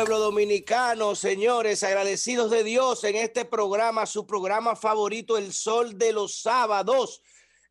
pueblo dominicano, señores, agradecidos de Dios en este programa, su programa favorito, El Sol de los Sábados.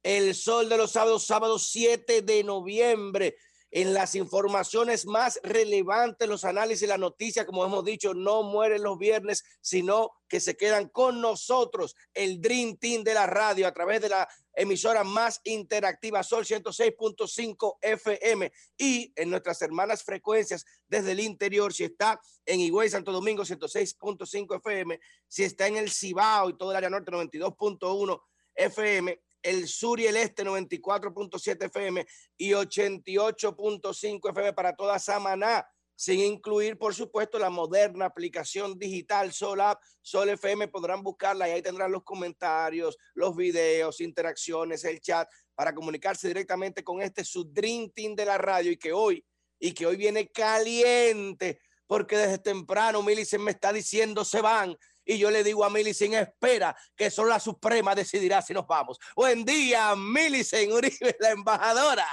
El Sol de los Sábados, sábado 7 de noviembre en las informaciones más relevantes, los análisis, las noticias, como hemos dicho, no mueren los viernes, sino que se quedan con nosotros, el Dream Team de la radio, a través de la emisora más interactiva, Sol 106.5 FM, y en nuestras hermanas frecuencias desde el interior, si está en Higüey, Santo Domingo, 106.5 FM, si está en el Cibao y todo el área norte, 92.1 FM, el sur y el este 94.7 FM y 88.5 FM para toda Samaná, sin incluir, por supuesto, la moderna aplicación digital Sol App, Sol FM, podrán buscarla y ahí tendrán los comentarios, los videos, interacciones, el chat para comunicarse directamente con este su Dream Team de la radio y que hoy, y que hoy viene caliente porque desde temprano Milicen me está diciendo se van y yo le digo a Milicen, espera, que solo la Suprema decidirá si nos vamos. Buen día, Milicen Uribe, la embajadora.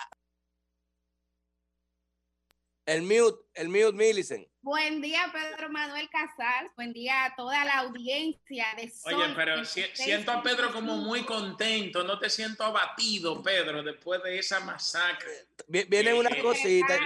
El mute, el mute, Millicent. Buen día, Pedro Manuel Casal. Buen día a toda la audiencia de Sol. Oye, pero siento a Pedro como muy contento. No te siento abatido, Pedro, después de esa masacre. Viene una cosita.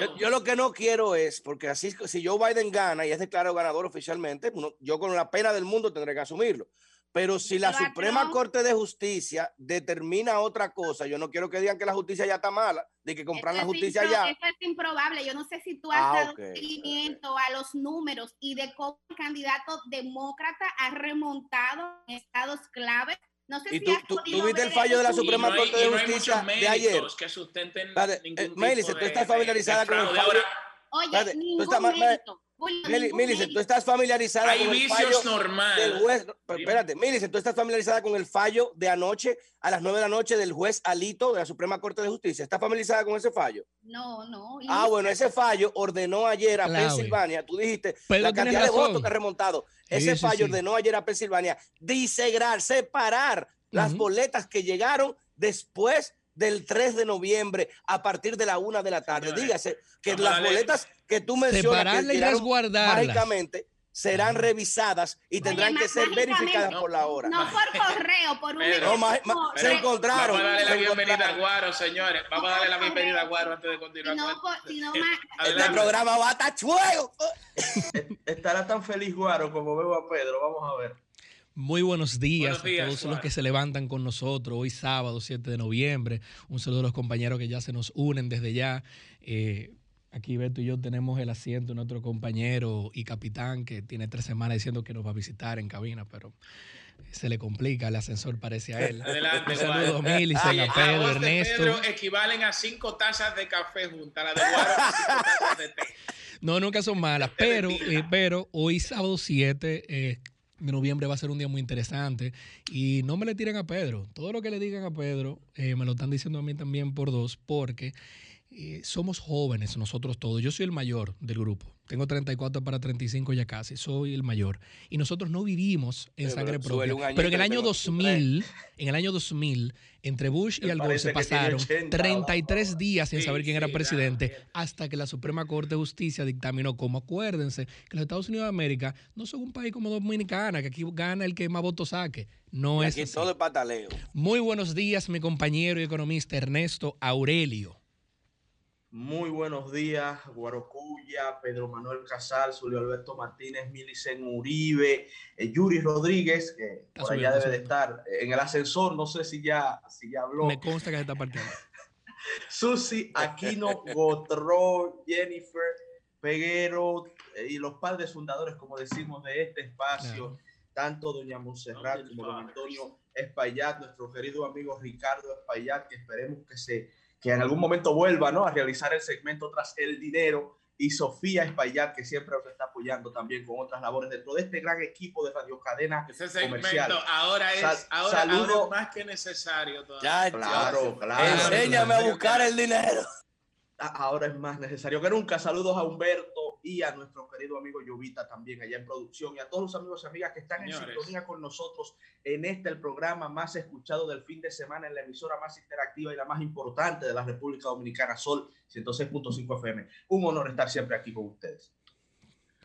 Yo, yo, lo que no quiero es, porque así, si Joe Biden gana y es declarado ganador oficialmente, yo con la pena del mundo tendré que asumirlo. Pero si la Suprema Corte de Justicia determina otra cosa, yo no quiero que digan que la justicia ya está mala, de que compran la justicia ya. Eso es improbable. Yo no sé si tú has ah, dado seguimiento a los números y de cómo el candidato demócrata ha remontado en estados clave. No sé ¿Y tú, tú, viste el fallo de la Suprema Corte de Justicia de ayer? Que sustenten eh, tú estás familiarizada con el fallo. Oye, ningún mérito. Milicen, tú estás familiarizada con el fallo del juez. Espérate, Milicen, tú estás familiarizada con el fallo de anoche a las 9 de la noche del juez Alito de la Suprema Corte de Justicia. ¿Estás familiarizada con ese fallo? No, no. Ah, bueno, ese fallo ordenó ayer a Pensilvania. Tú dijiste la cantidad de votos que ha remontado. Ese fallo ordenó ayer a Pensilvania disegrar, separar las boletas que llegaron después del 3 de noviembre a partir de la una de la tarde. Dígase que las boletas que tú mencionas que y mágicamente serán revisadas y tendrán que ser verificadas por la hora. No por correo, por un no, se encontraron. Vamos a darle la bienvenida a Guaro, señores. Vamos a darle la bienvenida a Guaro antes de continuar. este programa va a estar chuego. Estará tan feliz Guaro como veo a Pedro. Vamos a ver. Muy buenos días, a todos los que se levantan con nosotros hoy sábado 7 de noviembre. Un saludo a los compañeros que ya se nos unen desde ya. Eh, aquí Beto y yo tenemos el asiento de nuestro compañero y capitán que tiene tres semanas diciendo que nos va a visitar en cabina, pero se le complica, el ascensor parece a él. Adelante, Un saludo a Milicen, a Pedro, Ernesto. Pedro equivalen a cinco tazas de café juntas, la de Guaro cinco tazas de té. No, nunca son malas, pero, eh, pero hoy sábado 7 eh, de noviembre va a ser un día muy interesante. Y no me le tiren a Pedro. Todo lo que le digan a Pedro eh, me lo están diciendo a mí también por dos, porque eh, somos jóvenes nosotros todos. Yo soy el mayor del grupo. Tengo 34 para 35 ya casi, soy el mayor. Y nosotros no vivimos en sangre propia. Pero en el año 2000, en el año 2000, entre Bush y Al Gore se pasaron 33 días sin saber quién era presidente hasta que la Suprema Corte de Justicia dictaminó como acuérdense que los Estados Unidos de América no son un país como Dominicana, que aquí gana el que más votos saque. No es aquí todo el pataleo. Muy buenos días, mi compañero y economista Ernesto Aurelio. Muy buenos días, Guarocuya, Pedro Manuel Casal, Julio Alberto Martínez, Milicen Uribe, eh, Yuri Rodríguez, que por allá debe de estar en el ascensor, no sé si ya, si ya habló. Me consta que está partiendo. Susi Aquino Gotro, Jennifer Peguero eh, y los padres fundadores, como decimos, de este espacio, tanto doña Monserrat como don Antonio Espaillat, nuestro querido amigo Ricardo Espaillat, que esperemos que se que en algún momento vuelva ¿no? a realizar el segmento tras el dinero y Sofía Espaillat, que siempre nos está apoyando también con otras labores dentro de este gran equipo de Radio Cadena Ese segmento ahora es, ahora, más que necesario. Ya, claro, claro. Enséñame a buscar el dinero. Ahora es más necesario que nunca. Saludos a Humberto y a nuestro querido amigo Llovita también allá en producción y a todos los amigos y amigas que están en sintonía con nosotros en este el programa más escuchado del fin de semana en la emisora más interactiva y la más importante de la República Dominicana, Sol 106.5 FM. Un honor estar siempre aquí con ustedes.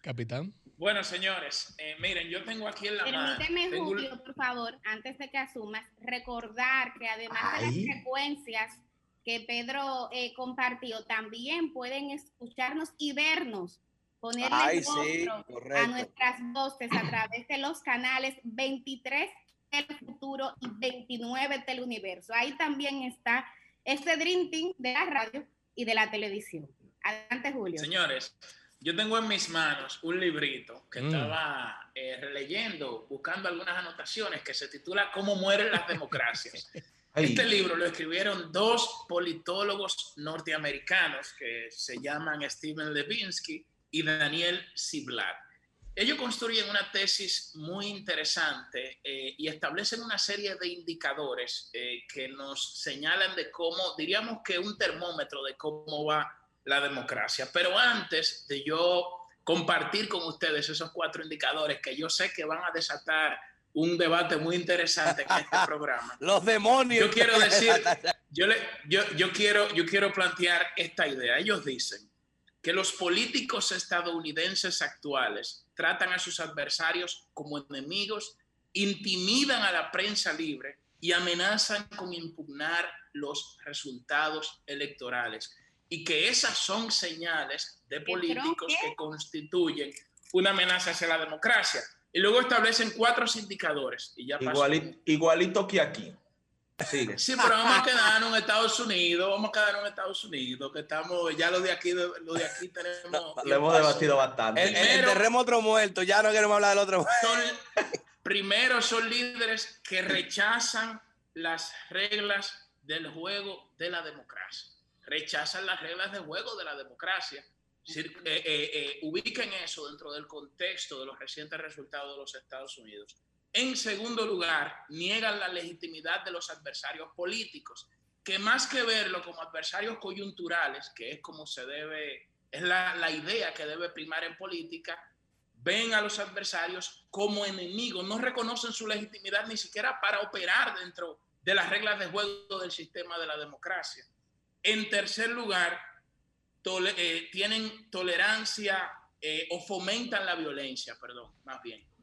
Capitán. Bueno, señores, eh, miren, yo tengo aquí en la Permíteme, Julio, por favor, antes de que asumas, recordar que además de las frecuencias que Pedro eh, compartió, también pueden escucharnos y vernos, ponerle Ay, a nuestras voces a través de los canales 23 del futuro y 29 del universo. Ahí también está este Dream de la radio y de la televisión. Adelante, Julio. Señores, yo tengo en mis manos un librito que mm. estaba eh, releyendo, buscando algunas anotaciones que se titula Cómo mueren las democracias. Este libro lo escribieron dos politólogos norteamericanos que se llaman Steven Levinsky y Daniel Ziblatt. Ellos construyen una tesis muy interesante eh, y establecen una serie de indicadores eh, que nos señalan de cómo, diríamos que un termómetro de cómo va la democracia. Pero antes de yo compartir con ustedes esos cuatro indicadores que yo sé que van a desatar un debate muy interesante en este programa. Los demonios. Yo quiero decir, yo, le, yo, yo, quiero, yo quiero plantear esta idea. Ellos dicen que los políticos estadounidenses actuales tratan a sus adversarios como enemigos, intimidan a la prensa libre y amenazan con impugnar los resultados electorales. Y que esas son señales de políticos que constituyen una amenaza hacia la democracia. Y luego establecen cuatro indicadores. Y ya igualito, igualito que aquí. Sigue. Sí, pero vamos a quedarnos en Estados Unidos, vamos a quedarnos en Estados Unidos, que estamos, ya lo de aquí, lo de aquí tenemos. lo hemos debatido bastante. El, el, terremoto muerto, ya no queremos hablar del otro. Son, primero son líderes que rechazan las reglas del juego de la democracia. Rechazan las reglas del juego de la democracia eh, eh, eh, ubiquen eso dentro del contexto de los recientes resultados de los Estados Unidos. En segundo lugar, niegan la legitimidad de los adversarios políticos, que más que verlo como adversarios coyunturales, que es como se debe, es la, idea que debe primar en política, ven a los adversarios como enemigos, no reconocen su legitimidad ni siquiera para operar dentro de las reglas de juego del sistema de la democracia. En tercer lugar, eh, tienen tolerancia eh, o fomentan la violencia, perdón, más bien.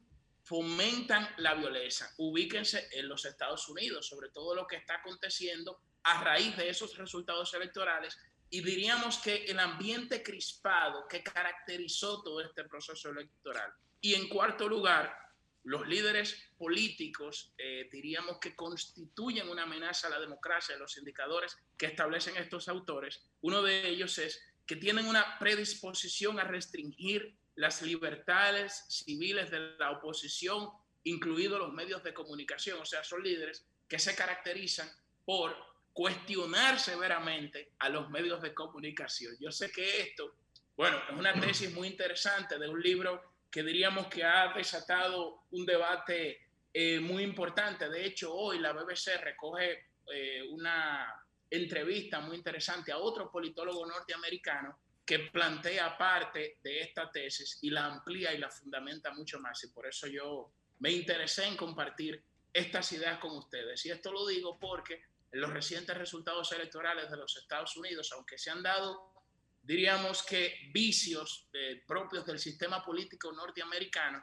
Fomentan la violencia. Ubíquense en los Estados Unidos, sobre todo lo que está aconteciendo a raíz de esos resultados electorales. Y diríamos que el ambiente crispado que caracterizó todo este proceso electoral. Y en cuarto lugar, los líderes políticos, eh, diríamos que constituyen una amenaza a la democracia, los indicadores que establecen estos autores. Uno de ellos es que tienen una predisposición a restringir las libertades civiles de la oposición, incluidos los medios de comunicación. O sea, son líderes que se caracterizan por cuestionar severamente a los medios de comunicación. Yo sé que esto, bueno, es una tesis muy interesante de un libro que diríamos que ha desatado un debate eh, muy importante. De hecho, hoy la BBC recoge eh, una entrevista muy interesante a otro politólogo norteamericano que plantea parte de esta tesis y la amplía y la fundamenta mucho más. Y por eso yo me interesé en compartir estas ideas con ustedes. Y esto lo digo porque en los recientes resultados electorales de los Estados Unidos, aunque se han dado, diríamos que vicios eh, propios del sistema político norteamericano,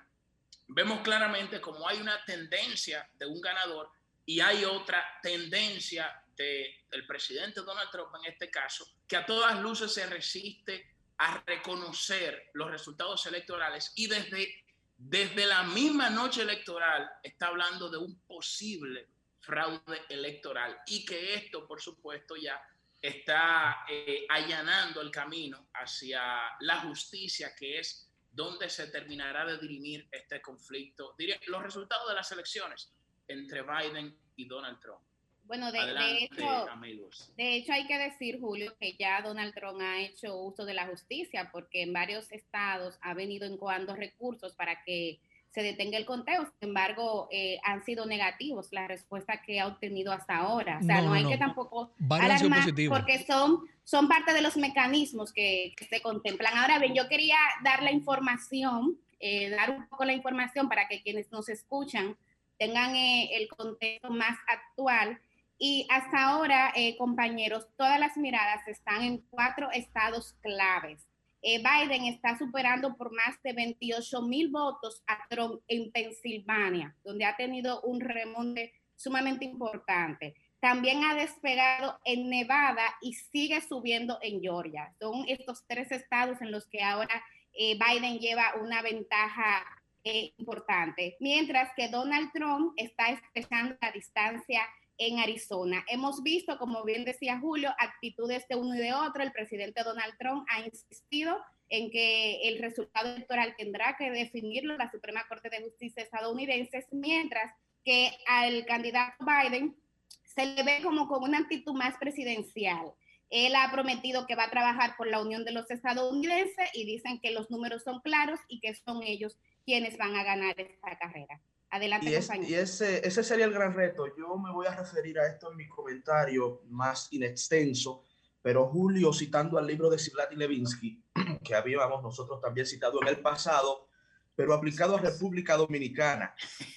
vemos claramente como hay una tendencia de un ganador y hay otra tendencia del presidente Donald Trump en este caso, que a todas luces se resiste a reconocer los resultados electorales y desde, desde la misma noche electoral está hablando de un posible fraude electoral y que esto, por supuesto, ya está eh, allanando el camino hacia la justicia, que es donde se terminará de dirimir este conflicto. los resultados de las elecciones entre Biden y Donald Trump. Bueno, de, hecho, de hecho hay que decir, Julio, que ya Donald Trump ha hecho uso de la justicia porque en varios estados ha venido encoando recursos para que se detenga el conteo. Sin embargo, eh, han sido negativos la respuesta que ha obtenido hasta ahora. O sea, no, hay que tampoco alarmar porque son, son parte de los mecanismos que, se contemplan. Ahora bien, yo quería dar la información, eh, dar un poco la información para que quienes nos escuchan tengan eh, el contexto más actual. Y hasta ahora, compañeros, todas las miradas están en cuatro estados claves. Eh, Biden está superando por más de 28 mil votos a Trump en Pensilvania, donde ha tenido un remonte sumamente importante. También ha despegado en Nevada y sigue subiendo en Georgia. Son estos tres estados en los que ahora eh, Biden lleva una ventaja eh, importante, mientras que Donald Trump está estrechando la distancia en Arizona. Hemos visto, como bien decía Julio, actitudes de uno y de otro. El presidente Donald Trump ha insistido en que el resultado electoral tendrá que definirlo la Suprema Corte de Justicia estadounidense, mientras que al candidato Biden se le ve como con una actitud más presidencial. Él ha prometido que va a trabajar por la unión de los estadounidenses y dicen que los números son claros y que son ellos quienes van a ganar esta carrera. Adelante, y, y ese, ese sería el gran reto. Yo me voy a referir a esto en mi comentario más inextenso, pero Julio, citando al libro de Siblati Levinsky, que habíamos nosotros también citado en el pasado, pero aplicado a República Dominicana.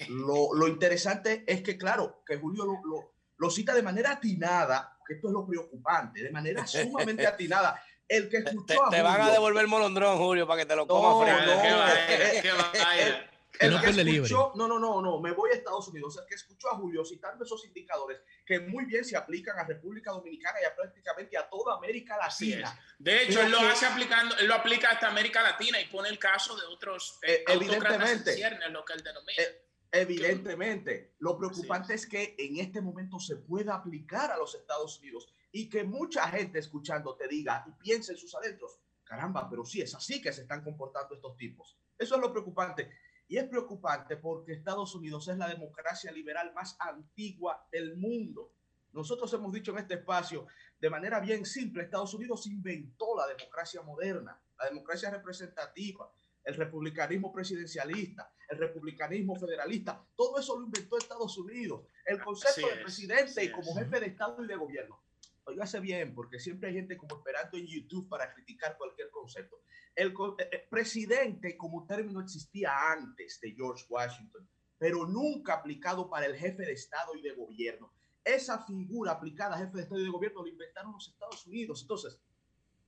Lo, lo interesante es que, claro, que Julio lo, lo, lo, cita de manera atinada, que esto es lo preocupante, de manera sumamente atinada. El que escuchó te, te, van a devolver el molondrón, Julio, para que te lo comas no, No, qué qué el no que escuchó, no, no, no, no, me voy a Estados Unidos. El que escuchó a Julio citando esos indicadores que muy bien se aplican a República Dominicana y a prácticamente a toda América Latina. De hecho, él lo hace aplicando, él lo aplica hasta América Latina y pone el caso de otros eh, evidentemente. Lo que él denomina. Eh, evidentemente, lo preocupante es que en este momento se pueda aplicar a los Estados Unidos y que mucha gente escuchando te diga y piense en sus adentros, caramba, pero sí es así que se están comportando estos tipos. Eso es lo preocupante. Y es preocupante porque Estados Unidos es la democracia liberal más antigua del mundo. Nosotros hemos dicho en este espacio, de manera bien simple, Estados Unidos inventó la democracia moderna, la democracia representativa, el republicanismo presidencialista, el republicanismo federalista, todo eso lo inventó Estados Unidos. El concepto de presidente y como jefe de Estado y de gobierno. Óigase bien, porque siempre hay gente como esperando en YouTube para criticar cualquier concepto. El, eh, eh, presidente como término existía antes de George Washington, pero nunca aplicado para el jefe de Estado y de gobierno. Esa figura aplicada a jefe de Estado y de gobierno lo inventaron los Estados Unidos. Entonces,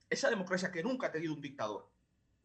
esa democracia que nunca ha tenido un dictador,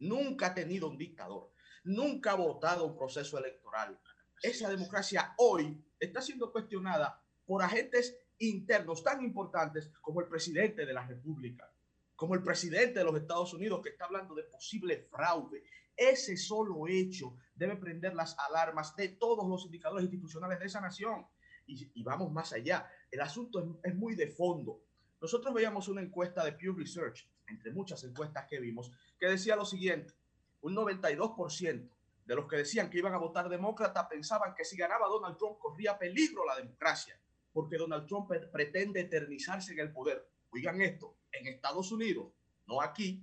nunca ha tenido un dictador, nunca ha votado un proceso electoral. Esa democracia hoy está siendo cuestionada por agentes internos tan importantes como el presidente de la República, como el presidente de los Estados Unidos que está hablando de posible fraude. Ese solo hecho debe prender las alarmas de todos los indicadores institucionales de esa nación. Y, vamos más allá. El asunto es, es muy de fondo. Nosotros veíamos una encuesta de Pew Research, entre muchas encuestas que vimos, que decía lo siguiente, un 92% de los que decían que iban a votar demócrata pensaban que si ganaba Donald Trump corría peligro la democracia, porque Donald Trump pretende eternizarse en el poder. Oigan esto, en Estados Unidos, no aquí,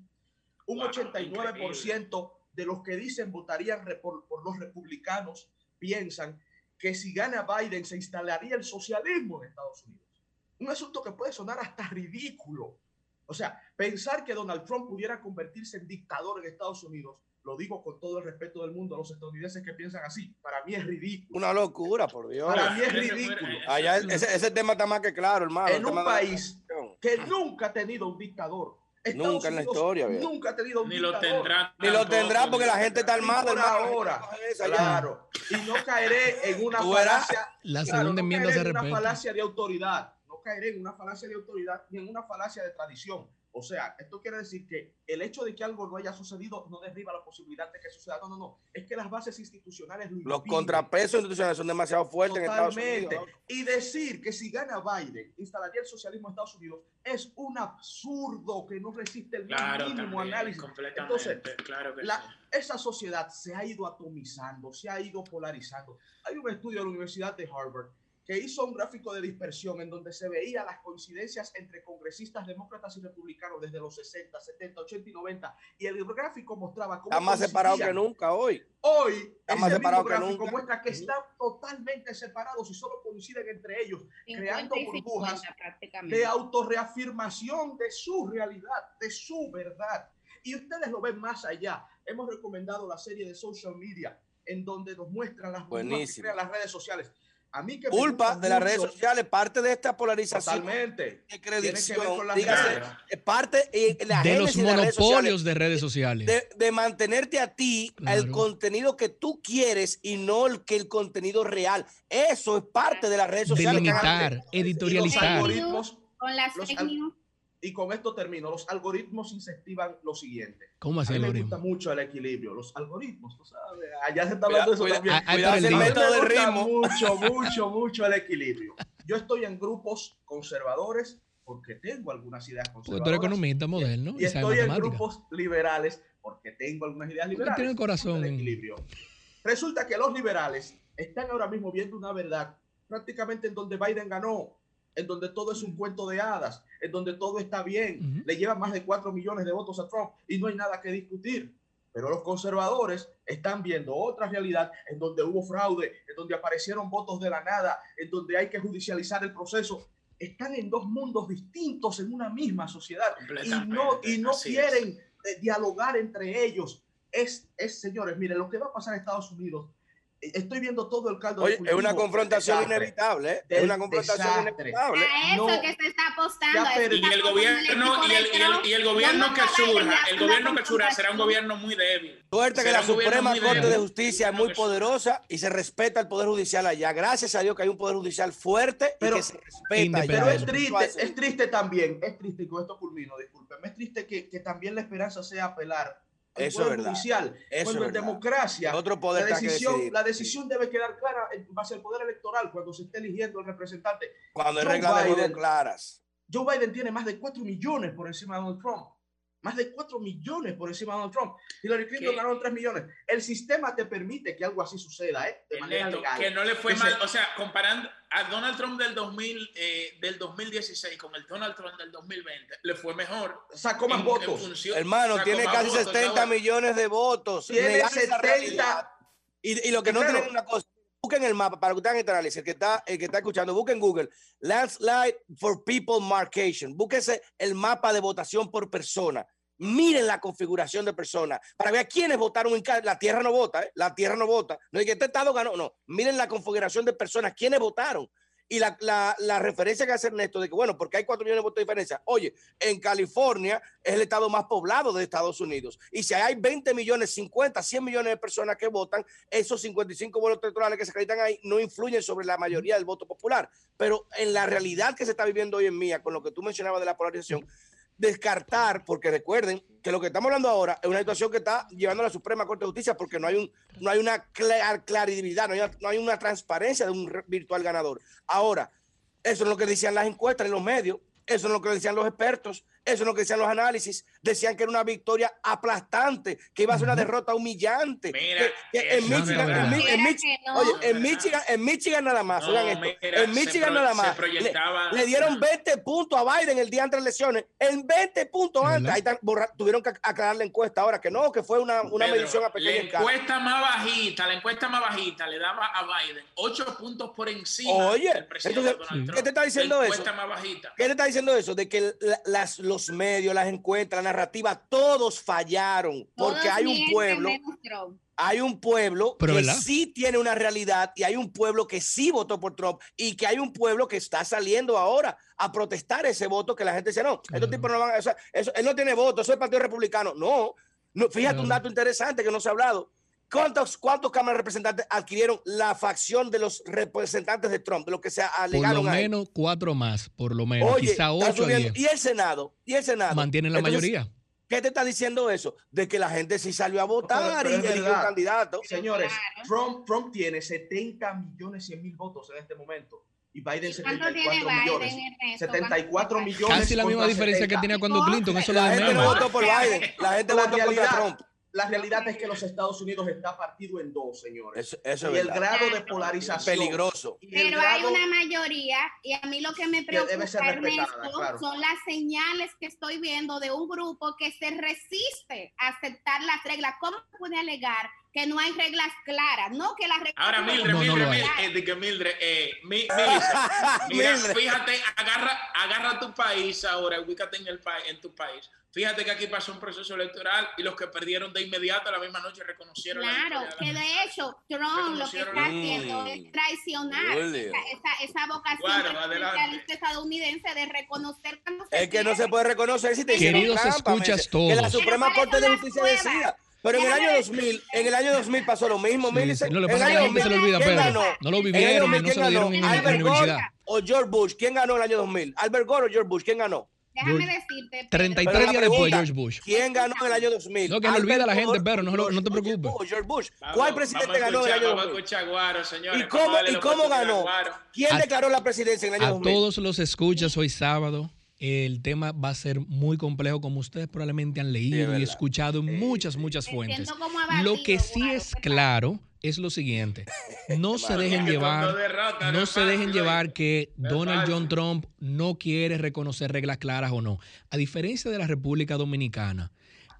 un 89% de los que dicen votarían por, los republicanos piensan que si gana Biden se instalaría el socialismo en Estados Unidos. Un asunto que puede sonar hasta ridículo. O sea, pensar que Donald Trump pudiera convertirse en dictador en Estados Unidos, lo digo con todo el respeto del mundo a los estadounidenses que piensan así, para mí es ridículo. Una locura, por Dios. Para mí es ridículo. Allá ese, ese tema está más que claro, hermano. En un país que nunca ha tenido un dictador. nunca en la historia. Nunca ha tenido un Ni dictador. lo tendrá. Ni lo tendrá porque la gente está armada. Por ahora. Claro. Y no caeré en una falacia. La segunda enmienda se repite. una falacia de autoridad. No caeré en una falacia de autoridad ni en una falacia de tradición. O sea, esto quiere decir que el hecho de que algo no haya sucedido no derriba la posibilidad de que suceda. No, no, no. Es que las bases institucionales Los contrapesos institucionales son demasiado fuertes Totalmente. en Estados Unidos. Y decir que si gana Biden, instalaría el socialismo en Estados Unidos, es un absurdo que no resiste el mínimo análisis. Entonces, claro que la, esa sociedad se ha ido atomizando, se ha ido polarizando. Hay un estudio de la Universidad de Harvard que hizo un gráfico de dispersión en donde se veía las coincidencias entre congresistas demócratas y republicanos desde los 60, 70, 80 y 90. Y el gráfico mostraba cómo. Está más separado que nunca hoy. Hoy, está más separado que nunca. muestra que están totalmente separados y solo coinciden entre ellos, creando burbujas de autorreafirmación de su realidad, de su verdad. Y ustedes lo ven más allá. Hemos recomendado la serie de social media en donde nos muestran las burbujas que crean las redes sociales a mí que culpa de las redes sociales, parte de esta polarización totalmente de credición, dígase, es parte de los monopolios de redes sociales, de, mantenerte a ti el contenido que tú quieres y no el que el contenido real. Eso es parte de las redes sociales. Delimitar, editorializar. con las news y con esto termino. Los algoritmos incentivan lo siguiente. ¿Cómo así a me gusta mucho el equilibrio. Los algoritmos, tú sabes. Allá se está hablando de eso también. A, el método de ritmo. Mucho, mucho, mucho el equilibrio. Yo estoy en grupos conservadores porque tengo algunas ideas conservadoras. Porque tú eres economista moderno. Y, estoy en grupos liberales porque tengo algunas ideas liberales. Tiene el corazón. El equilibrio. Resulta que los liberales están ahora mismo viendo una verdad prácticamente en donde Biden ganó en donde todo es un cuento de hadas, en donde todo está bien, le llevan más de 4 millones de votos a Trump y no hay nada que discutir. Pero los conservadores están viendo otra realidad en donde hubo fraude, en donde aparecieron votos de la nada, en donde hay que judicializar el proceso. Están en dos mundos distintos en una misma sociedad y no, y no quieren eh, dialogar entre ellos. Es, es, señores, miren, lo que va a pasar en Estados Unidos estoy viendo todo el caldo. Oye, es una confrontación inevitable, ¿eh? Es una confrontación inevitable. A eso que se está apostando. y el gobierno, y el, y el, y el gobierno que surja, el gobierno que surja será un gobierno muy débil. Suerte que la Suprema Corte de Justicia es muy poderosa y se respeta el Poder Judicial allá. Gracias a Dios que hay un Poder Judicial fuerte pero, y que se respeta. Pero es triste, es triste también, es triste, y con esto culmino, discúlpeme, es triste que, que también la esperanza sea apelar eso es verdad. judicial. Eso cuando en democracia, Otro poder la, decisión, la decisión debe quedar clara en base al poder electoral cuando se esté eligiendo el representante. Cuando hay reglas de claras. Joe Biden tiene más de 4 millones por encima de Donald Trump. Más de 4 millones por encima de Donald Trump. Hillary Clinton ganó 3 millones. El sistema te permite que algo así suceda, ¿eh? De manera legal. Que no le fue mal. O sea, comparando a Donald Trump del, 2000, eh, del 2016 con el Donald Trump del 2020, le fue mejor. Sacó más votos. Hermano, tiene casi 70 millones de votos. Tiene 70. Y, y, lo que no tiene una cosa busquen el mapa para que ustedes hagan el que está, el que está escuchando, busquen Google, Landslide for People Markation, búsquense el mapa de votación por persona. Miren la configuración de personas para ver a quiénes votaron en cada. La tierra no vota, ¿eh? la tierra no vota. No es que este estado ganó, no. Miren la configuración de personas, quiénes votaron. Y la, la, la, referencia que hace Ernesto de que, bueno, porque hay 4 millones de votos de diferencia. Oye, en California es el estado más poblado de Estados Unidos. Y si hay 20 millones, 50, 100 millones de personas que votan, esos 55 votos electorales que se acreditan ahí no influyen sobre la mayoría del voto popular. Pero en la realidad que se está viviendo hoy en mía, con lo que tú mencionabas de la polarización, descartar, porque recuerden que lo que estamos hablando ahora es una situación que está llevando a la Suprema Corte de Justicia porque no hay, un, no hay una claridad, no hay no hay una transparencia de un virtual ganador. Ahora, eso es lo que decían las encuestas en los medios, eso es lo que decían los expertos, eso es lo que decían los análisis. Decían que era una victoria aplastante, que iba a ser una derrota humillante. en, Michigan, en, Michigan, en, Michigan, nada más, en Michigan nada más, le, dieron 20 puntos a Biden el día antes de las elecciones, en 20 puntos antes. Ahí tuvieron que aclarar la encuesta ahora, que no, que fue una, una medición a pequeña La encuesta más bajita, la encuesta más bajita le daba a Biden 8 puntos por encima Oye, del presidente entonces, ¿qué te está diciendo eso? Más bajita. ¿Qué te está diciendo eso? De que las, los los medios, las encuestas, la narrativa, todos fallaron porque hay un pueblo. Hay un pueblo que sí tiene una realidad y hay un pueblo que sí votó por Trump y que hay un pueblo que está saliendo ahora a protestar ese voto que la gente dice, no, estos tipos no van a, eso, él no tiene voto, soy Partido Republicano. No, no fíjate un dato interesante que no se ha hablado. ¿Cuántos, ¿Cuántos cámaras representantes adquirieron la facción de los representantes de Trump, de lo que se alegaron? Por lo menos cuatro más, por lo menos. Quizá ocho Y el Senado, y el Senado. Mantienen la mayoría. ¿Qué te está diciendo eso? De que la gente sí salió a votar y eligió un candidato. Señores, Trump, Trump tiene 70 millones 100 mil votos en este momento y Biden 74 millones. 74 millones. Casi la misma diferencia que tenía cuando Clinton. Eso la gente no votó por Biden. La gente votó por Trump la realidad es que los Estados Unidos está partido en dos, señores. Eso, y el grado de polarización. Peligroso. Pero hay una mayoría, y a mí lo que me preocupa, Ernesto, son las señales que estoy viendo de un grupo que se resiste a aceptar las reglas. ¿Cómo puede alegar que no hay reglas claras, no que las reglas. Ahora, Mildred, Mildred, eh, que Mildred, eh, mira, fíjate, agarra, agarra tu país ahora, ubícate en, el en tu país. Fíjate que aquí pasó un proceso electoral y los que perdieron de inmediato la misma noche reconocieron. Claro, que de hecho Trump lo que está haciendo es traicionar esa, esa, vocación del estadounidense de reconocer cuando Es que no se puede reconocer si te Queridos escuchas todos. Que la Suprema Corte de Justicia decía pero en el año 2000, en el año 2000 pasó lo mismo. Sí, No, lo pasa que se le olvida, Pedro. No lo vivieron, no se lo dieron en, la universidad. o George Bush? ¿Quién ganó el año 2000? ¿Albert Gore o George Bush? ¿Quién ganó? Déjame decirte. 33 días después, George Bush. ¿Quién ganó en el año 2000? No, que no olvida la gente, pero no, no te preocupes. George Bush. ¿Cuál presidente ganó en el año 2000? ¿Y cómo, ¿y cómo ganó? ¿Quién declaró la presidencia en el año 2000? A todos los escuchas hoy sábado el tema va a ser muy complejo, como ustedes probablemente han leído y escuchado en muchas, muchas fuentes. Lo que sí es claro es lo siguiente: no se dejen llevar, no se dejen llevar que Donald John Trump no quiere reconocer reglas claras o no. A diferencia de la República Dominicana,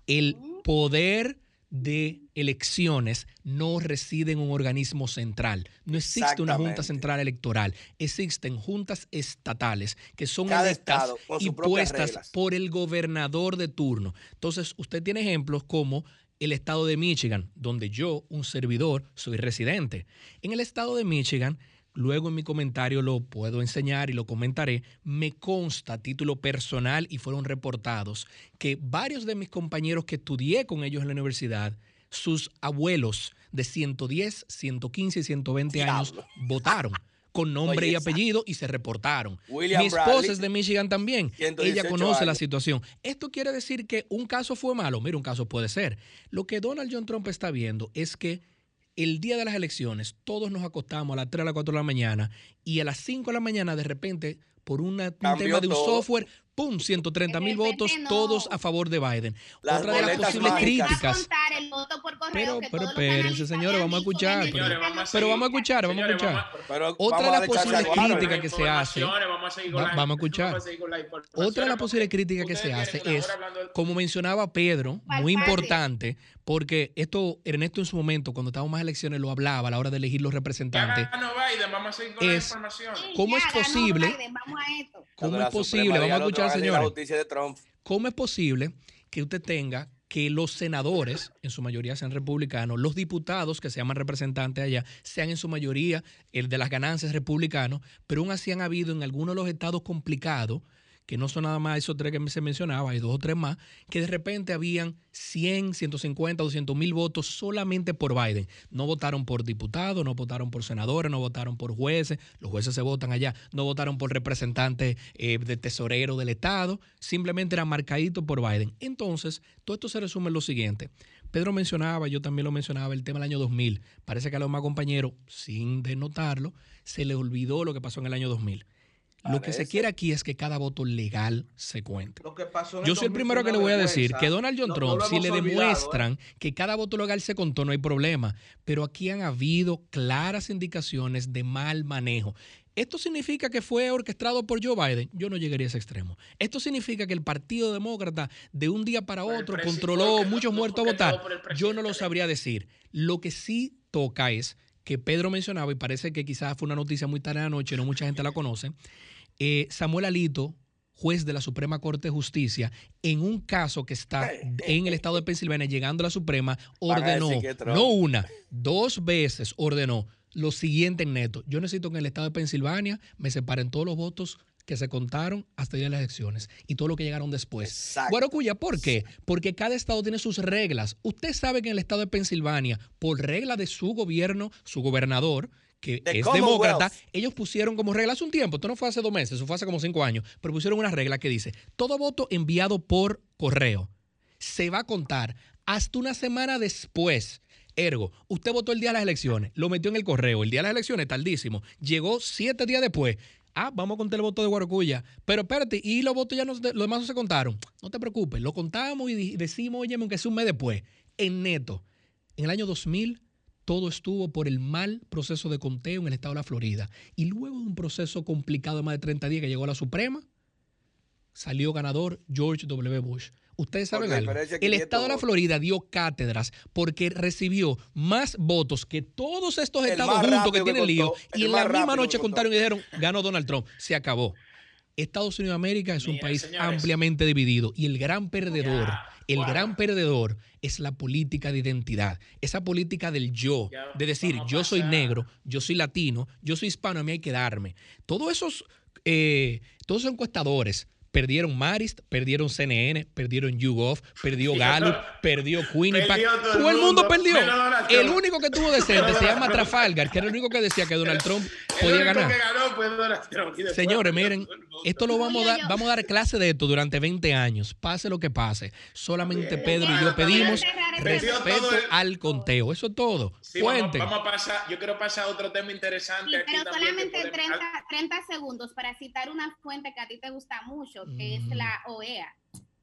el poder de elecciones no reside en un organismo central. No existe una junta central electoral. Existen juntas estatales que son electas y puestas por el gobernador de turno. Entonces, usted tiene ejemplos como el estado de Michigan, donde yo, un servidor, soy residente. En el estado de Michigan, luego en mi comentario lo puedo enseñar y lo comentaré, me consta a título personal y fueron reportados que varios de mis compañeros que estudié con ellos en la universidad, sus abuelos de 110, 115 y 120 años votaron con nombre y apellido y se reportaron. Mi esposa es de Michigan también. Ella conoce la situación. Esto quiere decir que un caso fue malo. Mira, un caso puede ser. Lo que Donald John Trump está viendo es que el día de las elecciones, todos nos acostamos a las 3 a las 4 de la mañana y a las 5 de la mañana, de repente, por un tema de un software, ¡pum! 130 mil votos, todos a favor de Biden. Otra de las posibles críticas. pero, pero espérense, señores, vamos a escuchar. Pero, vamos a escuchar, vamos a escuchar. Otra de las posibles críticas que se hace. Vamos a escuchar. Otra de las posibles críticas que se hace es, como mencionaba Pedro, muy importante, porque esto, Ernesto en su momento, cuando estábamos más elecciones, lo hablaba a la hora de elegir los representantes. Es, ¿cómo es posible? ¿Cómo es posible? Vamos a escuchar ¿Cómo es posible que usted tenga que los senadores, en su mayoría sean republicanos, los diputados que se llaman representantes allá, sean en su mayoría el de las ganancias republicanos, pero aún así han habido en algunos de los estados complicados que no son nada más esos tres que se mencionaba, hay dos o tres más, que de repente habían 100, 150, 200 mil votos solamente por Biden. No votaron por diputados, no votaron por senadores, no votaron por jueces, los jueces se votan allá, no votaron por representantes eh, de tesorero del Estado, simplemente eran marcaditos por Biden. Entonces, todo esto se resume en lo siguiente. Pedro mencionaba, yo también lo mencionaba, el tema del año 2000. Parece que a los más compañeros, sin denotarlo, se les olvidó lo que pasó en el año 2000. Lo que se quiere aquí es que cada voto legal se cuente. Yo soy el primero que le voy a decir que Donald John Trump, si le ¿eh? demuestran que cada voto legal se contó, no hay problema. Pero aquí han habido claras indicaciones de mal manejo. ¿Esto significa que fue orquestado por Joe Biden? Yo no llegaría a ese extremo. ¿Esto significa que el Partido Demócrata de un día para otro controló muchos muertos a votar? Yo no lo sabría decir. Lo que sí toca es que Pedro mencionaba, y parece que quizás fue una noticia muy tarde anoche, no mucha gente la conoce, eh, Samuel Alito, juez de la Suprema Corte de Justicia, en un caso que está en el estado de Pensilvania, llegando a la Suprema, ordenó, no una, dos veces ordenó lo siguiente en neto. Yo necesito que en el estado de Pensilvania me separen todos los votos que se contaron hasta el día de las elecciones y todo lo que llegaron después. Guarocuya, ¿por qué? Porque cada estado tiene sus reglas. Usted sabe que en el estado de Pensilvania, por regla de su gobierno, su gobernador, que es demócrata, ellos pusieron como regla hace un tiempo, esto no fue hace dos meses, eso fue hace como cinco años, pero pusieron una regla que dice, todo voto enviado por correo se va a contar hasta una semana después. Ergo, usted votó el día de las elecciones, lo metió en el correo, el día de las elecciones, tardísimo, llegó siete días después. Ah, vamos a contar el voto de Guaracuya. Pero espérate, y los votos ya no, los demás no se contaron. No te preocupes, lo contamos y decimos, oye, aunque es un mes después en neto. En el año 2000 todo estuvo por el mal proceso de conteo en el estado de la Florida. Y luego de un proceso complicado de más de 30 días que llegó a la Suprema, salió ganador George W. Bush. Ustedes saben algo. El estado de la Florida dio cátedras porque recibió más votos que todos estos estados juntos que tienen lío. Y en la misma noche contaron y dijeron, ganó Donald Trump. Se acabó. Estados Unidos de América es un país ampliamente dividido y el gran perdedor, el gran perdedor es la política de identidad, esa política del yo, de decir yo soy negro, yo soy latino, yo soy hispano, a mí hay que darme. Todos esos, eh, todos esos encuestadores Perdieron Marist, perdieron CNN, perdieron YouGov, perdió Gallup, perdió Quinnipiac. Todo, el mundo, perdió. El único que tuvo decente se llama Trafalgar, que era el único que decía que Donald Trump podía ganar. Señores, miren, esto lo vamos a dar, vamos a dar clase de esto durante 20 años, pase lo que pase. Solamente Pedro y yo pedimos respeto al conteo. Eso es todo. Vamos, a pasar, yo quiero pasar a otro tema interesante. pero solamente 30, 30 segundos para citar una fuente que a ti te gusta mucho que es la OEA.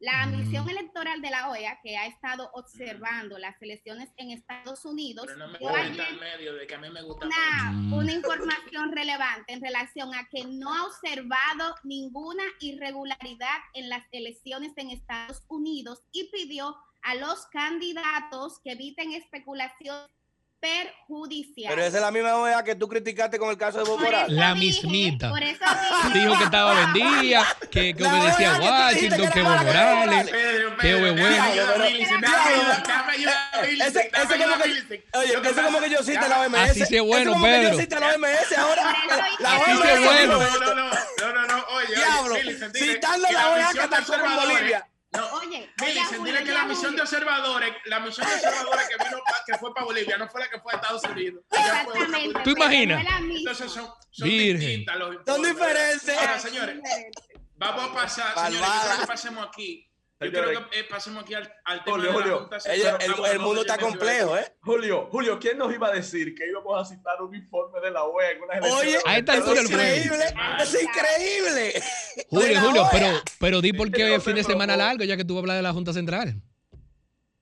La mm. misión electoral de la OEA, que ha estado observando las elecciones en Estados Unidos, Pero no me medio de que a mí me gusta una, una información relevante en relación a que no ha observado ninguna irregularidad en las elecciones en Estados Unidos y pidió a los candidatos que eviten especulación perjudicial. Pero esa es la misma OEA que tú criticaste con el caso de Bob Morales. La mismita. Por eso Dijo que estaba vendida, que, que obedecía a Washington, que Bob Morales, que Oye, ese ese como que yo cite la OMS. Así se bueno, Pedro. Yo cite la OMS ahora. Así se bueno. No, no, no, no, oye, Diablo, citando la OEA que está en Bolivia. No, oye, dicen, dile que la misión de observadores, la misión de observadores que vino que fue para Bolivia, no fue la que fue a Estados Unidos. Exactamente. ¿Tú imaginas? Entonces son, son distintas los Son diferentes. Ahora, señores, vamos a pasar, señores, que pasemos aquí yo creo que eh, pasemos aquí al, al tema Julio, de Julio. el, el, mundo está complejo, ¿eh? Julio, Julio, ¿quién nos iba a decir que íbamos a citar un informe de la OEA en una Oye, ahí está el. Es increíble, es increíble. Julio, Julio, pero, pero di por qué es fin de semana largo, ya que tú hablas de la Junta Central.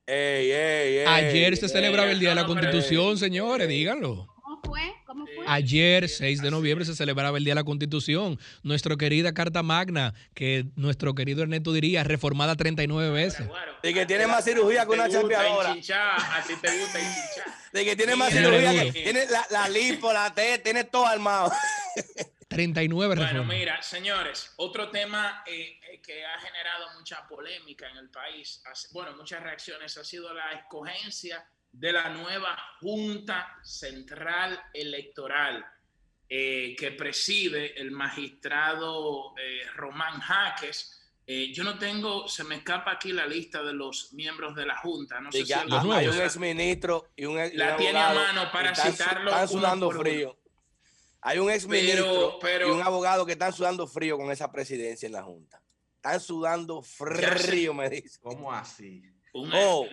Ey, ey, ey, Ayer se celebraba el Día de la Constitución, señores, díganlo. ¿Cómo fue? Ayer, 6 de noviembre, se celebraba el Día de la Constitución. Nuestra querida Carta Magna, que nuestro querido Ernesto diría, reformada 39 veces. De que tiene más cirugía que una champiadora. A ti te gusta De que tiene más cirugía que tiene la, la lipo, la T, tiene todo armado. 39 Bueno, mira, señores, otro tema eh, eh, que ha generado mucha polémica en el país, bueno, muchas reacciones, ha sido la escogencia de la nueva Junta Central Electoral eh, que preside el magistrado eh, Román Jaques. Eh, yo no tengo, se me escapa aquí la lista de los miembros de la Junta. No sé si hay un exministro y un La tiene a mano para citarlo. Están sudando frío. Hay un exministro y un abogado que están sudando frío con esa presidencia en la Junta. Están sudando frío, me dice. ¿Cómo así? Oh.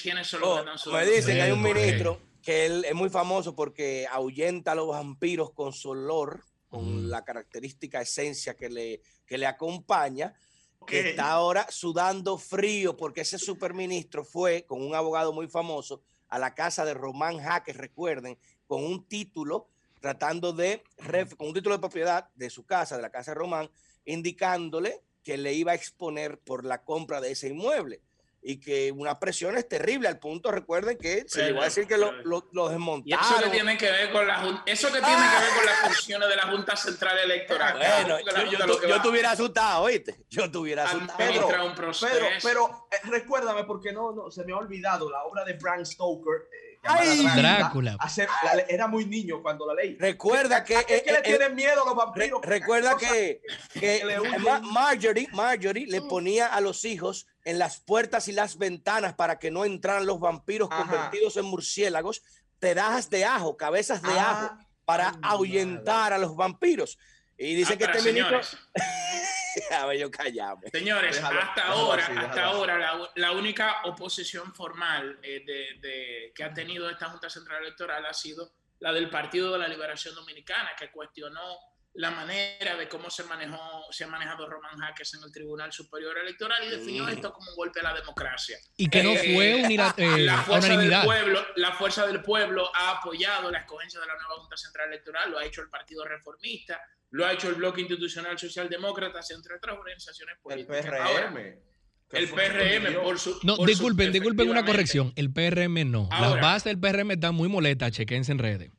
¿Quiénes son los oh, Me dicen que hay un ministro que él es muy famoso porque ahuyenta a los vampiros con su olor, con mm. la característica esencia que le, que le acompaña, que está ahora sudando frío porque ese superministro fue con un abogado muy famoso a la casa de Román Jaques, recuerden, con un título tratando de, con un título de propiedad de su casa, de la casa de Román, indicándole que le iba a exponer por la compra de ese inmueble y que una presión es terrible al punto, recuerden que se llegó a decir que lo, lo, desmontaron. ¿Y eso que tiene que ver con la eso que tiene que ver con las funciones de la Junta Central Electoral? Bueno, yo, yo, te hubiera asustado, ¿oíste? Yo te hubiera asustado. Pedro, un pero, pero eh, recuérdame, porque no, no, se me ha olvidado la obra de Bram Stoker. Eh, Ay, Drácula. era muy niño cuando la leí. Recuerda que. ¿A qué, le tienen miedo los vampiros? recuerda que, que Marjorie, Marjorie le ponía a los hijos en las puertas y las ventanas para que no entraran los vampiros convertidos en murciélagos, pedajas de ajo, cabezas de ah, ajo, para ahuyentar a los vampiros. Y dice ah, que este ministro... a ver, yo callamos. Señores, hasta ahora, hasta ahora, la, única oposición formal eh, de, que ha tenido esta Junta Central Electoral ha sido la del Partido de la Liberación Dominicana, que cuestionó la manera de cómo se manejó, se ha manejado Román Jaques en el Tribunal Superior Electoral y definió mm. esto como un golpe a la democracia. Y que no eh, fue eh, la fuerza Del pueblo, la fuerza del pueblo ha apoyado la escogencia de la nueva Junta Central Electoral, lo ha hecho el Partido Reformista, lo ha hecho el Bloque Institucional Socialdemócrata, entre otras organizaciones políticas. El PRM. el PRM, por su. No, disculpen, disculpen una corrección. El PRM no. Las bases del PRM están muy moletas, chequense en redes.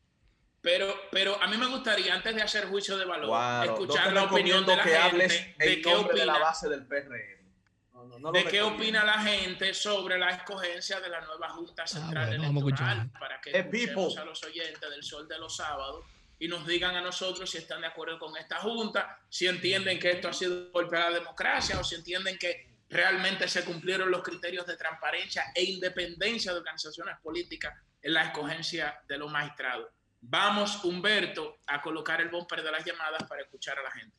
Pero, pero a mí me gustaría, antes de hacer juicio de valor, escuchar la opinión de la que gente de qué opina la base del PRM. de qué opina la gente sobre la escogencia de la nueva Junta ah, Central Electoral para que escuchemos a los oyentes del Sol de los Sábados y nos digan a nosotros si están de acuerdo con esta Junta, si entienden que esto ha sido golpe a la democracia o si entienden que realmente se cumplieron los criterios de transparencia e independencia de organizaciones políticas en la escogencia de los magistrados. Vamos, Humberto, a colocar el bumper de las llamadas para escuchar a la gente.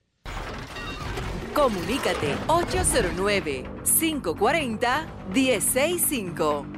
Comunícate 809-540-1065.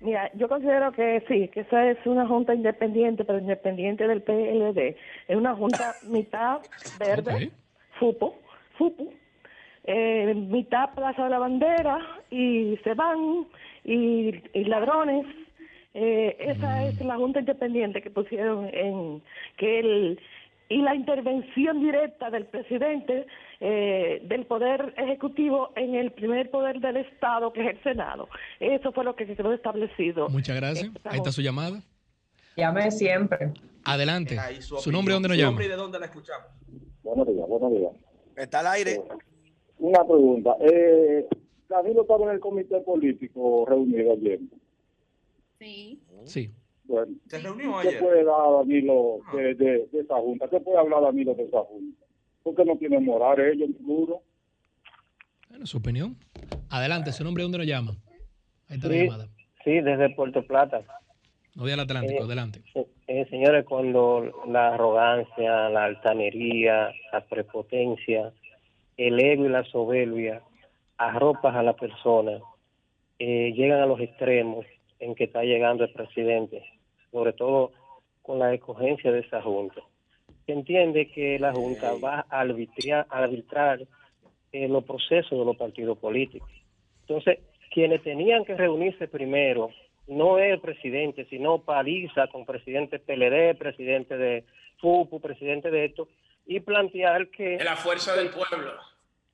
Mira, yo considero que sí, que esa es una junta independiente, pero independiente del PLD. Es una junta mitad verde, FUPO, FUPO, eh, mitad Plaza de la Bandera y se van y, ladrones. Eh, esa es la junta independiente que pusieron en que el y la intervención directa del presidente eh, del Poder Ejecutivo en el primer poder del Estado, que es el Senado. Eso fue lo que quedó establecido. Muchas gracias. Ahí está su llamada. Llame siempre. Adelante. Su, nombre, ¿dónde nos llama? ¿Y de dónde la escuchamos? Buenos días, buenos días. Está al aire. Eh, una pregunta. Eh, Danilo estaba en el comité político reunido ayer. Sí. Sí. Bueno, ¿Se reunió ayer? ¿Qué puede dar Danilo ah. de, de, de, esa junta? ¿Qué puede hablar Danilo de esa junta? Porque no tiene moral ellos, seguro. Bueno, su opinión. Adelante, su nombre, ¿dónde lo llama? Ahí está la llamada. Sí, desde Puerto Plata. No voy al Atlántico, eh, adelante. Eh, señores, cuando la arrogancia, la altanería, la prepotencia, el ego y la soberbia arropas a la persona, eh, llegan a los extremos en que está llegando el presidente sobre todo con la escogencia de esa Junta. Se entiende que la Junta va a arbitrar, arbitrar en los procesos de los partidos políticos. Entonces, quienes tenían que reunirse primero no es el presidente, sino Paliza con presidente PLD, presidente de FUPU, presidente de esto, y plantear que... La fuerza del pueblo.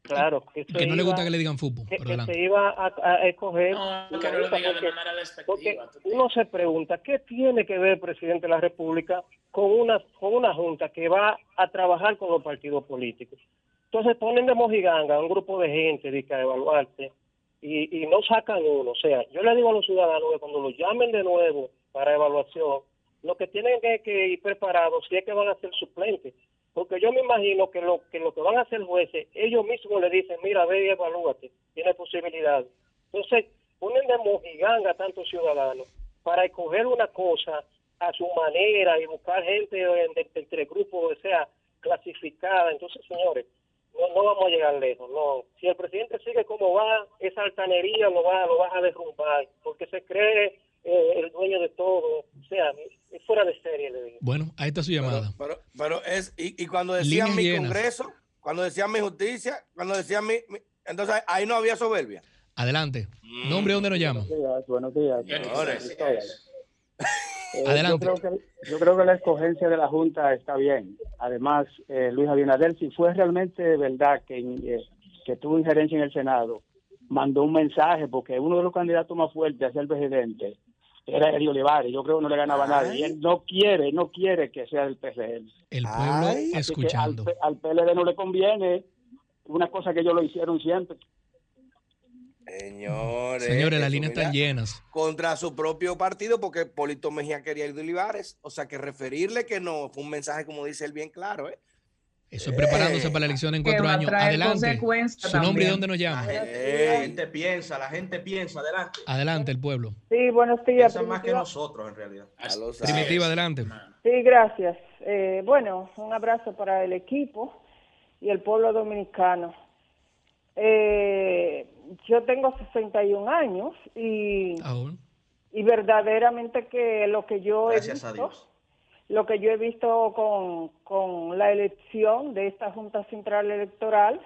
Claro. Que, no le gusta que le digan fútbol. Que, se iba a, escoger. No, que no lo diga de manera despectiva. Uno se pregunta, ¿qué tiene que ver el presidente de la República con una, con una junta que va a trabajar con los partidos políticos? Entonces ponen de mojiganga a un grupo de gente de que a evaluarte y, y no sacan uno. O sea, yo le digo a los ciudadanos que cuando los llamen de nuevo para evaluación, lo que tienen que, que ir preparados si es que van a ser suplentes porque yo me imagino que lo que lo que van a hacer jueces, ellos mismos le dicen, mira, ve y evalúate, tiene posibilidad. Entonces, ponen de mojiganga a tantos ciudadanos para escoger una cosa a su manera y buscar gente entre grupos, o sea, clasificada. Entonces, señores, no, no vamos a llegar lejos, no. Si el presidente sigue como va, esa altanería lo va, lo va a derrumbar, porque se cree eh, el dueño de todo. O sea, es fuera de serie, le digo. Bueno, ahí está su llamada. Pero, pero, es, y, y, cuando decían mi Congreso, cuando decían mi justicia, cuando decían mi, entonces ahí no había soberbia. Adelante. ¿Nombre dónde nos llama? Buenos días. Eh, Adelante. Yo creo, que, yo creo, que, la escogencia de la Junta está bien. Además, eh, Luis Abinader, si fue realmente verdad que, eh, que tuvo injerencia en el Senado, mandó un mensaje porque uno de los candidatos más fuertes a ser presidente era Eddie Olivares, yo creo que no le ganaba a nadie. Y él no quiere, no quiere que sea el PCL. El pueblo escuchando. Al, PLD no le conviene una cosa que ellos lo hicieron siempre. Señores, Señores, las líneas están llenas. Contra su propio partido, porque Polito Mejía quería ir de Olivares. O sea, que referirle que no fue un mensaje, como dice él, bien claro. ¿eh? Eso es preparándose para la elección en cuatro años. Adelante. Su nombre y dónde nos llama. La gente piensa, la gente piensa. Adelante. Adelante, el pueblo. Sí, buenos días. Piensa más que nosotros, en realidad. Primitiva, adelante. Sí, gracias. Eh, bueno, un abrazo para el equipo y el pueblo dominicano. Eh, yo tengo 61 años y, y verdaderamente que lo que yo he visto, lo que yo he visto con, con la elección de esta Junta Central Electoral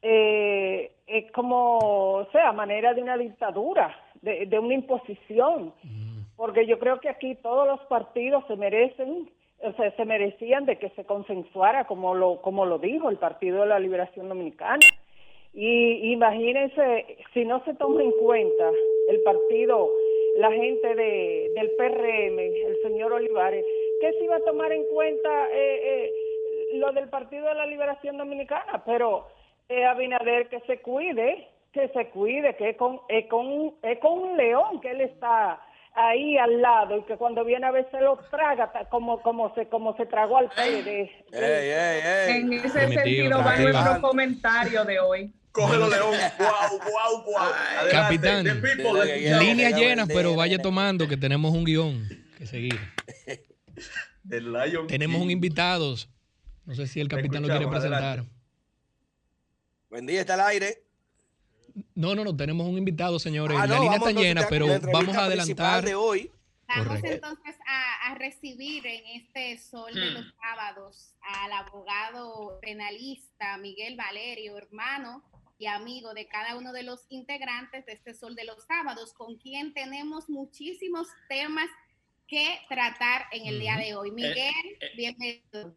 eh, es como, o sea, manera de una dictadura, de, de una imposición, mm. porque yo creo que aquí todos los partidos se merecen o sea, se merecían de que se consensuara como lo como lo dijo el Partido de la Liberación Dominicana y imagínense, si no se toma en cuenta el partido, la gente de, del PRM, el señor Olivares, ¿qué se iba a tomar en cuenta eh, eh, lo del Partido de la Liberación Dominicana? Pero eh, Abinader que se cuide, que se cuide, que es con, es con, es con un león que él está ahí al lado y que cuando viene a ver se lo traga como como se como se tragó al PLD. En ese sentido va nuestro comentario de hoy. Cógelo, León. Guau, guau, guau. Capitán, línea llena, pero vaya tomando que tenemos un guion que seguir. tenemos un invitado. No sé si el capitán lo quiere presentar. Buen día, está al aire. No, no, no, tenemos un invitado, señores. Ah, la línea está llena, pero vamos a adelantar. De hoy. Vamos entonces a, recibir en este sol de los hmm. sábados al abogado penalista Miguel Valerio, hermano y amigo de cada uno de los integrantes de este Sol de los Sábados, con quien tenemos muchísimos temas que tratar en el día de hoy. Eh, Miguel, eh. bienvenido.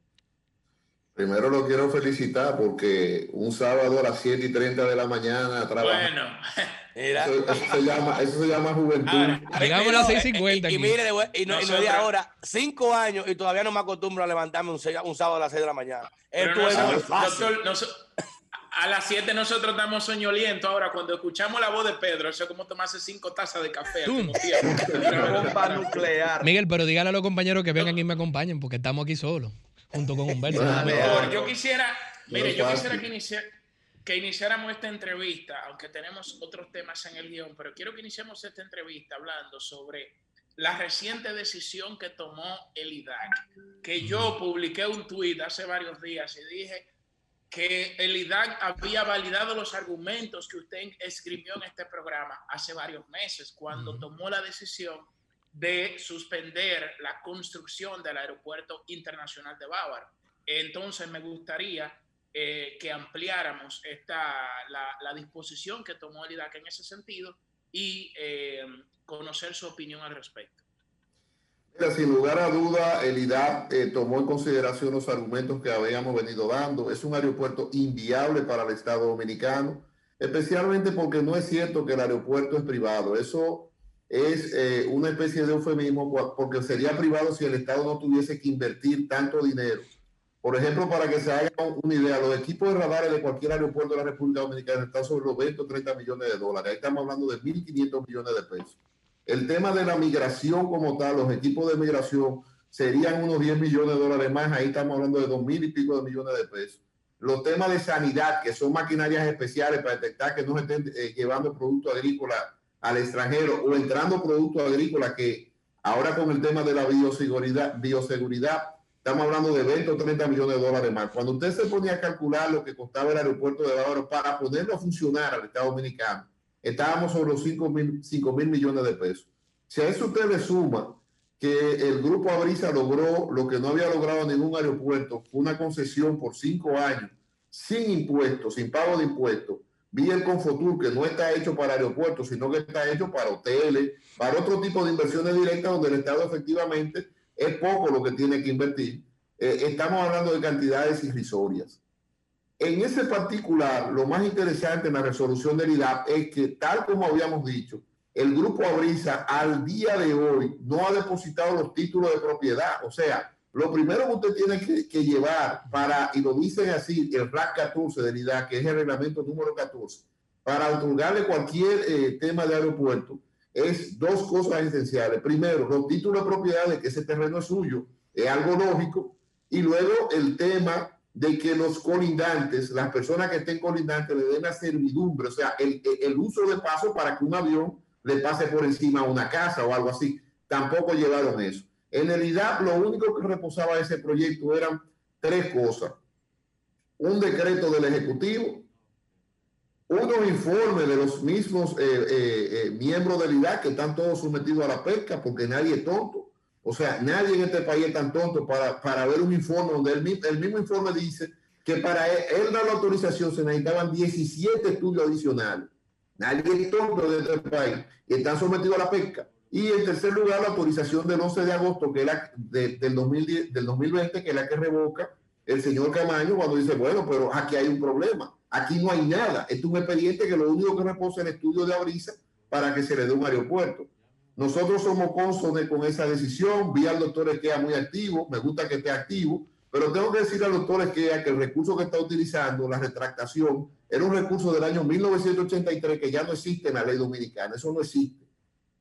Primero lo quiero felicitar porque un sábado a las 7 y 30 de la mañana trabaja. Bueno, Eso, se llama, eso se llama juventud. Llegamos a las 6.50. Y, y, mire, y no, y no ahora, cinco años y todavía no me acostumbro a levantarme un, un sábado a las 6 de la mañana. Esto es muy fácil a las 7 nosotros damos soñoliento. Ahora, cuando escuchamos la voz de Pedro, eso es como tomarse cinco tazas de café. bomba nuclear. Miguel, pero dígale a los compañeros que vengan y me acompañen, porque estamos aquí solos, junto con Humberto. yo quisiera, mire, yo quisiera que, que iniciáramos esta entrevista, aunque tenemos otros temas en el guion, pero quiero que iniciemos esta entrevista hablando sobre la reciente decisión que tomó el IDAC, que yo publiqué un tuit hace varios días y dije que el IDAC había validado los argumentos que usted escribió en este programa hace varios meses, cuando tomó la decisión de suspender la construcción del aeropuerto internacional de Bávaro. Entonces me gustaría eh, que ampliáramos esta, la, disposición que tomó el IDAC en ese sentido y eh, conocer su opinión al respecto sin lugar a duda, el IDAP eh, tomó en consideración los argumentos que habíamos venido dando. Es un aeropuerto inviable para el Estado dominicano, especialmente porque no es cierto que el aeropuerto es privado. Eso es eh, una especie de eufemismo porque sería privado si el Estado no tuviese que invertir tanto dinero. Por ejemplo, para que se haga una idea, los equipos de radares de cualquier aeropuerto de la República Dominicana están sobre los 20 o 30 millones de dólares. Ahí estamos hablando de 1.500 millones de pesos. El tema de la migración como tal, los equipos de migración serían unos 10 millones de dólares más, ahí estamos hablando de 2 mil y pico de millones de pesos. Los temas de sanidad, que son maquinarias especiales para detectar que no se estén eh, llevando productos agrícolas al extranjero o entrando productos agrícolas que ahora con el tema de la bioseguridad, bioseguridad estamos hablando de 20 o 30 millones de dólares más. Cuando usted se ponía a calcular lo que costaba el aeropuerto de Bávaro para ponerlo a funcionar al Estado Dominicano, estábamos sobre los 5 mil, millones de pesos. Si a eso usted le suma que el grupo Abrisa logró lo que no había logrado ningún aeropuerto, una concesión por cinco años, sin impuestos, sin pago de impuestos, vía el Confotur, que no está hecho para aeropuertos, sino que está hecho para hoteles, para otro tipo de inversiones directas donde el Estado efectivamente es poco lo que tiene que invertir. Eh, estamos hablando de cantidades irrisorias. En ese particular, lo más interesante en la resolución del IDAP es que, tal como habíamos dicho, el grupo Abrisa al día de hoy no ha depositado los títulos de propiedad. O sea, lo primero que usted tiene que, llevar para, y lo dicen así, el RAC 14 del IDAP, que es el reglamento número 14, para otorgarle cualquier eh, tema de aeropuerto, es dos cosas esenciales. Primero, los títulos de propiedad de que ese terreno es suyo, es algo lógico. Y luego el tema de que los colindantes, las personas que estén colindantes, le den la servidumbre, o sea, el, el uso de paso para que un avión le pase por encima a una casa o algo así. Tampoco llevaron eso. En realidad, lo único que reposaba ese proyecto eran tres cosas. Un decreto del Ejecutivo, unos informes de los mismos eh, eh, eh, miembros del IDAC que están todos sometidos a la pesca, porque nadie es tonto. O sea, nadie en este país es tan tonto para, para ver un informe donde el, el, mismo informe dice que para él, dar la autorización se necesitaban 17 estudios adicionales. Nadie es tonto de este país y están sometidos a la pesca. Y en tercer lugar, la autorización del 11 de agosto que la, del, 2010, del 2020, que es la que revoca el señor Camaño cuando dice, bueno, pero aquí hay un problema. Aquí no hay nada. Esto es un expediente que lo único que reposa es el estudio de Abrisa para que se le dé un aeropuerto. Nosotros somos consones con esa decisión. Vi al doctor Esquea muy activo. Me gusta que esté activo. Pero tengo que decir al doctor Esquea que el recurso que está utilizando, la retractación, era un recurso del año 1983 que ya no existe en la ley dominicana. Eso no existe.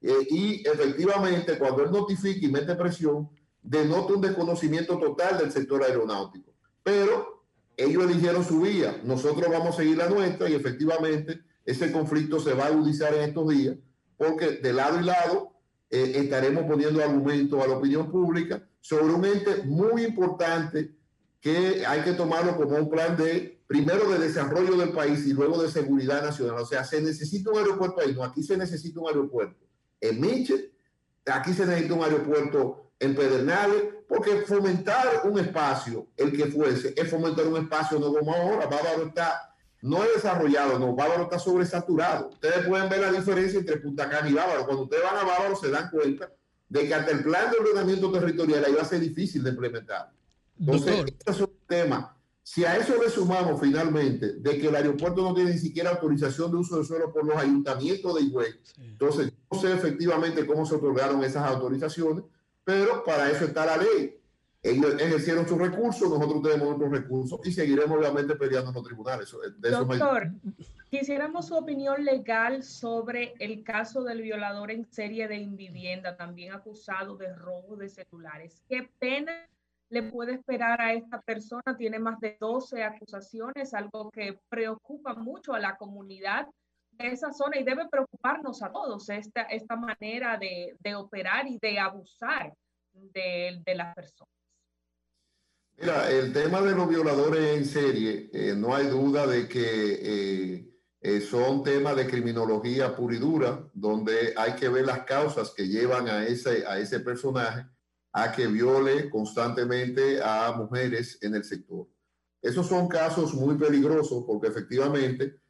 Eh, y efectivamente, cuando él notifica y mete presión, denota un desconocimiento total del sector aeronáutico. Pero ellos eligieron su vía, nosotros vamos a seguir la nuestra y efectivamente ese conflicto se va a agudizar en estos días porque de lado y lado eh, estaremos poniendo argumentos a la opinión pública sobre un ente muy importante que hay que tomarlo como un plan de, primero, de desarrollo del país y luego de seguridad nacional. O sea, se necesita un aeropuerto ahí, no, aquí se necesita un aeropuerto. En Miche, aquí se necesita un aeropuerto en Pedernales, porque fomentar un espacio, el que fuese, es fomentar un espacio no como ahora. Bávaro está no es desarrollado, no, Bávaro está sobresaturado. Ustedes pueden ver la diferencia entre Punta Cana y Bávaro. Cuando ustedes van a Bávaro se dan cuenta de que hasta el plan de ordenamiento territorial ahí va a ser difícil de implementar. Entonces, este es un tema. Si a eso le sumamos finalmente de que el aeropuerto no tiene ni siquiera autorización de uso de suelo por los ayuntamientos de Higüey, entonces no sé efectivamente cómo se otorgaron esas autorizaciones, pero para eso está la ley. Ellos ejercieron sus recursos, nosotros tenemos otros recursos y seguiremos obviamente peleando en los tribunales. Doctor, quisiéramos su opinión legal sobre el caso del violador en serie de invivienda, también acusado de robo de celulares. ¿Qué pena le puede esperar a esta persona? Tiene más de 12 acusaciones, algo que preocupa mucho a la comunidad de esa zona y debe preocuparnos a todos esta, esta manera de, de operar y de abusar de, de las personas. Mira, el tema de los violadores en serie, eh, no hay duda de que eh, eh, son temas de criminología pura y dura, donde hay que ver las causas que llevan a ese, a ese personaje a que viole constantemente a mujeres en el sector. Esos son casos muy peligrosos porque efectivamente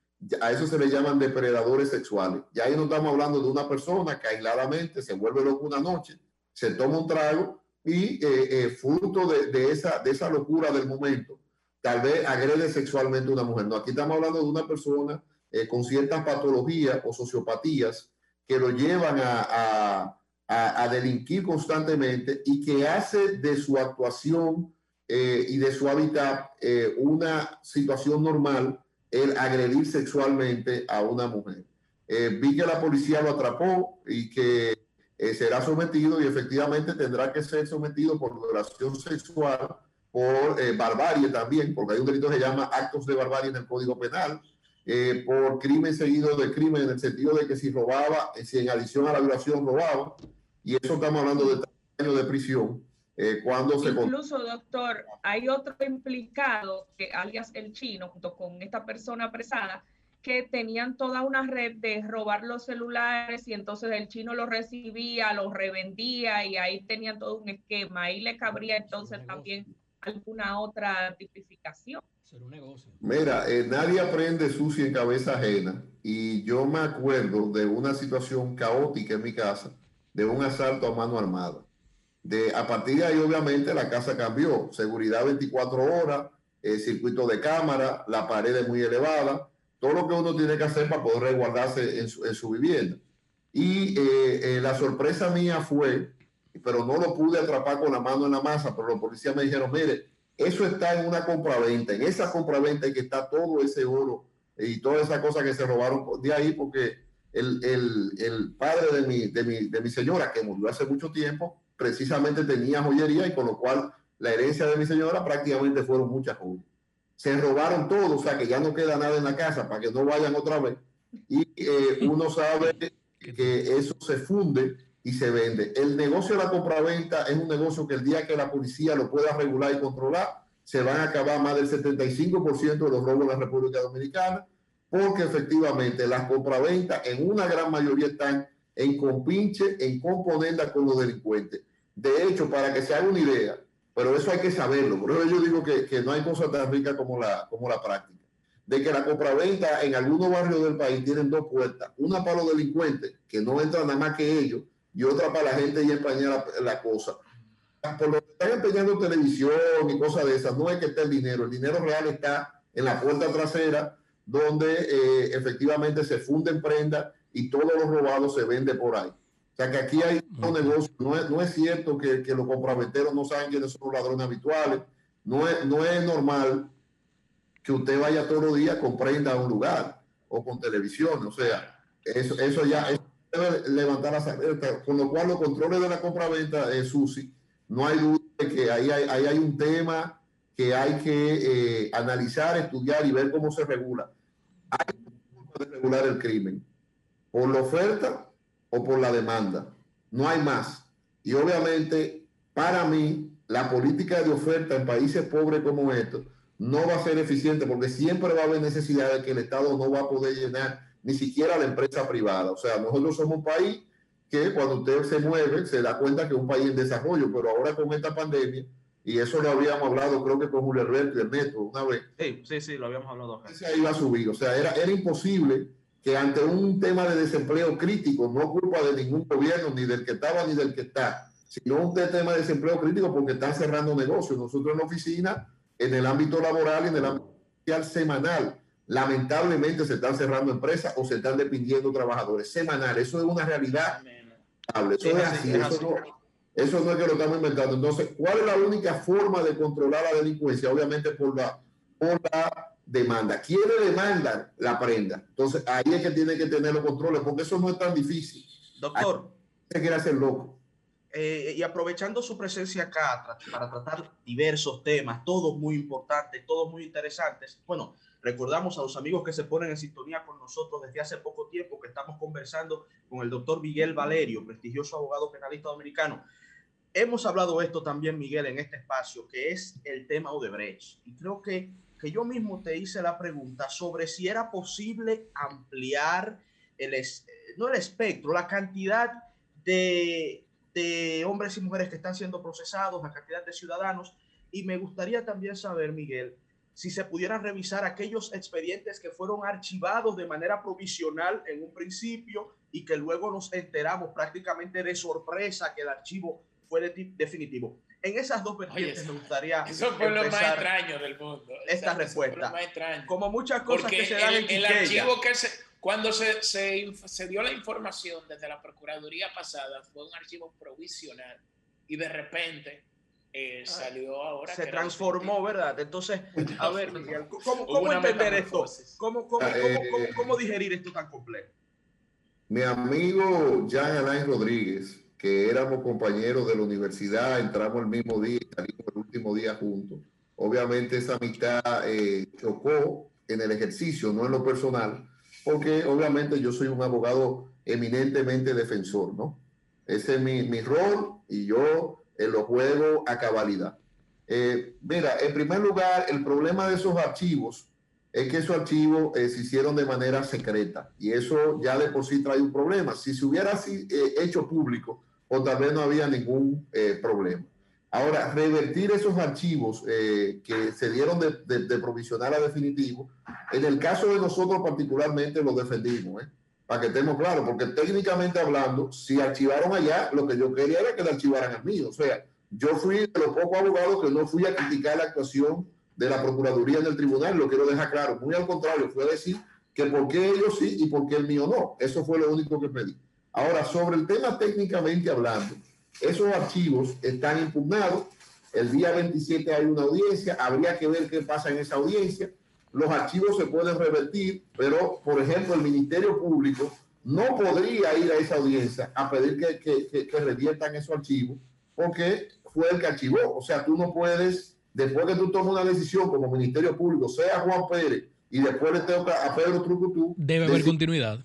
a eso se le llaman depredadores sexuales. Ya ahí no estamos hablando de una persona que aisladamente se vuelve loco una noche, se toma un trago y eh, eh, fruto de, esa, de esa locura del momento, tal vez agrede sexualmente a una mujer. No, aquí estamos hablando de una persona eh, con ciertas patologías o sociopatías que lo llevan a, a, delinquir constantemente y que hace de su actuación y de su hábitat una situación normal el agredir sexualmente a una mujer. vi que la policía lo atrapó y que eh, será sometido y efectivamente tendrá que ser sometido por violación sexual, por eh, barbarie también, porque hay un delito que se llama actos de barbarie en el Código Penal, eh, por crimen seguido de crimen en el sentido de que si robaba, si en adición a la violación robaba, y eso estamos hablando de años de prisión. cuando se Incluso, doctor, hay otro implicado, que alias el chino, junto con esta persona apresada, que tenían toda una red de robar los celulares y entonces el chino los recibía, los revendía y ahí tenían todo un esquema. Ahí le cabría entonces también alguna otra tipificación. Un negocio. Mira, eh, nadie aprende sucio en cabeza ajena y yo me acuerdo de una situación caótica en mi casa, de un asalto a mano armada. De, a partir de ahí, obviamente, la casa cambió. Seguridad 24 horas, el circuito de cámara, la pared es muy elevada todo lo que uno tiene que hacer para poder resguardarse en su, vivienda. Y eh, eh, la sorpresa mía fue, pero no lo pude atrapar con la mano en la masa, pero los policías me dijeron, mire, eso está en una compraventa, en esa compraventa que está todo ese oro y todas esas cosas que se robaron de ahí, porque el, padre de mi, de, mi, de mi señora, que murió hace mucho tiempo, precisamente tenía joyería y con lo cual la herencia de mi señora prácticamente fueron muchas joyas. Se robaron todo, o sea que ya no queda nada en la casa para que no vayan otra vez. Y eh, uno sabe que eso se funde y se vende. El negocio de la compraventa es un negocio que el día que la policía lo pueda regular y controlar, se van a acabar más del 75% de los robos en la República Dominicana, porque efectivamente las compraventas en una gran mayoría están en compinche, en componenda con los delincuentes. De hecho, para que se haga una idea, pero eso hay que saberlo, por yo digo que, que no hay cosa tan rica como la, como la práctica, de que la compraventa en algunos barrios del país tienen dos puertas, una para los delincuentes, que no entran nada más que ellos, y otra para la gente y empañar la, cosa. Por lo que están empeñando televisión y cosas de esas, no es que esté el dinero, el dinero real está en la puerta trasera, donde eh, efectivamente se funden prendas y todos los robados se vende por ahí. O sea que aquí hay un negocio, no es, no es cierto que, que, los compraventeros no saben quiénes son los ladrones habituales, no es, no es normal que usted vaya todos los días con prenda a un lugar o con televisión, o sea, eso, eso ya levantar las alertas, con lo cual los controles de la compra-venta, de Susi, no hay duda de que ahí hay, ahí hay un tema que hay que eh, analizar, estudiar y ver cómo se regula. Hay que regular el crimen, por la oferta o por la demanda. No hay más. Y obviamente, para mí, la política de oferta en países pobres como estos no va a ser eficiente porque siempre va a haber necesidad de que el Estado no va a poder llenar ni siquiera la empresa privada. O sea, nosotros somos un país que cuando usted se mueve se da cuenta que es un país en desarrollo, pero ahora con esta pandemia, y eso lo habíamos hablado creo que con Julio Alberto y Metro una vez. Sí, sí, sí, lo habíamos hablado acá. Se iba a subir, o sea, era, era imposible que ante un tema de desempleo crítico, no culpa de ningún gobierno, ni del que estaba ni del que está, sino un tema de desempleo crítico porque están cerrando negocios. Nosotros en la oficina, en el ámbito laboral, en el ámbito social semanal, lamentablemente se están cerrando empresas o se están despidiendo trabajadores semanales. Eso es una realidad. Eso es así. Eso no, es que lo estamos inventando. Entonces, ¿cuál es la única forma de controlar la delincuencia? Obviamente por la, por la demanda. ¿Quiénes demandan la prenda? Entonces, ahí es que tiene que tener los controles, porque eso no es tan difícil. Doctor. Se quiere hacer loco. Eh, y aprovechando su presencia acá para tratar diversos temas, todos muy importantes, todos muy interesantes. Bueno, Recordamos a los amigos que se ponen en sintonía con nosotros desde hace poco tiempo que estamos conversando con el doctor Miguel Valerio, prestigioso abogado penalista dominicano. Hemos hablado esto también, Miguel, en este espacio, que es el tema Odebrecht. Y creo que, yo mismo te hice la pregunta sobre si era posible ampliar el, no el espectro, la cantidad de hombres y mujeres que están siendo procesados, la cantidad de ciudadanos. Y me gustaría también saber, Miguel, si se pudieran revisar aquellos expedientes que fueron archivados de manera provisional en un principio y que luego nos enteramos prácticamente de sorpresa que el archivo fue definitivo. En esas dos vertientes me gustaría. Eso fue lo más extraño del mundo. Esta respuesta. Como muchas cosas que se dan el, en el archivo que se, cuando se, se, se dio la información desde la Procuraduría pasada, fue un archivo provisional y de repente eh, salió ahora. Se transformó, ¿verdad? Entonces, a ver, ¿cómo, cómo entender esto? ¿Cómo, cómo, eh, cómo, digerir esto tan complejo? Mi amigo Jean Alain Rodríguez, que éramos compañeros de la universidad, entramos el mismo día salimos el último día juntos. Obviamente esa amistad eh, chocó en el ejercicio, no en lo personal, porque obviamente yo soy un abogado eminentemente defensor, ¿no? Ese es mi, rol y yo en los juegos a cabalidad. Eh, mira, en primer lugar, el problema de esos archivos es que esos archivos eh, se hicieron de manera secreta y eso ya de por sí trae un problema. Si se hubiera eh, hecho público, o no había ningún problema. Ahora, revertir esos archivos que se dieron de, provisional a definitivo, en el caso de nosotros particularmente lo defendimos, para que estemos claros, porque técnicamente hablando, si archivaron allá, lo que yo quería era que le archivaran a mí. O sea, yo fui de los pocos abogados que no fui a criticar la actuación de la Procuraduría en el tribunal, lo quiero dejar claro. Muy al contrario, fue a decir que por qué ellos sí y por qué el mío no. Eso fue lo único que pedí. Ahora, sobre el tema técnicamente hablando, esos archivos están impugnados. El día 27 hay una audiencia, habría que ver qué pasa en esa audiencia los archivos se pueden revertir, pero, por ejemplo, el Ministerio Público no podría ir a esa audiencia a pedir que, que, que, reviertan esos archivos porque fue el que archivó. O sea, tú no puedes después que tú tomes una decisión como Ministerio Público, sea Juan Pérez, y después le toca a Pedro Trucutú. Debe haber continuidad.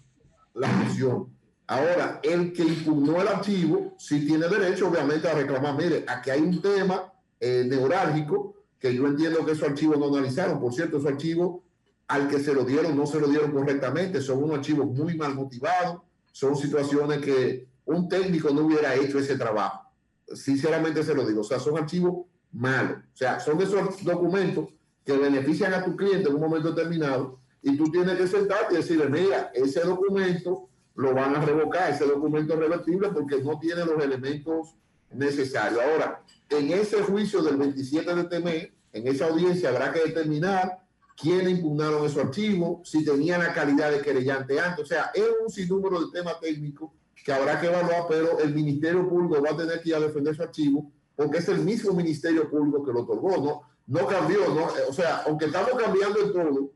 La función. Ahora, el que impugnó el archivo, sí tiene derecho, obviamente, a reclamar. Mire, aquí hay un tema eh, neurálgico que yo entiendo que esos archivos no analizaron. Por cierto, esos archivos al que se lo dieron no se lo dieron correctamente. Son unos archivos muy mal motivados. Son situaciones que un técnico no hubiera hecho ese trabajo. Sinceramente se lo digo. O sea, son archivos malos. O sea, son esos documentos que benefician a tu cliente en un momento determinado y tú tienes que sentarte y decirle, mira, ese documento lo van a revocar, ese documento revertible porque no tiene los elementos necesarios. Ahora, en ese juicio del 27 de este mes, en esa audiencia habrá que determinar quiénes impugnaron esos archivos, si tenían la calidad de querellante antes. O sea, es un sinnúmero de temas técnicos que habrá que evaluar, pero el Ministerio Público va a tener que ir a defender su archivo porque es el mismo Ministerio Público que lo otorgó, ¿no? No cambió, ¿no? O sea, aunque estamos cambiando en todo,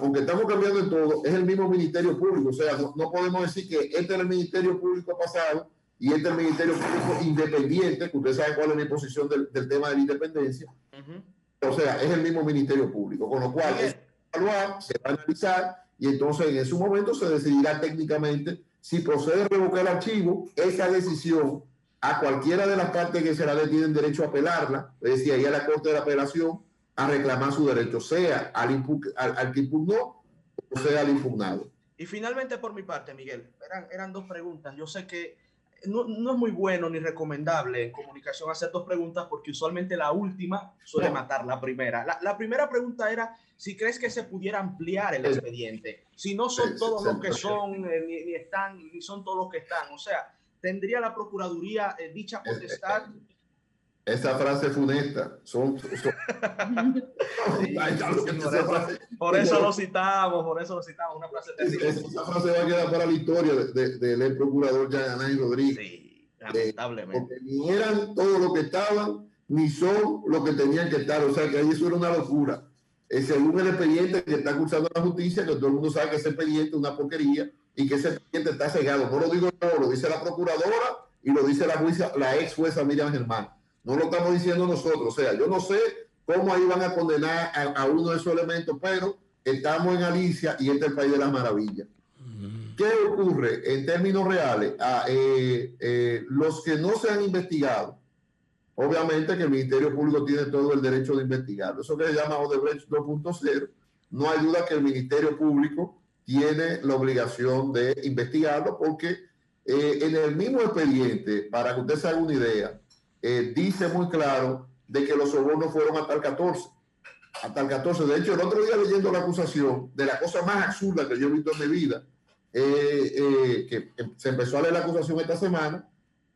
aunque estamos cambiando en todo, es el mismo Ministerio Público. O sea, no, podemos decir que este es el Ministerio Público pasado y este es el Ministerio Público independiente, que ustedes saben cuál es mi posición del, tema de la independencia. O sea, es el mismo Ministerio Público, con lo cual es evaluar, se va a analizar y entonces en ese momento se decidirá técnicamente si procede a revocar el archivo, esa decisión a cualquiera de las partes que se la dé tienen derecho a apelarla, es decir, ahí a la Corte de Apelación a reclamar su derecho, sea al, al, que impugnó o sea al impugnado. Y finalmente, por mi parte, Miguel, eran, eran dos preguntas. Yo sé que no, no, es muy bueno ni recomendable en comunicación hacer dos preguntas porque usualmente la última suele matar la primera. La, la, primera pregunta era si crees que se pudiera ampliar el expediente, si no son todos los que son, eh, ni, ni, están, ni son todos los que están. O sea, ¿tendría la Procuraduría eh, dicha potestad? Esa frase funesta. Son, son... por, eso lo citamos, por eso lo citamos. Una frase Esa frase va a quedar para la historia del de, de, procurador Yanay Rodríguez. Sí, lamentablemente. porque ni eran todos los que estaban, ni son los que tenían que estar. O sea que ahí eso era una locura. Es según el expediente que está cursando la justicia, que todo el mundo sabe que ese expediente es una porquería y que ese expediente está cegado. No lo digo yo, lo dice la procuradora y lo dice la, juicia, la ex jueza Miriam Germán. No lo estamos diciendo nosotros. O sea, yo no sé cómo ahí van a condenar a, uno de esos elementos, pero estamos en Alicia y este es el país de las maravillas. ¿Qué ocurre en términos reales? ah, eh, eh, los que no se han investigado, obviamente que el Ministerio Público tiene todo el derecho de investigarlo. Eso que se llama Odebrecht 2.0. No hay duda que el Ministerio Público tiene la obligación de investigarlo porque eh, en el mismo expediente, para que usted se haga una idea, eh, dice muy claro de que los sobornos fueron hasta el 14. Hasta el 14. De hecho, el otro día leyendo la acusación de la cosa más absurda que yo he visto en mi vida, eh, que se empezó a leer la acusación esta semana,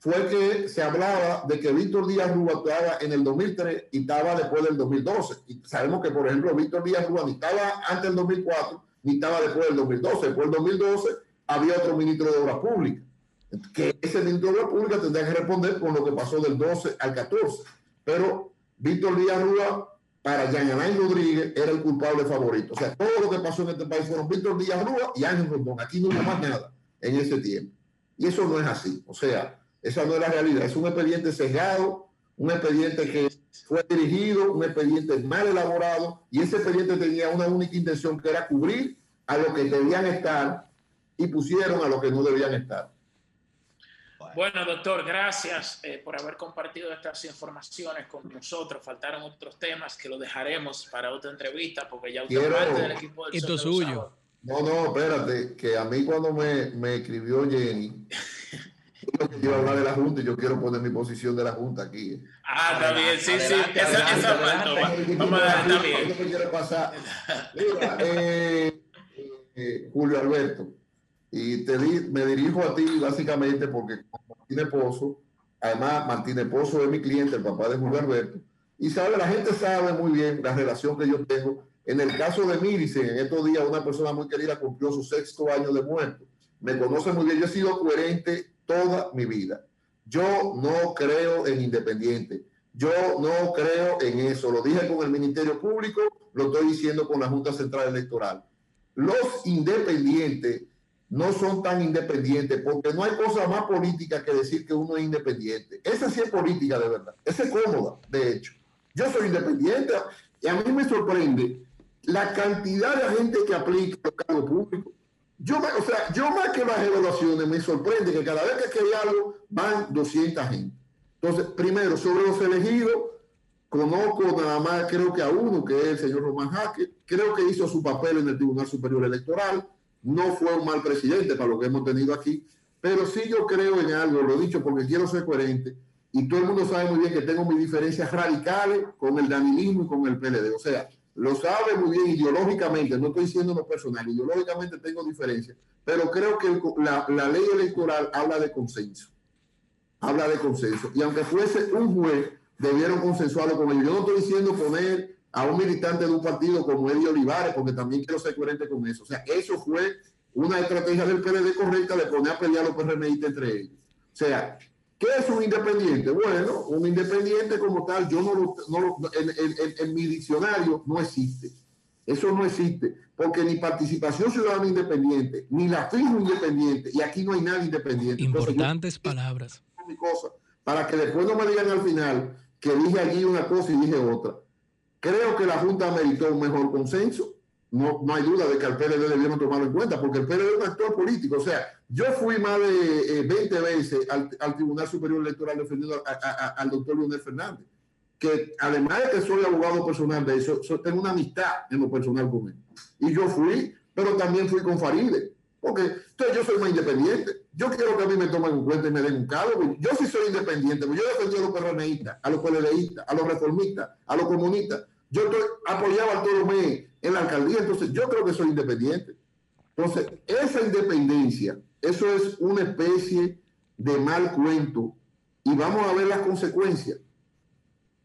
fue que se hablaba de que Víctor Díaz Rúa estaba en el 2003 y estaba después del 2012. Y sabemos que, por ejemplo, Víctor Díaz Rúa ni estaba antes del 2004 ni estaba después del 2012. Después del 2012 había otro ministro de Obras Públicas, que ese ministro de Obras Públicas tendría que responder con lo que pasó del 12 al 14. Pero Víctor Díaz Rúa, para Alain Rodríguez, era el culpable favorito. O sea, todo lo que pasó en este país fueron Víctor Díaz Rúa y Ángel Rondón. Aquí no hubo más nada en ese tiempo. Y eso no es así. O sea, esa no es la realidad. Es un expediente cerrado, un expediente que fue dirigido, un expediente mal elaborado, y ese expediente tenía una única intención que era cubrir a los que debían estar y pusieron a los que no debían estar. Bueno, doctor, gracias eh, por haber compartido estas informaciones con nosotros. Faltaron otros temas que lo dejaremos para otra entrevista porque ya usted parte del equipo del Esto suyo. No, no, espérate, que a mí cuando me, me escribió Jenny, yo hablar de la Junta y yo quiero poner mi posición de la Junta aquí. ¿eh? Ah, está bien, sí, sí. Esa, esa Vamos a dar, está bien. quiero pasar. Mira, eh, eh, Julio Alberto, y te di, me dirijo a ti básicamente porque Martínez Pozo, además Martínez Pozo es mi cliente, el papá de Julio Alberto, y sabe, la gente sabe muy bien la relación que yo tengo. En el caso de Miricen, en estos días una persona muy querida cumplió su sexto año de muerto. Me conoce muy bien, yo he sido coherente toda mi vida. Yo no creo en independiente. Yo no creo en eso. Lo dije con el Ministerio Público, lo estoy diciendo con la Junta Central Electoral. Los independientes no son tan independientes porque no hay cosa más política que decir que uno es independiente. Esa sí es política de verdad. Esa es cómoda, de hecho. Yo soy independiente y a mí me sorprende la cantidad de gente que aplica los cargos públicos. Yo, o sea, yo más que las evaluaciones me sorprende que cada vez que hay algo van 200 gente. Entonces, primero, sobre los elegidos, conozco nada más, creo que a uno, que es el señor Román Jaque, creo que hizo su papel en el Tribunal Superior Electoral, no fue un mal presidente para lo que hemos tenido aquí, pero sí yo creo en algo, lo he dicho porque quiero ser coherente, y todo el mundo sabe muy bien que tengo mis diferencias radicales con el danilismo y con el PLD. O sea, lo sabe muy bien ideológicamente, no estoy diciendo lo personal, ideológicamente tengo diferencias, pero creo que la, la, ley electoral habla de consenso. Habla de consenso. Y aunque fuese un juez, debieron consensuarlo con ellos. Yo no estoy diciendo poner a un militante de un partido como Eddie Olivares, porque también quiero ser coherente con eso. O sea, eso fue una estrategia del PLD correcta de poner a pelear a los PRMistas entre ellos. O sea, ¿Qué es un independiente? Bueno, un independiente como tal, yo no lo, no en, mi diccionario no existe. Eso no existe, porque ni participación ciudadana independiente, ni la firma independiente, y aquí no hay nadie independiente. Importantes palabras. para que después no me digan al final que dije allí una cosa y dije otra. Creo que la Junta meritó un mejor consenso no, no hay duda de que al PLD debieron tomarlo en cuenta, porque el PLD es un actor político. O sea, yo fui más de 20 eh, veces al, Tribunal Superior Electoral defendiendo al doctor Leonel Fernández, que además de que soy abogado personal de eso, tengo una amistad en lo personal con él. Y yo fui, pero también fui con Faride, porque entonces yo soy más independiente. Yo quiero que a mí me tomen en cuenta y me den un cargo. Yo sí soy independiente, yo defendí a los PRMistas, a los PLDistas, a los reformistas, a los comunistas. Yo estoy, apoyaba a Tolomé en la alcaldía, entonces yo creo que soy independiente. Entonces, esa independencia, eso es una especie de mal cuento y vamos a ver las consecuencias.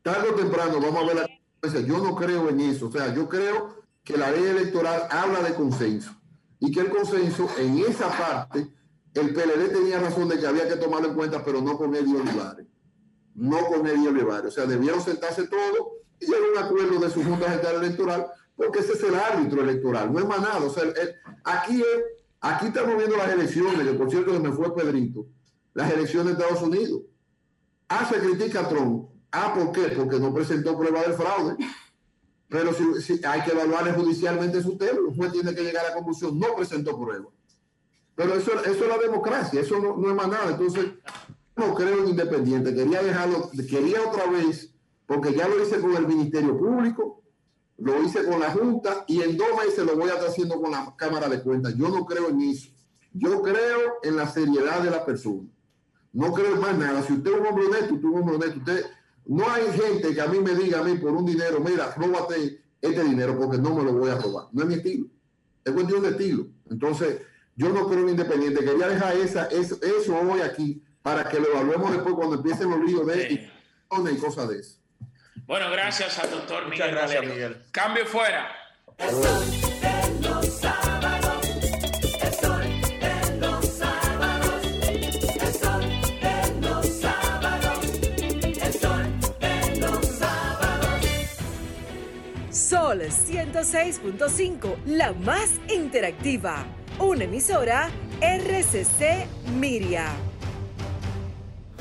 Tarde o temprano vamos a ver las consecuencias. Yo no creo en eso. O sea, yo creo que la ley electoral habla de consenso y que el consenso en esa parte, el PLD tenía razón de que había que tomarlo en cuenta, pero no con Eddie Olivares. No con Eddie Olivares. O sea, debieron sentarse todos y a un acuerdo de su Junta General Electoral, porque ese es el árbitro electoral, no es más nada. O sea, aquí, aquí estamos viendo las elecciones, que por cierto se me fue Pedrito, las elecciones de Estados Unidos. Ah, se critica a Trump. Ah, ¿por qué? Porque no presentó prueba del fraude. Pero si, hay que evaluar judicialmente su tema, el juez tiene que llegar a la conclusión, no presentó prueba. Pero eso, eso es la democracia, eso no, no es más nada. Entonces, no creo en independiente. Quería dejarlo, quería otra vez porque ya lo hice con el Ministerio Público, lo hice con la Junta y en dos meses lo voy a estar haciendo con la Cámara de Cuentas. Yo no creo en eso. Yo creo en la seriedad de la persona. No creo en más nada. Si usted es un hombre honesto, usted es un hombre honesto. Usted, no hay gente que a mí me diga a mí por un dinero, mira, róbate este dinero porque no me lo voy a robar. No es mi estilo. Es cuestión de estilo. Entonces, yo no creo en independiente. Quería dejar esa, eso, eso hoy aquí para que lo evaluemos después cuando empiecen los líos de y cosas de eso. Bueno, gracias al doctor Muchas gracias, Miguel. Cambio fuera. Sol 106.5, la más interactiva. Una emisora RCC Miria.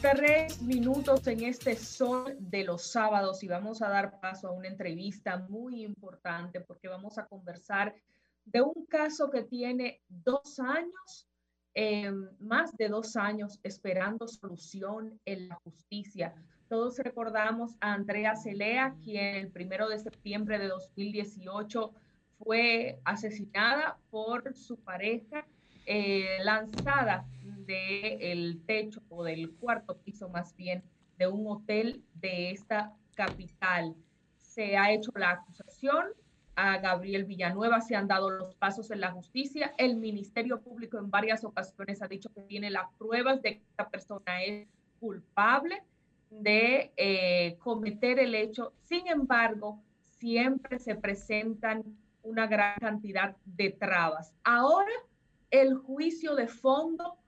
Tres minutos en este sol de los sábados y vamos a dar paso a una entrevista muy importante porque vamos a conversar de un caso que tiene dos años, em, más de dos años esperando solución en la justicia. Todos recordamos a Andrea Celea, quien el primero de septiembre de 2018 fue asesinada por su pareja, eh, lanzada del techo o del cuarto piso más bien de un hotel de esta capital. Se ha hecho la acusación a Gabriel Villanueva, se han dado los pasos en la justicia. El Ministerio Público en varias ocasiones ha dicho que tiene las pruebas de que esta persona es culpable. de eh, cometer el hecho. Sin embargo, siempre se presentan una gran cantidad de trabas. Ahora el juicio de fondo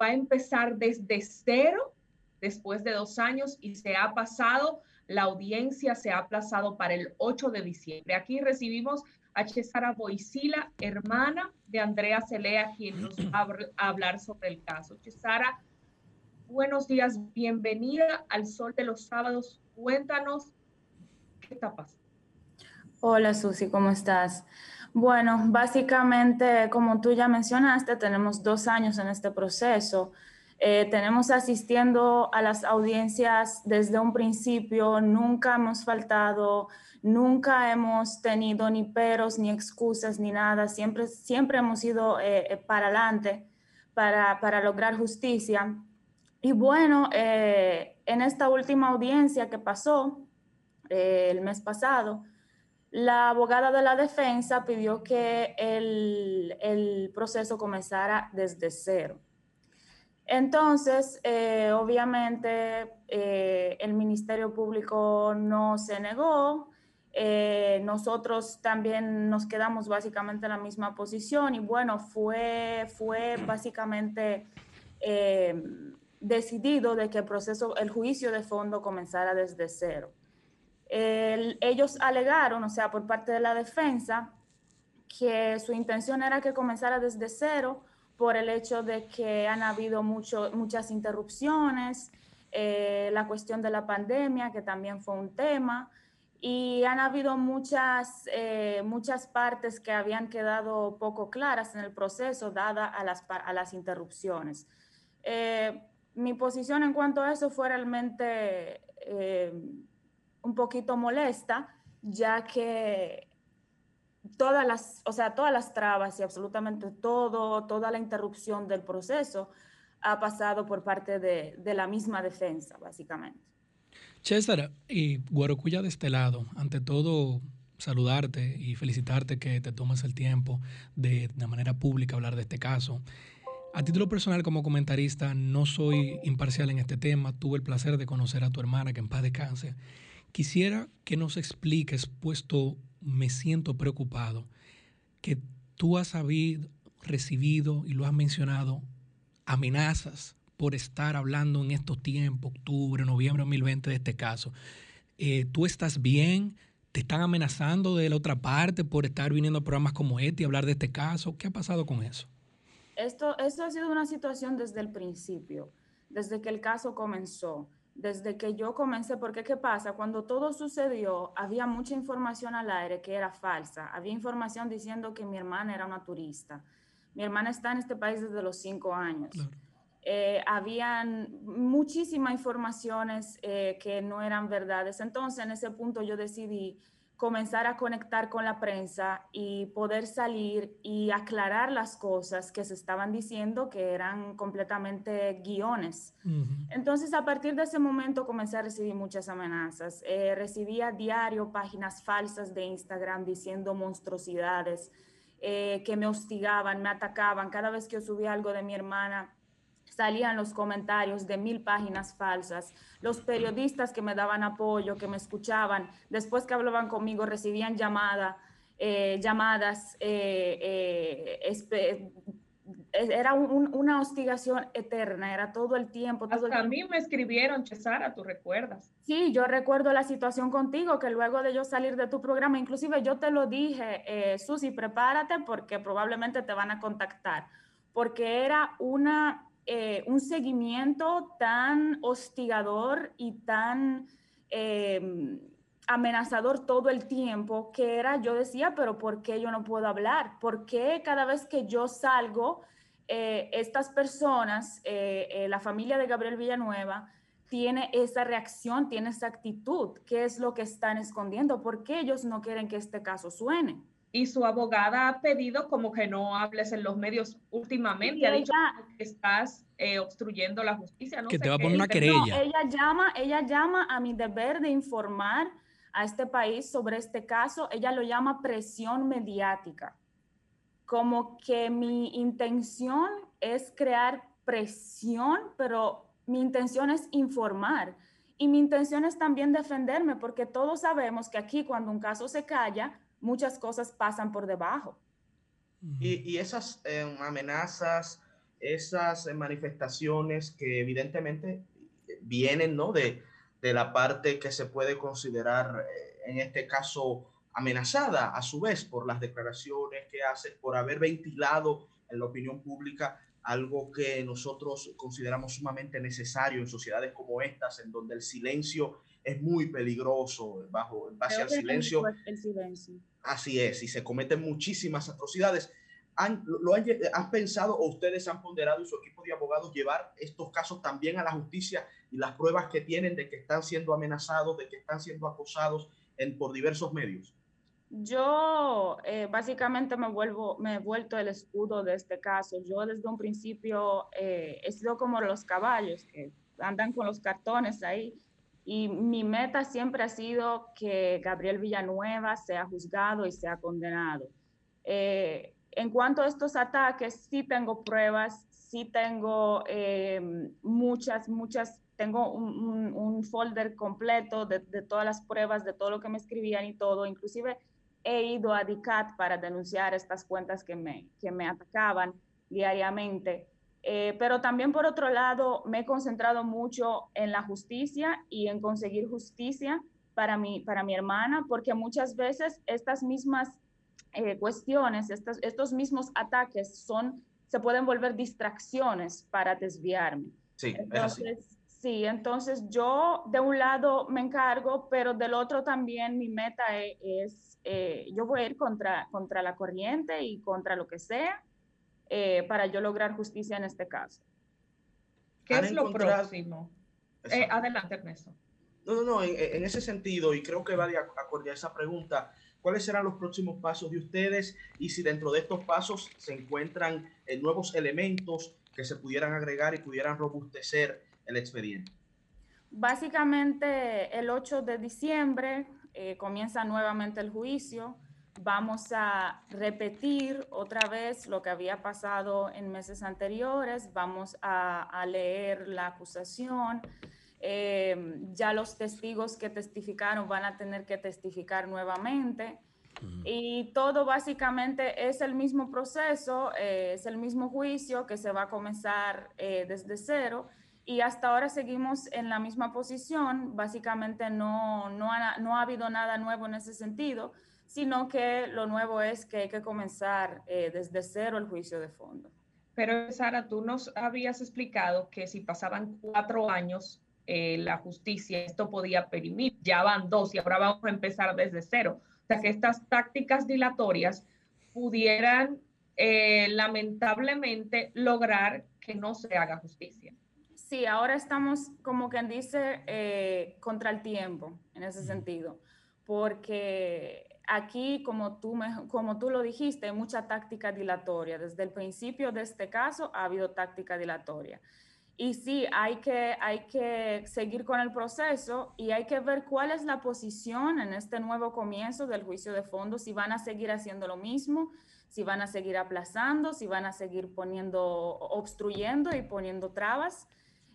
va a empezar desde cero después de dos años y se ha pasado, la audiencia se ha aplazado para el 8 de diciembre. Aquí recibimos a Cesara Boisila, hermana de Andrea Celea, quien nos va a hablar sobre el caso. Cesara, buenos días, bienvenida al Sol de los Sábados. Cuéntanos qué está pasando. Hola Susi, ¿cómo estás? Bueno, básicamente, como tú ya mencionaste, tenemos dos años en este proceso. Eh, tenemos asistiendo a las audiencias desde un principio, nunca hemos faltado, nunca hemos tenido ni peros, ni excusas, ni nada, siempre, siempre hemos ido eh, eh, para adelante para, para, lograr justicia. Y bueno, en esta última audiencia que pasó el mes pasado, la abogada de la defensa pidió que el, el proceso comenzara desde cero. Entonces, eh, obviamente, eh, el Ministerio Público no se negó. Eh, nosotros también nos quedamos básicamente en la misma posición y bueno, fue, fue básicamente decidido de que el proceso, el juicio de fondo comenzara desde cero. El, ellos alegaron, o sea, por parte de la defensa, que su intención era que comenzara desde cero por el hecho de que han habido mucho, muchas interrupciones, eh, la cuestión de la pandemia, que también fue un tema, y han habido muchas, eh, muchas partes que habían quedado poco claras en el proceso, dada a las, a las interrupciones. Eh, mi posición en cuanto a eso fue realmente eh, un poquito molesta, ya que todas las, o sea, todas las trabas y absolutamente todo, toda la interrupción del proceso ha pasado por parte de, de la misma defensa, básicamente. César, y Guarocuya de este lado, ante todo, saludarte y felicitarte que te tomes el tiempo de, de manera pública hablar de este caso. A título personal, como comentarista, no soy imparcial en este tema. Tuve el placer de conocer a tu hermana, que en paz descanse. Quisiera que nos expliques, puesto me siento preocupado, que tú has habido, recibido y lo has mencionado, amenazas por estar hablando en estos tiempos, octubre, noviembre de 2020 de este caso. Eh, ¿Tú estás bien? ¿Te están amenazando de la otra parte por estar viniendo a programas como este y hablar de este caso? ¿Qué ha pasado con eso? Esto, esto ha sido una situación desde el principio, desde que el caso comenzó desde que yo comencé, porque ¿qué pasa? Cuando todo sucedió, había mucha información al aire que era falsa. Había información diciendo que mi hermana era una turista. Mi hermana está en este país desde los cinco años. Claro. Eh, habían muchísimas informaciones eh, que no eran verdades. Entonces, en ese punto yo decidí comenzar a conectar con la prensa y poder salir y aclarar las cosas que se estaban diciendo que eran completamente guiones. Uh -huh. Entonces, a partir de ese momento comencé a recibir muchas amenazas. Eh, recibía diario páginas falsas de Instagram diciendo monstruosidades, eh, que me hostigaban, me atacaban. Cada vez que yo subía algo de mi hermana, salían los comentarios de mil páginas falsas, los periodistas que me daban apoyo, que me escuchaban, después que hablaban conmigo recibían llamada, eh, llamadas, eh, eh, era un, una hostigación eterna, era todo el tiempo. Todo Hasta el a mí me escribieron, Cesara, ¿tú recuerdas? Sí, yo recuerdo la situación contigo, que luego de yo salir de tu programa, inclusive yo te lo dije, eh, Susi, prepárate porque probablemente te van a contactar, porque era una eh, un seguimiento tan hostigador y tan eh, amenazador todo el tiempo que era, yo decía, pero ¿por qué yo no puedo hablar? ¿Por qué cada vez que yo salgo, eh, estas personas, eh, la familia de Gabriel Villanueva, tiene esa reacción, tiene esa actitud? ¿Qué es lo que están escondiendo? ¿Por qué ellos no quieren que este caso suene? Y su abogada ha pedido como que no hables en los medios últimamente. Ha dicho que estás eh, obstruyendo la justicia. No que sé te va a poner una querella. No, ella llama, ella llama a mi deber de informar a este país sobre este caso. Ella lo llama presión mediática. Como que mi intención es crear presión, pero mi intención es informar y mi intención es también defenderme, porque todos sabemos que aquí cuando un caso se calla, muchas cosas pasan por debajo. Y, y esas eh, amenazas, esas eh, manifestaciones que evidentemente vienen ¿no? de, de la parte que se puede considerar, eh, en este caso, amenazada a su vez por las declaraciones que hace, por haber ventilado en la opinión pública algo que nosotros consideramos sumamente necesario en sociedades como estas, en donde el silencio es muy peligroso, bajo, en base Creo al que silencio. El silencio. Así es, y se cometen muchísimas atrocidades. ¿Han, lo, han, ¿Han pensado o ustedes han ponderado y su equipo de abogados llevar estos casos también a la justicia y las pruebas que tienen de que están siendo amenazados, de que están siendo acosados en, por diversos medios? Yo eh, básicamente me vuelvo, me he vuelto el escudo de este caso. Yo desde un principio eh, he sido como los caballos que andan con los cartones ahí. Y mi meta siempre ha sido que Gabriel Villanueva sea juzgado y sea condenado. Eh, en cuanto a estos ataques, sí tengo pruebas, sí tengo eh, muchas, muchas, tengo un, un- un folder completo de, de todas las pruebas, de todo lo que me escribían y todo. Inclusive he ido a DICAT para denunciar estas cuentas que me, que me atacaban diariamente. Eh, pero también por otro lado, me he concentrado mucho en la justicia y en conseguir justicia para mi, para mi hermana, porque muchas veces estas mismas eh, cuestiones, estos, estos mismos ataques son, se pueden volver distracciones para desviarme. Sí, es así. Entonces, sí, entonces yo de un lado me encargo, pero del otro también mi meta e- es, eh, yo voy a ir contra, contra la corriente y contra lo que sea eh, para yo lograr justicia en este caso. ¿Qué es lo próximo? Eh, adelante, Ernesto. No, no, no, en, en ese sentido, y creo que va de ac- acorde a esa pregunta, ¿cuáles serán los próximos pasos de ustedes y si dentro de estos pasos se encuentran eh, nuevos elementos que se pudieran agregar y pudieran robustecer el expediente? Básicamente el 8 de diciembre eh, comienza nuevamente el juicio. Vamos a repetir otra vez lo que había pasado en meses anteriores. Vamos a, a leer la acusación. Eh, ya los testigos que testificaron van a tener que testificar nuevamente. Y todo básicamente es el mismo proceso, eh, es el mismo juicio que se va a comenzar eh, desde cero y hasta ahora seguimos en la misma posición. Básicamente no, no, ha, no ha habido nada nuevo en ese sentido, sino que lo nuevo es que hay que comenzar eh, desde cero el juicio de fondo. Pero Sara, tú nos habías explicado que si pasaban cuatro años, eh, la justicia esto podía perimir. Ya van dos y ahora vamos a empezar desde cero. O sea que estas tácticas dilatorias pudieran eh, lamentablemente lograr que no se haga justicia. Sí, ahora estamos, como quien dice, eh, contra el tiempo en ese sentido, porque aquí, como tú, como tú lo dijiste, mucha táctica dilatoria. Desde el principio de este caso ha habido táctica dilatoria. Y sí, hay que, hay que seguir con el proceso y hay que ver cuál es la posición en este nuevo comienzo del juicio de fondo, si van a seguir haciendo lo mismo, si van a seguir aplazando, si van a seguir poniendo, obstruyendo y poniendo trabas.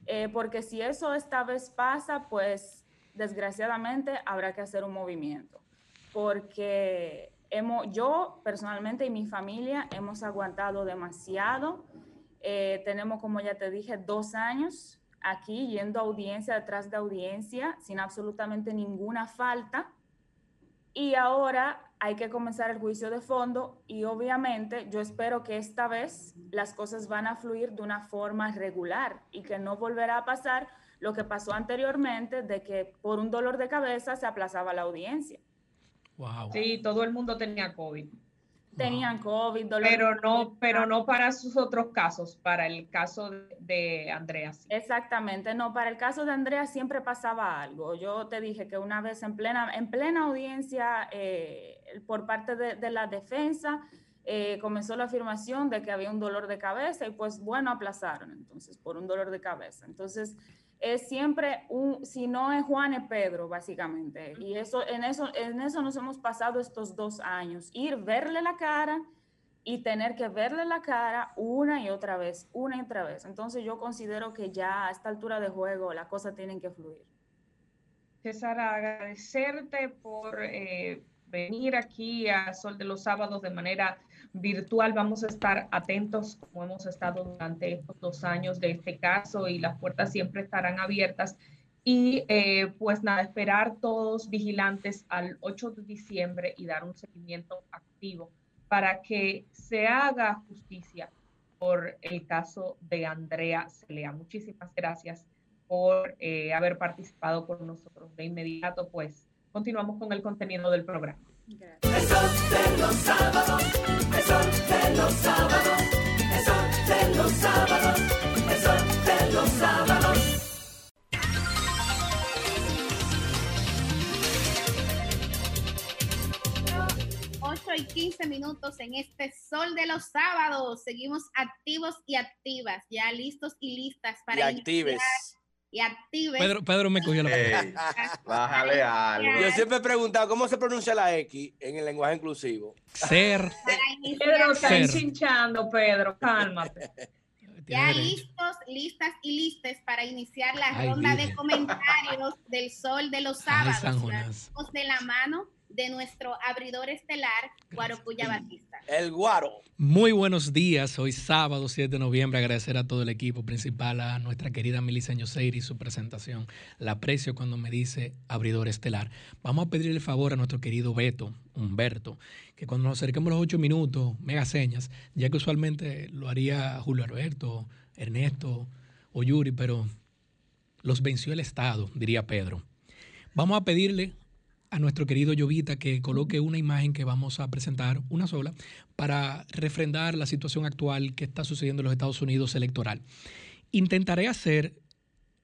Eh, porque si eso esta vez pasa, pues desgraciadamente habrá que hacer un movimiento. Porque hemos, yo personalmente y mi familia hemos aguantado demasiado. Eh, tenemos, como ya te dije, dos años aquí yendo a audiencia detrás de audiencia sin absolutamente ninguna falta. Y ahora hay que comenzar el juicio de fondo y obviamente yo espero que esta vez las cosas van a fluir de una forma regular y que no volverá a pasar lo que pasó anteriormente de que por un dolor de cabeza se aplazaba la audiencia. Wow. Sí, todo el mundo tenía COVID. Tenían COVID, dolor Pero de no, pero no para sus otros casos, para el caso de, de Andrea. sí. Exactamente, no, para el caso de Andrea siempre pasaba algo. Yo te dije que una vez en plena, en plena audiencia eh, por parte de, de la defensa eh, comenzó la afirmación de que había un dolor de cabeza y pues bueno, aplazaron entonces por un dolor de cabeza. Entonces es siempre un, si no es Juan es Pedro, básicamente. Y eso, en eso, en eso nos hemos pasado estos dos años, ir, verle la cara y tener que verle la cara una y otra vez, una y otra vez. Entonces yo considero que ya a esta altura de juego las cosas tienen que fluir. César, agradecerte por eh, venir aquí a Sol de los Sábados de manera virtual. Vamos a estar atentos, como hemos estado durante estos dos años de este caso, y las puertas siempre estarán abiertas. Y eh, pues nada, esperar todos vigilantes al 8 de diciembre y dar un seguimiento activo para que se haga justicia por el caso de Andrea Celea. Muchísimas gracias por eh, haber participado con nosotros. De inmediato, pues, continuamos con el contenido del programa. El sol de los sábados, el sol de los sábados, el sol de los sábados, el sol de los sábados. 8 y 15 minutos en este sol de los sábados. Seguimos activos y activas, ya listos y listas Y para actives. Y actives. Pedro, Pedro me cogió la bájale algo. Yo siempre he preguntado cómo se pronuncia la X en el lenguaje inclusivo. Ser. Pedro, está Ser. enchinchando, Pedro, cálmate. Ya listos, listas y listes para iniciar la Ay, ronda de comentarios del sol de los Ay, sábados. De la mano de nuestro abridor estelar, Guarocuya Batista. El guaro. Muy buenos días, hoy sábado 7 de noviembre. Agradecer a todo el equipo principal, a nuestra querida Melissa Ñoseiri y su presentación. La aprecio cuando me dice abridor estelar. Vamos a pedirle el favor a nuestro querido Beto, Humberto, que cuando nos acerquemos los ocho minutos, mega señas, ya que usualmente lo haría Julio Alberto, Ernesto o Yuri, pero los venció el Estado, diría Pedro. Vamos a pedirle a nuestro querido Llovita que coloque una imagen que vamos a presentar, una sola, para refrendar la situación actual que está sucediendo en los Estados Unidos electoral. Intentaré hacer,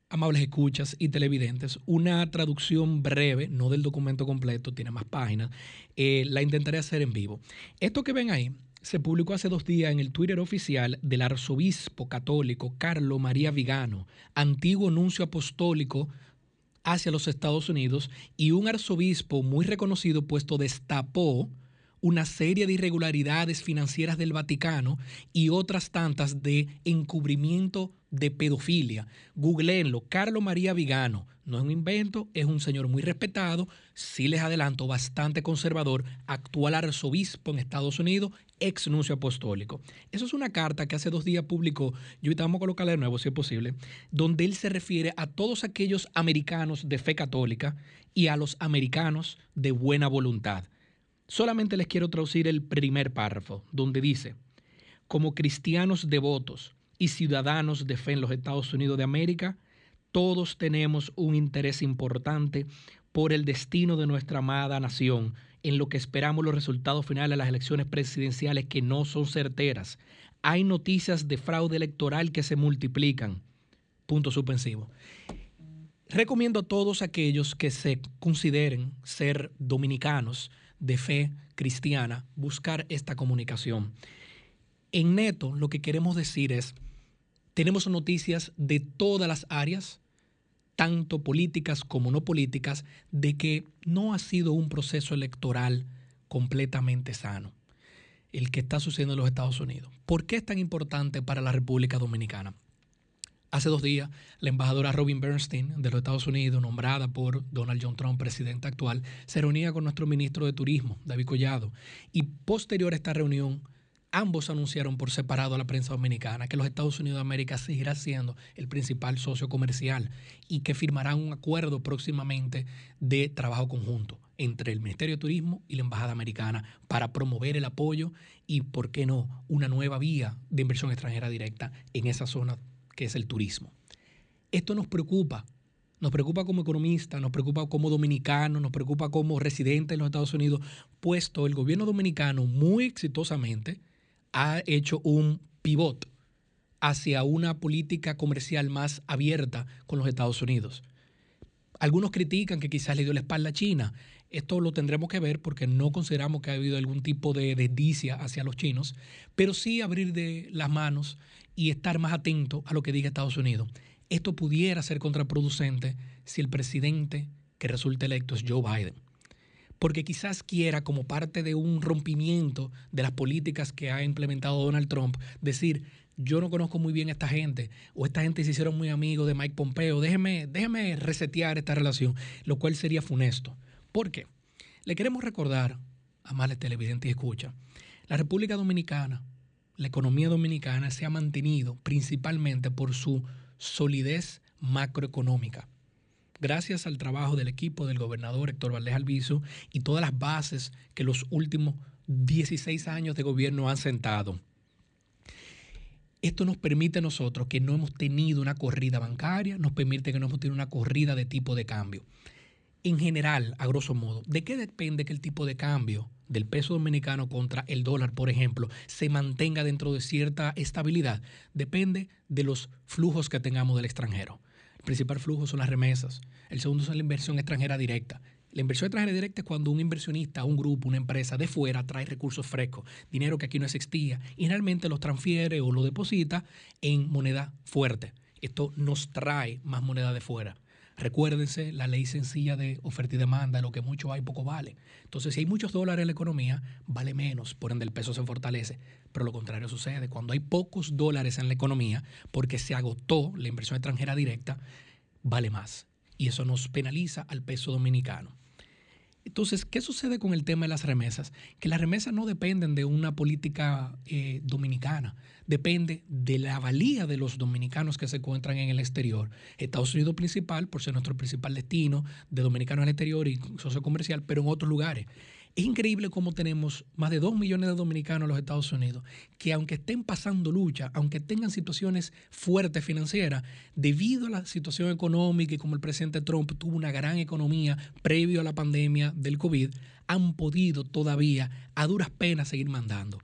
amables escuchas y televidentes, una traducción breve, no del documento completo, tiene más páginas, eh, la intentaré hacer en vivo. Esto que ven ahí se publicó hace dos días en el Twitter oficial del arzobispo católico Carlo María Vigano, antiguo nuncio apostólico hacia los Estados Unidos y un arzobispo muy reconocido puesto destapó una serie de irregularidades financieras del Vaticano y otras tantas de encubrimiento de pedofilia. Googleenlo, Carlo María Vigano. No es un invento, es un señor muy respetado, sí les adelanto, bastante conservador, actual arzobispo en Estados Unidos, ex nuncio apostólico. Eso es una carta que hace dos días publicó, yo a colocarla de nuevo si es posible, donde él se refiere a todos aquellos americanos de fe católica y a los americanos de buena voluntad. Solamente les quiero traducir el primer párrafo, donde dice, como cristianos devotos y ciudadanos de fe en los Estados Unidos de América, todos tenemos un interés importante por el destino de nuestra amada nación, en lo que esperamos los resultados finales de las elecciones presidenciales que no son certeras. Hay noticias de fraude electoral que se multiplican. Punto suspensivo. Recomiendo a todos aquellos que se consideren ser dominicanos de fe cristiana buscar esta comunicación. En neto, lo que queremos decir es, tenemos noticias de todas las áreas, tanto políticas como no políticas, de que no ha sido un proceso electoral completamente sano el que está sucediendo en los Estados Unidos. ¿Por qué es tan importante para la República Dominicana? Hace dos días, la embajadora Robin Bernstein de los Estados Unidos, nombrada por Donald John Trump, presidente actual, se reunía con nuestro ministro de Turismo, David Collado. Y posterior a esta reunión, ambos anunciaron por separado a la prensa dominicana que los Estados Unidos de América seguirá siendo el principal socio comercial y que firmarán un acuerdo próximamente de trabajo conjunto entre el Ministerio de Turismo y la Embajada Americana para promover el apoyo y, por qué no, una nueva vía de inversión extranjera directa en esa zona que es el turismo. Esto nos preocupa, nos preocupa como economistas, nos preocupa como dominicanos, nos preocupa como residentes en los Estados Unidos, puesto el gobierno dominicano muy exitosamente ha hecho un pivot hacia una política comercial más abierta con los Estados Unidos. Algunos critican que quizás le dio la espalda a China. Esto lo tendremos que ver porque no consideramos que ha habido algún tipo de desdicia hacia los chinos, pero sí abrir de las manos y estar más atento a lo que diga Estados Unidos. Esto pudiera ser contraproducente si el presidente que resulte electo es Joe Biden. Porque quizás quiera, como parte de un rompimiento de las políticas que ha implementado Donald Trump, decir, yo no conozco muy bien a esta gente, o esta gente se hicieron muy amigos de Mike Pompeo, déjeme, déjeme resetear esta relación, lo cual sería funesto. ¿Por qué? Le queremos recordar, a males televidentes y escucha, la República Dominicana, la economía dominicana se ha mantenido principalmente por su solidez macroeconómica. Gracias al trabajo del equipo del gobernador Héctor Valdés Alviso y todas las bases que los últimos 16 años de gobierno han sentado. Esto nos permite a nosotros que no hemos tenido una corrida bancaria, nos permite que no hemos tenido una corrida de tipo de cambio. En general, a grosso modo, ¿de qué depende que el tipo de cambio del peso dominicano contra el dólar, por ejemplo, se mantenga dentro de cierta estabilidad? Depende de los flujos que tengamos del extranjero. El principal flujo son las remesas. El segundo son la inversión extranjera directa. La inversión extranjera directa es cuando un inversionista, un grupo, una empresa de fuera trae recursos frescos, dinero que aquí no existía, y realmente los transfiere o lo deposita en moneda fuerte. Esto nos trae más moneda de fuera. Recuérdense la ley sencilla de oferta y demanda, lo que mucho hay, poco vale. Entonces, si hay muchos dólares en la economía, vale menos, por ende el peso se fortalece. Pero lo contrario sucede. Cuando hay pocos dólares en la economía, porque se agotó la inversión extranjera directa, vale más. Y eso nos penaliza al peso dominicano. Entonces, ¿qué sucede con el tema de las remesas? Que las remesas no dependen de una política eh, dominicana, depende de la valía de los dominicanos que se encuentran en el exterior. Estados Unidos principal, por ser nuestro principal destino de dominicanos al exterior y socio comercial, pero en otros lugares. Es increíble cómo tenemos más de 2 millones de dominicanos en los Estados Unidos que aunque estén pasando lucha, aunque tengan situaciones fuertes financieras, debido a la situación económica y como el presidente Trump tuvo una gran economía previo a la pandemia del COVID, han podido todavía a duras penas seguir mandando.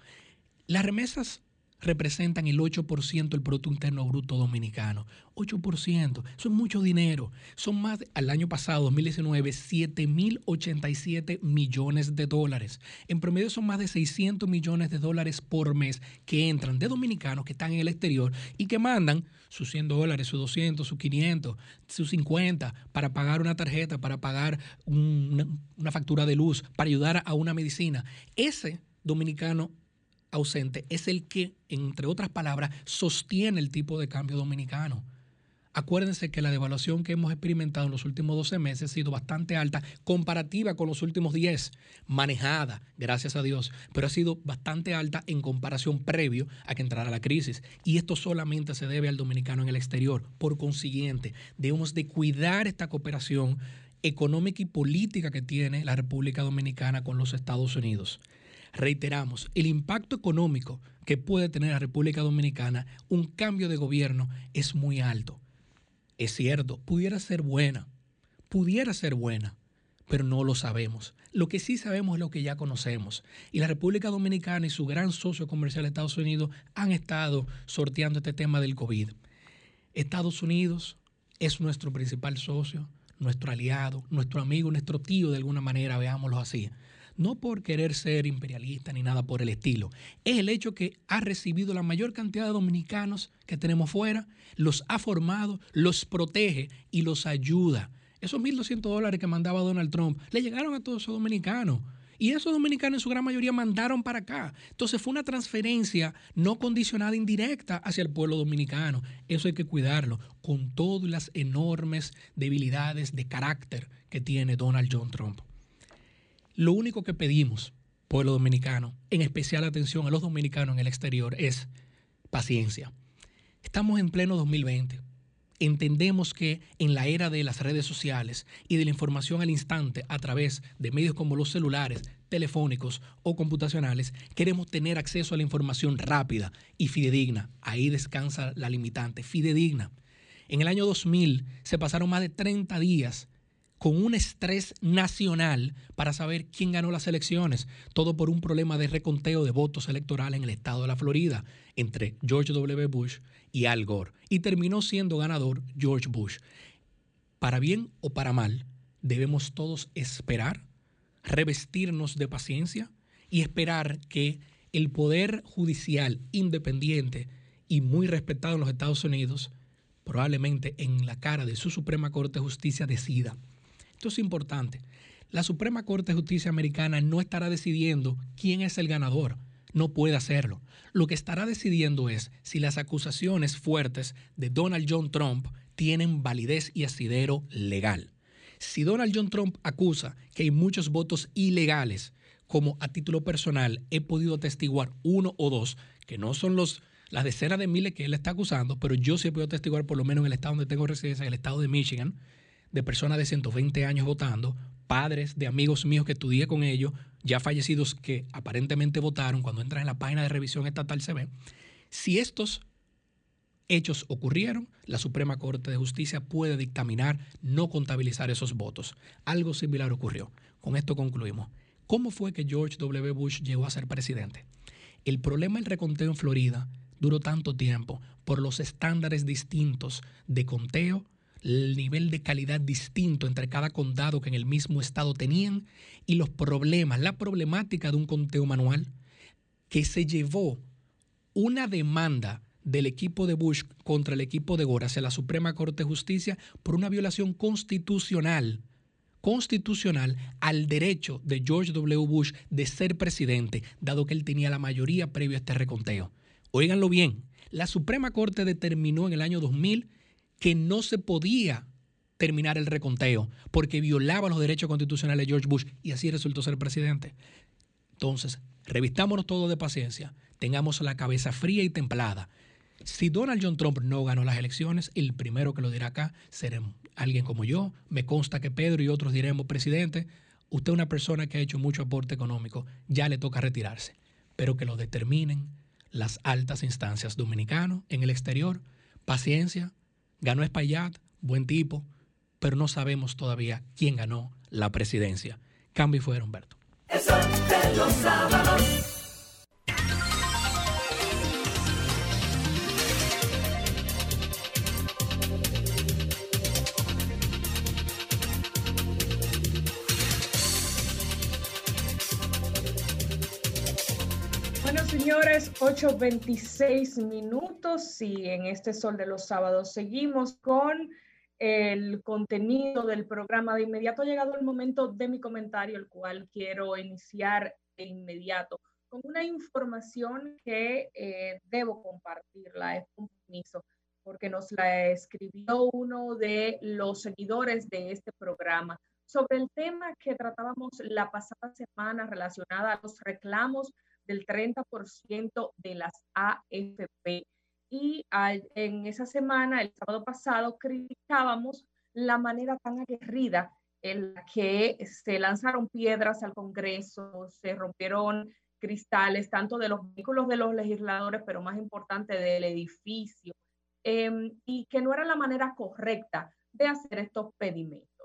Las remesas representan el 8% del Producto Interno Bruto Dominicano. 8%, eso es mucho dinero. Son más, al año pasado, 2019, 7.087 millones de dólares. En promedio son más de 600 millones de dólares por mes que entran de dominicanos que están en el exterior y que mandan sus 100 dólares, sus 200, sus 500, sus 50 para pagar una tarjeta, para pagar una factura de luz, para ayudar a una medicina. Ese dominicano ausente es el que, entre otras palabras, sostiene el tipo de cambio dominicano. Acuérdense que la devaluación que hemos experimentado en los últimos 12 meses ha sido bastante alta comparativa con los últimos 10, manejada, gracias a Dios, pero ha sido bastante alta en comparación previo a que entrara la crisis. Y esto solamente se debe al dominicano en el exterior. Por consiguiente, debemos de cuidar esta cooperación económica y política que tiene la República Dominicana con los Estados Unidos. Reiteramos, el impacto económico que puede tener la República Dominicana, un cambio de gobierno, es muy alto. Es cierto, pudiera ser buena, pudiera ser buena, pero no lo sabemos. Lo que sí sabemos es lo que ya conocemos. Y la República Dominicana y su gran socio comercial Estados Unidos han estado sorteando este tema del COVID. Estados Unidos es nuestro principal socio, nuestro aliado, nuestro amigo, nuestro tío de alguna manera, veámoslo así. No por querer ser imperialista ni nada por el estilo. Es el hecho que ha recibido la mayor cantidad de dominicanos que tenemos fuera, los ha formado, los protege y los ayuda. Esos 1.200 dólares que mandaba Donald Trump le llegaron a todos esos dominicanos. Y esos dominicanos en su gran mayoría mandaron para acá. Entonces fue una transferencia no condicionada indirecta hacia el pueblo dominicano. Eso hay que cuidarlo con todas las enormes debilidades de carácter que tiene Donald John Trump. Lo único que pedimos, pueblo dominicano, en especial atención a los dominicanos en el exterior, es paciencia. Estamos en pleno 2020. Entendemos que en la era de las redes sociales y de la información al instante a través de medios como los celulares, telefónicos o computacionales, queremos tener acceso a la información rápida y fidedigna. Ahí descansa la limitante, fidedigna. En el año 2000 se pasaron más de 30 días con un estrés nacional para saber quién ganó las elecciones, todo por un problema de reconteo de votos electorales en el estado de la Florida entre George W. Bush y Al Gore. Y terminó siendo ganador George Bush. Para bien o para mal, debemos todos esperar, revestirnos de paciencia y esperar que el poder judicial independiente y muy respetado en los Estados Unidos, probablemente en la cara de su Suprema Corte de Justicia, decida. Esto es importante. La Suprema Corte de Justicia americana no estará decidiendo quién es el ganador. No puede hacerlo. Lo que estará decidiendo es si las acusaciones fuertes de Donald John Trump tienen validez y asidero legal. Si Donald John Trump acusa que hay muchos votos ilegales, como a título personal he podido atestiguar uno o dos, que no son los, las decenas de miles que él está acusando, pero yo sí he podido atestiguar por lo menos en el estado donde tengo residencia, en el estado de Michigan, de personas de 120 años votando, padres de amigos míos que estudié con ellos, ya fallecidos que aparentemente votaron, cuando entras en la página de revisión estatal se ve. Si estos hechos ocurrieron, la Suprema Corte de Justicia puede dictaminar no contabilizar esos votos. Algo similar ocurrió. Con esto concluimos. ¿Cómo fue que George W. Bush llegó a ser presidente? El problema del reconteo en Florida duró tanto tiempo por los estándares distintos de conteo, el nivel de calidad distinto entre cada condado que en el mismo estado tenían y los problemas, la problemática de un conteo manual que se llevó una demanda del equipo de Bush contra el equipo de Gore hacia la Suprema Corte de Justicia por una violación constitucional constitucional al derecho de George W. Bush de ser presidente, dado que él tenía la mayoría previo a este reconteo. Óiganlo bien, la Suprema Corte determinó en el año 2000 que no se podía terminar el reconteo porque violaba los derechos constitucionales de George Bush y así resultó ser presidente. Entonces, revistámonos todo de paciencia, tengamos la cabeza fría y templada. Si Donald John Trump no ganó las elecciones, el primero que lo dirá acá será alguien como yo. Me consta que Pedro y otros diremos, presidente, usted es una persona que ha hecho mucho aporte económico, ya le toca retirarse. Pero que lo determinen las altas instancias dominicanos en el exterior. Paciencia, ganó Espaillat, buen tipo, pero no sabemos todavía quién ganó la presidencia. Cambio y fuera, Humberto. Señores, 8.26 minutos y en este Sol de los Sábados seguimos con el contenido del programa. De inmediato ha llegado el momento de mi comentario, el cual quiero iniciar de inmediato con una información que eh, debo compartirla, es un permiso, porque nos la escribió uno de los seguidores de este programa sobre el tema que tratábamos la pasada semana relacionada a los reclamos del 30% de las AFP. Y en esa semana, el sábado pasado, criticábamos la manera tan aguerrida en la que se lanzaron piedras al Congreso, se rompieron cristales, tanto de los vehículos de los legisladores, pero más importante del edificio, eh, y que no era la manera correcta de hacer estos pedimentos.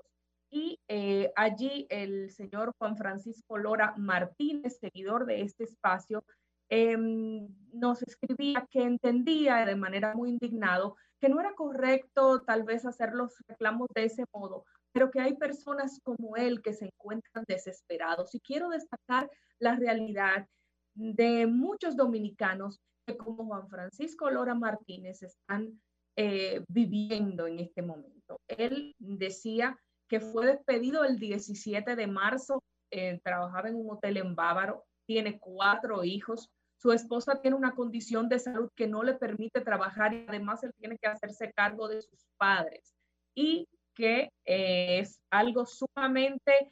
Y eh, allí el señor Juan Francisco Lora Martínez, seguidor de este espacio, eh, nos escribía que entendía de manera muy indignado que no era correcto tal vez hacer los reclamos de ese modo, pero que hay personas como él que se encuentran desesperados. Y quiero destacar la realidad de muchos dominicanos que como Juan Francisco Lora Martínez están eh, viviendo en este momento. Él decía que fue despedido el 17 de marzo, eh, trabajaba en un hotel en Bávaro, tiene cuatro hijos, su esposa tiene una condición de salud que no le permite trabajar y además él tiene que hacerse cargo de sus padres y que eh, es algo sumamente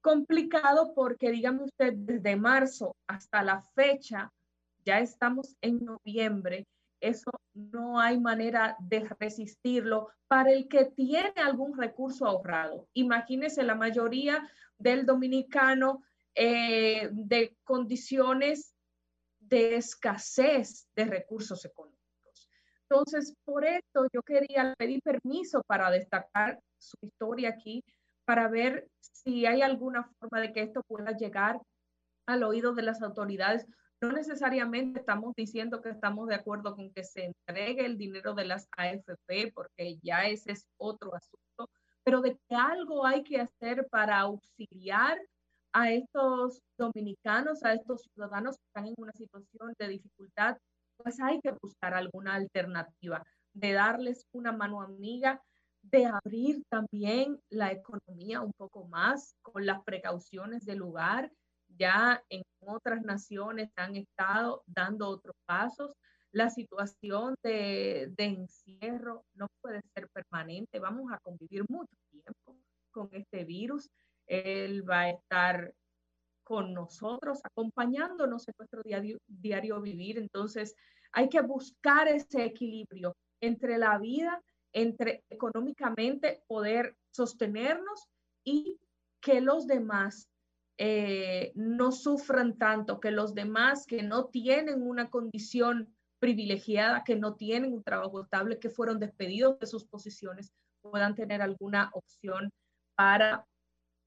complicado porque dígame usted, desde marzo hasta la fecha, ya estamos en noviembre eso no hay manera de resistirlo para el que tiene algún recurso ahorrado. Imagínese la mayoría del dominicano eh, de condiciones de escasez de recursos económicos. Entonces, por esto yo quería pedir permiso para destacar su historia aquí, para ver si hay alguna forma de que esto pueda llegar al oído de las autoridades no necesariamente estamos diciendo que estamos de acuerdo con que se entregue el dinero de las AFP, porque ya ese es otro asunto, pero de que algo hay que hacer para auxiliar a estos dominicanos, a estos ciudadanos que están en una situación de dificultad, pues hay que buscar alguna alternativa, de darles una mano amiga, de abrir también la economía un poco más con las precauciones del lugar ya en otras naciones han estado dando otros pasos. La situación de, de encierro no puede ser permanente. Vamos a convivir mucho tiempo con este virus. Él va a estar con nosotros, acompañándonos en nuestro diario, diario vivir. Entonces, hay que buscar ese equilibrio entre la vida, entre económicamente poder sostenernos y que los demás eh, no sufran tanto, que los demás que no tienen una condición privilegiada, que no tienen un trabajo estable, que fueron despedidos de sus posiciones, puedan tener alguna opción para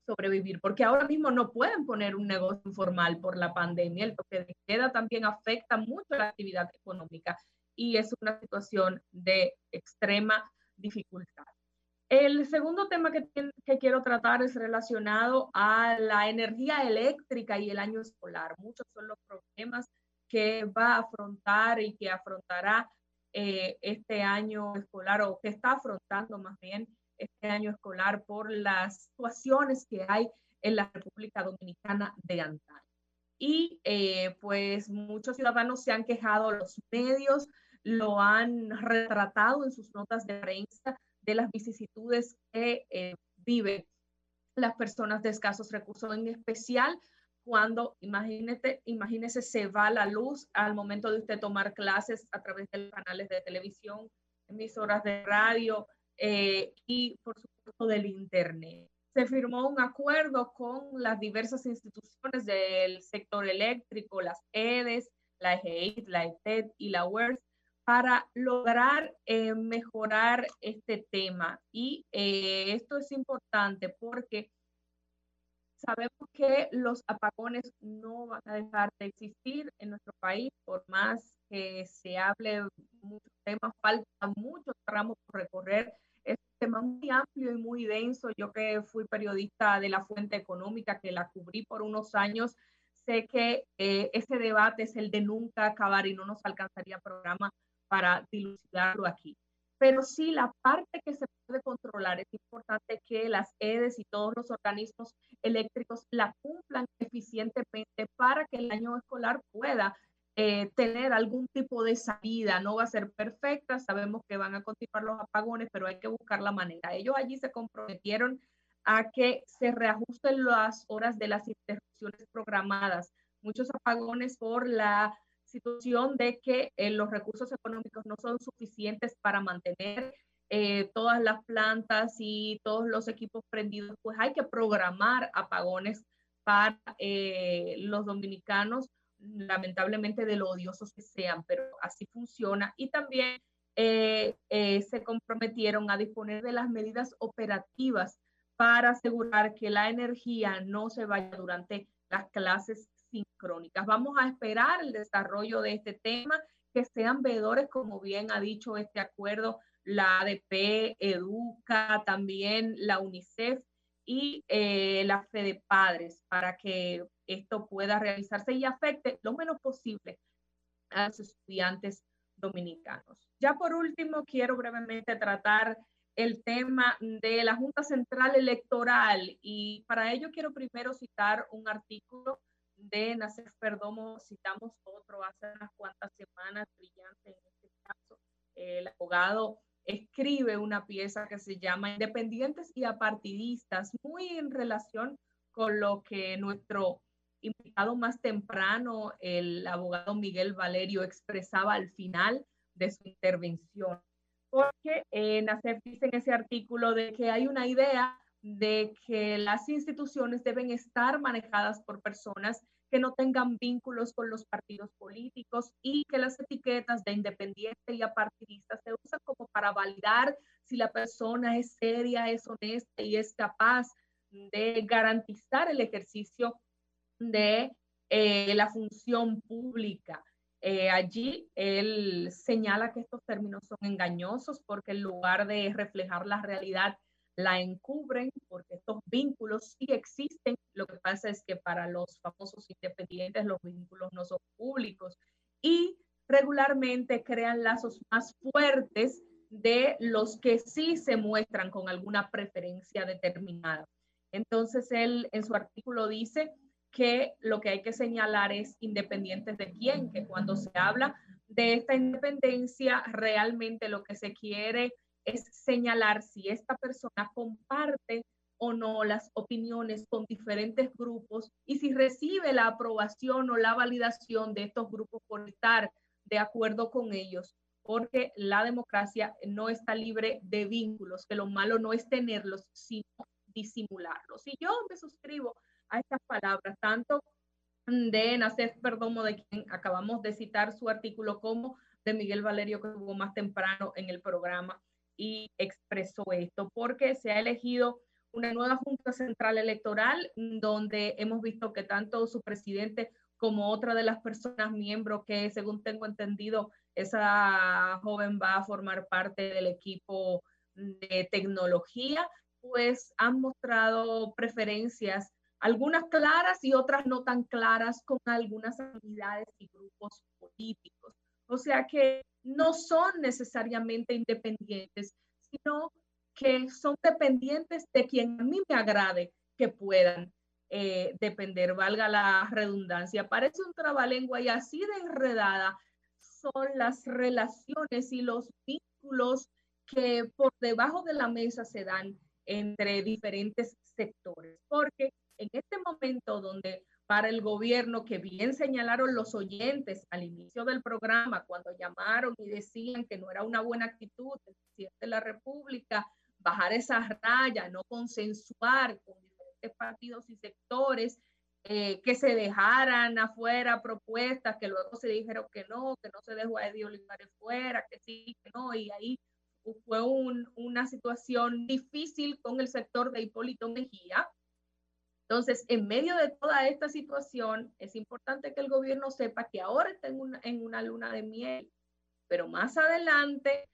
sobrevivir, porque ahora mismo no pueden poner un negocio informal por la pandemia. El toque de queda también afecta mucho la actividad económica y es una situación de extrema dificultad. El segundo tema que, quiero tratar es relacionado a la energía eléctrica y el año escolar. Muchos son los problemas que va a afrontar y que afrontará eh, este año escolar o que está afrontando más bien este año escolar por las situaciones que hay en la República Dominicana de antaño. Y eh, pues muchos ciudadanos se han quejado, los medios lo han retratado en sus notas de prensa de las vicisitudes que eh, viven las personas de escasos recursos, en especial cuando, imagínate, imagínese, se va la luz al momento de usted tomar clases a través de los canales de televisión, emisoras de radio, eh, y por supuesto del Internet. Se firmó un acuerdo con las diversas instituciones del sector eléctrico, las EDES, la EGEIT, la ETED y la WERS, para lograr eh, mejorar este tema. Y eh, esto es importante porque sabemos que los apagones no van a dejar de existir en nuestro país, por más que se hable muchos temas, falta muchos tramos por recorrer tema muy amplio y muy denso. Yo que fui periodista de la fuente económica, que la cubrí por unos años, sé que eh, ese debate es el de nunca acabar y no nos alcanzaría programa para dilucidarlo aquí. Pero sí, la parte que se puede controlar es importante que las EDES y todos los organismos eléctricos la cumplan eficientemente para que el año escolar pueda eh, tener algún tipo de salida. No va a ser perfecta, sabemos que van a continuar los apagones, pero hay que buscar la manera. Ellos allí se comprometieron a que se reajusten las horas de las interrupciones programadas. Muchos apagones por la situación de que eh, los recursos económicos no son suficientes para mantener eh, todas las plantas y todos los equipos prendidos, pues hay que programar apagones para los dominicanos lamentablemente de lo odiosos que sean, pero así funciona. Y también eh, eh, se comprometieron a disponer de las medidas operativas para asegurar que la energía no se vaya durante las clases sincrónicas. Vamos a esperar el desarrollo de este tema, que sean veedores, como bien ha dicho este acuerdo, la ADP, Educa, también la UNICEF y eh, la Fede Padres, para que esto pueda realizarse y afecte lo menos posible a los estudiantes dominicanos. Ya por último, quiero brevemente tratar el tema de la Junta Central Electoral y para ello quiero primero citar un artículo de Nacer Perdomo, citamos otro hace unas cuantas semanas, brillante en este caso, el abogado escribe una pieza que se llama Independientes y apartidistas, muy en relación con lo que nuestro invitado más temprano, el abogado Miguel Valerio, expresaba al final de su intervención. Porque eh, Nacer dice en ese artículo de que hay una idea de que las instituciones deben estar manejadas por personas que no tengan vínculos con los partidos políticos y que las etiquetas de independiente y apartidista se usan como para validar si la persona es seria, es honesta y es capaz de garantizar el ejercicio de eh, la función pública. Eh, allí él señala que estos términos son engañosos porque en lugar de reflejar la realidad, la encubren porque estos vínculos sí existen. Lo que pasa es que para los famosos independientes los vínculos no son públicos y regularmente crean lazos más fuertes de los que sí se muestran con alguna preferencia determinada. Entonces él en su artículo dice que lo que hay que señalar es independientes de quién, que cuando se habla de esta independencia, realmente lo que se quiere es señalar si esta persona comparte o no las opiniones con diferentes grupos y si recibe la aprobación o la validación de estos grupos por estar de acuerdo con ellos, porque la democracia no está libre de vínculos, que lo malo no es tenerlos, sino disimularlos. Y yo me suscribo a estas palabras, tanto de Nacef Perdomo, de quien acabamos de citar su artículo, como de Miguel Valerio, que estuvo más temprano en el programa y expresó esto, porque se ha elegido una nueva Junta Central Electoral, donde hemos visto que tanto su presidente como otra de las personas miembros que, según tengo entendido, esa joven va a formar parte del equipo de tecnología, pues han mostrado preferencias, algunas claras y otras no tan claras con algunas actividades y grupos políticos. O sea que no son necesariamente independientes, sino que son dependientes de quien a mí me agrade que puedan eh, depender, valga la redundancia. Parece un trabalengua y así de enredada son las relaciones y los vínculos que por debajo de la mesa se dan entre diferentes sectores, porque en este momento donde para el gobierno, que bien señalaron los oyentes al inicio del programa, cuando llamaron y decían que no era una buena actitud del presidente de la República bajar esa raya, no consensuar con diferentes partidos y sectores, eh, que se dejaran afuera propuestas, que luego se dijeron que no, que no se dejó a Eddie Olivares fuera, que sí, que no, y ahí fue un, una situación difícil con el sector de Hipólito Mejía. Entonces, en medio de toda esta situación, es importante que el gobierno sepa que ahora está en una, luna de miel, pero más adelante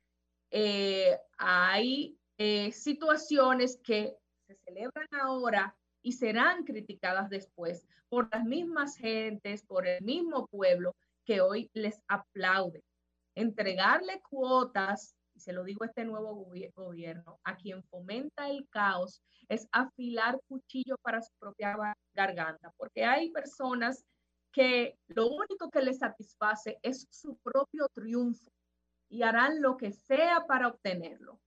eh, hay eh, situaciones que se celebran ahora y serán criticadas después por las mismas gentes, por el mismo pueblo que hoy les aplaude. Entregarle cuotas, y se lo digo a este nuevo gobierno, a quien fomenta el caos, es afilar cuchillo para su propia garganta, porque hay personas que lo único que les satisface es su propio triunfo y harán lo que sea para obtenerlo.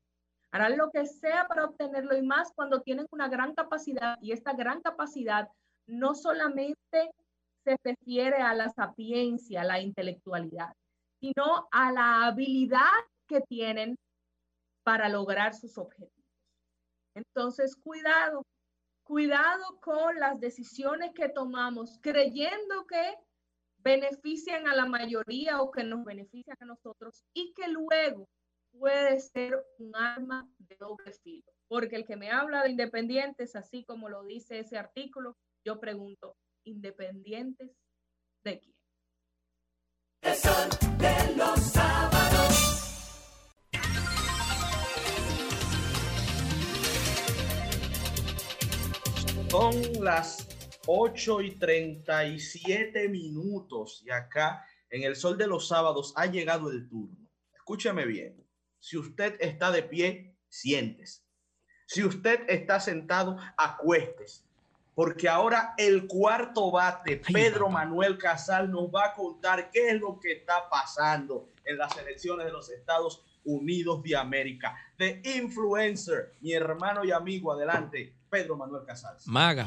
Harán lo que sea para obtenerlo y más cuando tienen una gran capacidad y esta gran capacidad no solamente se refiere a la sapiencia, a la intelectualidad, sino a la habilidad que tienen para lograr sus objetivos. Entonces, cuidado, cuidado con las decisiones que tomamos creyendo que benefician a la mayoría o que nos benefician a nosotros y que luego puede ser un arma de doble filo, porque el que me habla de independientes, así como lo dice ese artículo, yo pregunto, ¿independientes de quién? De los. Son las 8 y 37 minutos y acá en el sol de los sábados ha llegado el turno. Escúchame bien. Si usted está de pie, siéntese. Si usted está sentado, acuestes. Porque ahora el cuarto bate, Pedro Manuel Casal, nos va a contar qué es lo que está pasando en las elecciones de los Estados Unidos de América. The Influencer, mi hermano y amigo, adelante, Pedro Manuel Casal. Maga.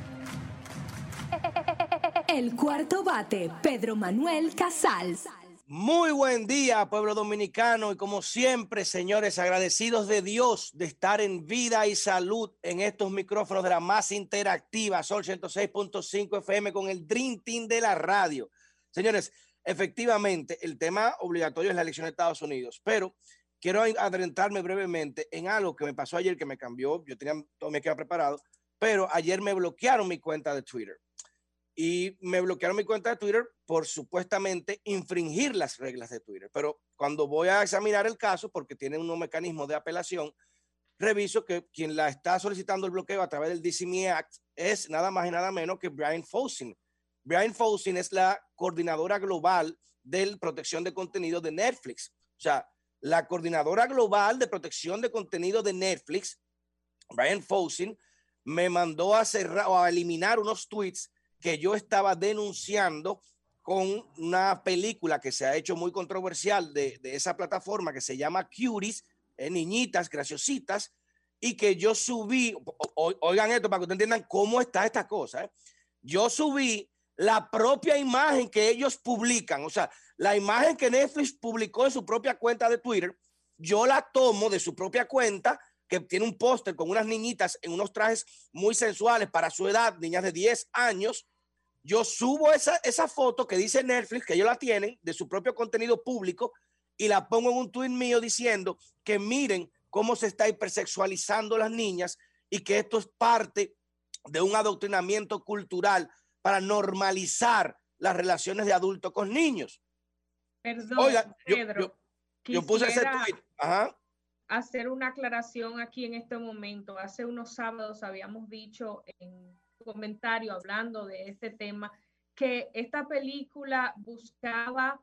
El cuarto bate, Pedro Manuel Casals. Muy buen día, pueblo dominicano, y como siempre, señores, agradecidos de Dios de estar en vida y salud en estos micrófonos de la más interactiva, Sol 106.5 FM, con el Dream Team de la radio. Señores, efectivamente, el tema obligatorio es la elección de Estados Unidos, pero quiero adentrarme brevemente en algo que me pasó ayer que me cambió. Yo tenía todo mi esquema preparado, pero ayer me bloquearon mi cuenta de Twitter. Y me bloquearon mi cuenta de Twitter por supuestamente infringir las reglas de Twitter. Pero cuando voy a examinar el caso, porque tiene unos mecanismos de apelación, reviso que quien la está solicitando el bloqueo a través del DCME Act es nada más y nada menos que Brian Fosin. Brian Fosin es la coordinadora global de protección de contenido de Netflix. O sea, la coordinadora global de protección de contenido de Netflix, Brian Fosin, me mandó a cerrar o a eliminar unos tweets que yo estaba denunciando con una película que se ha hecho muy controversial de, de esa plataforma que se llama Cuties, eh, niñitas graciositas, y que yo subí, o- oigan esto para que ustedes entiendan cómo está esta cosa. ¿eh? Yo subí la propia imagen que ellos publican, o sea, la imagen que Netflix publicó en su propia cuenta de Twitter, yo la tomo de su propia cuenta, que tiene un póster con unas niñitas en unos trajes muy sensuales para su edad, niñas de 10 años. Yo subo esa, esa foto que dice Netflix, que ellos la tienen, de su propio contenido público, y la pongo en un tweet mío diciendo que miren cómo se está hipersexualizando las niñas y que esto es parte de un adoctrinamiento cultural para normalizar las relaciones de adulto con niños. Perdón, Oiga, Pedro. yo- yo puse ese tweet. Ajá. hacer una aclaración aquí en este momento. Hace unos sábados habíamos dicho en comentario hablando de este tema que esta película buscaba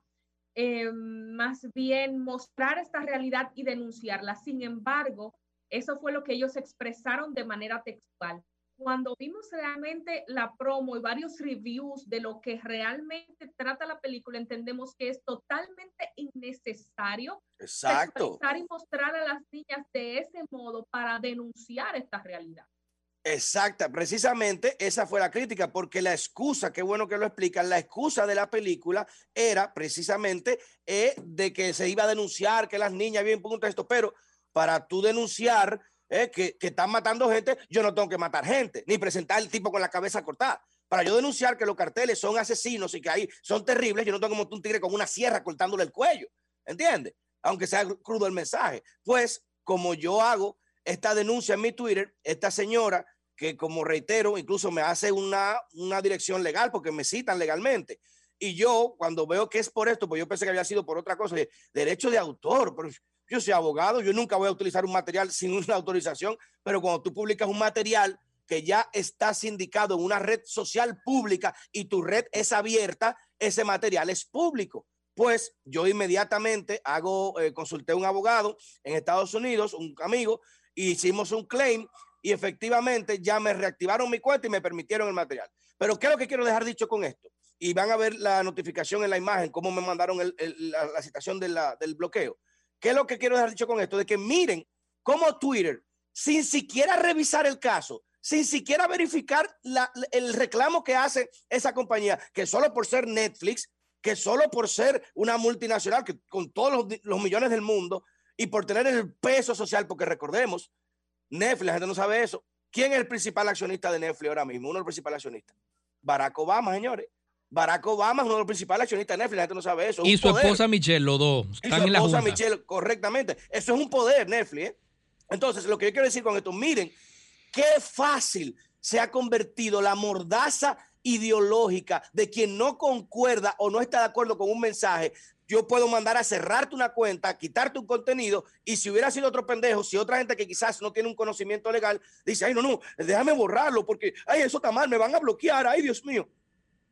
eh, más bien mostrar esta realidad y denunciarla. Sin embargo, eso fue lo que ellos expresaron de manera textual. Cuando vimos realmente la promo y varios reviews de lo que realmente trata la película, entendemos que es totalmente innecesario Exacto. sexualizar y mostrar a las niñas de ese modo para denunciar esta realidad. Exacta, precisamente esa fue la crítica, porque la excusa, qué bueno que lo explican, la excusa de la película era precisamente eh, de que se iba a denunciar que las niñas bien punto esto, pero para tú denunciar eh, que, que están matando gente, yo no tengo que matar gente, ni presentar el tipo con la cabeza cortada. Para yo denunciar que los carteles son asesinos y que ahí son terribles, yo no tengo como un tigre con una sierra cortándole el cuello, ¿entiendes? Aunque sea crudo el mensaje. Pues como yo hago esta denuncia en mi Twitter, esta señora que como reitero, incluso me hace una, una dirección legal porque me citan legalmente. Y yo, cuando veo que es por esto, pues yo pensé que había sido por otra cosa, de derecho de autor, pero yo soy abogado, yo nunca voy a utilizar un material sin una autorización, pero cuando tú publicas un material que ya está sindicado en una red social pública y tu red es abierta, ese material es público. Pues yo inmediatamente hago, eh, consulté a un abogado en Estados Unidos, un amigo, hicimos un claim y efectivamente ya me reactivaron mi cuenta y me permitieron el material. Pero ¿qué es lo que quiero dejar dicho con esto? Y van a ver la notificación en la imagen, cómo me mandaron el- el- la, la citación de la- del bloqueo. ¿Qué es lo que quiero dejar dicho con esto? De que miren cómo Twitter, sin siquiera revisar el caso, sin siquiera verificar la- el reclamo que hace esa compañía, que solo por ser Netflix, que solo por ser una multinacional, que con todos los, los millones del mundo y por tener el peso social, porque recordemos, Netflix, la gente no sabe eso. ¿Quién es el principal accionista de Netflix ahora mismo? Uno de los principales accionistas. Barack Obama, señores. Barack Obama es uno de los principales accionistas de Netflix, la gente no sabe eso. es Y su poder. esposa Michelle, los dos, Y están su en la esposa junta. Michelle, correctamente. Eso es un poder, Netflix. ¿eh? Entonces, lo que yo quiero decir con esto, miren qué fácil se ha convertido la mordaza ideológica de quien no concuerda o no está de acuerdo con un mensaje. Yo puedo mandar a cerrarte una cuenta, quitarte un contenido, y si hubiera sido otro pendejo, si otra gente que quizás no tiene un conocimiento legal, dice, ay, no, no, déjame borrarlo porque, ay, eso está mal, me van a bloquear, ay, Dios mío.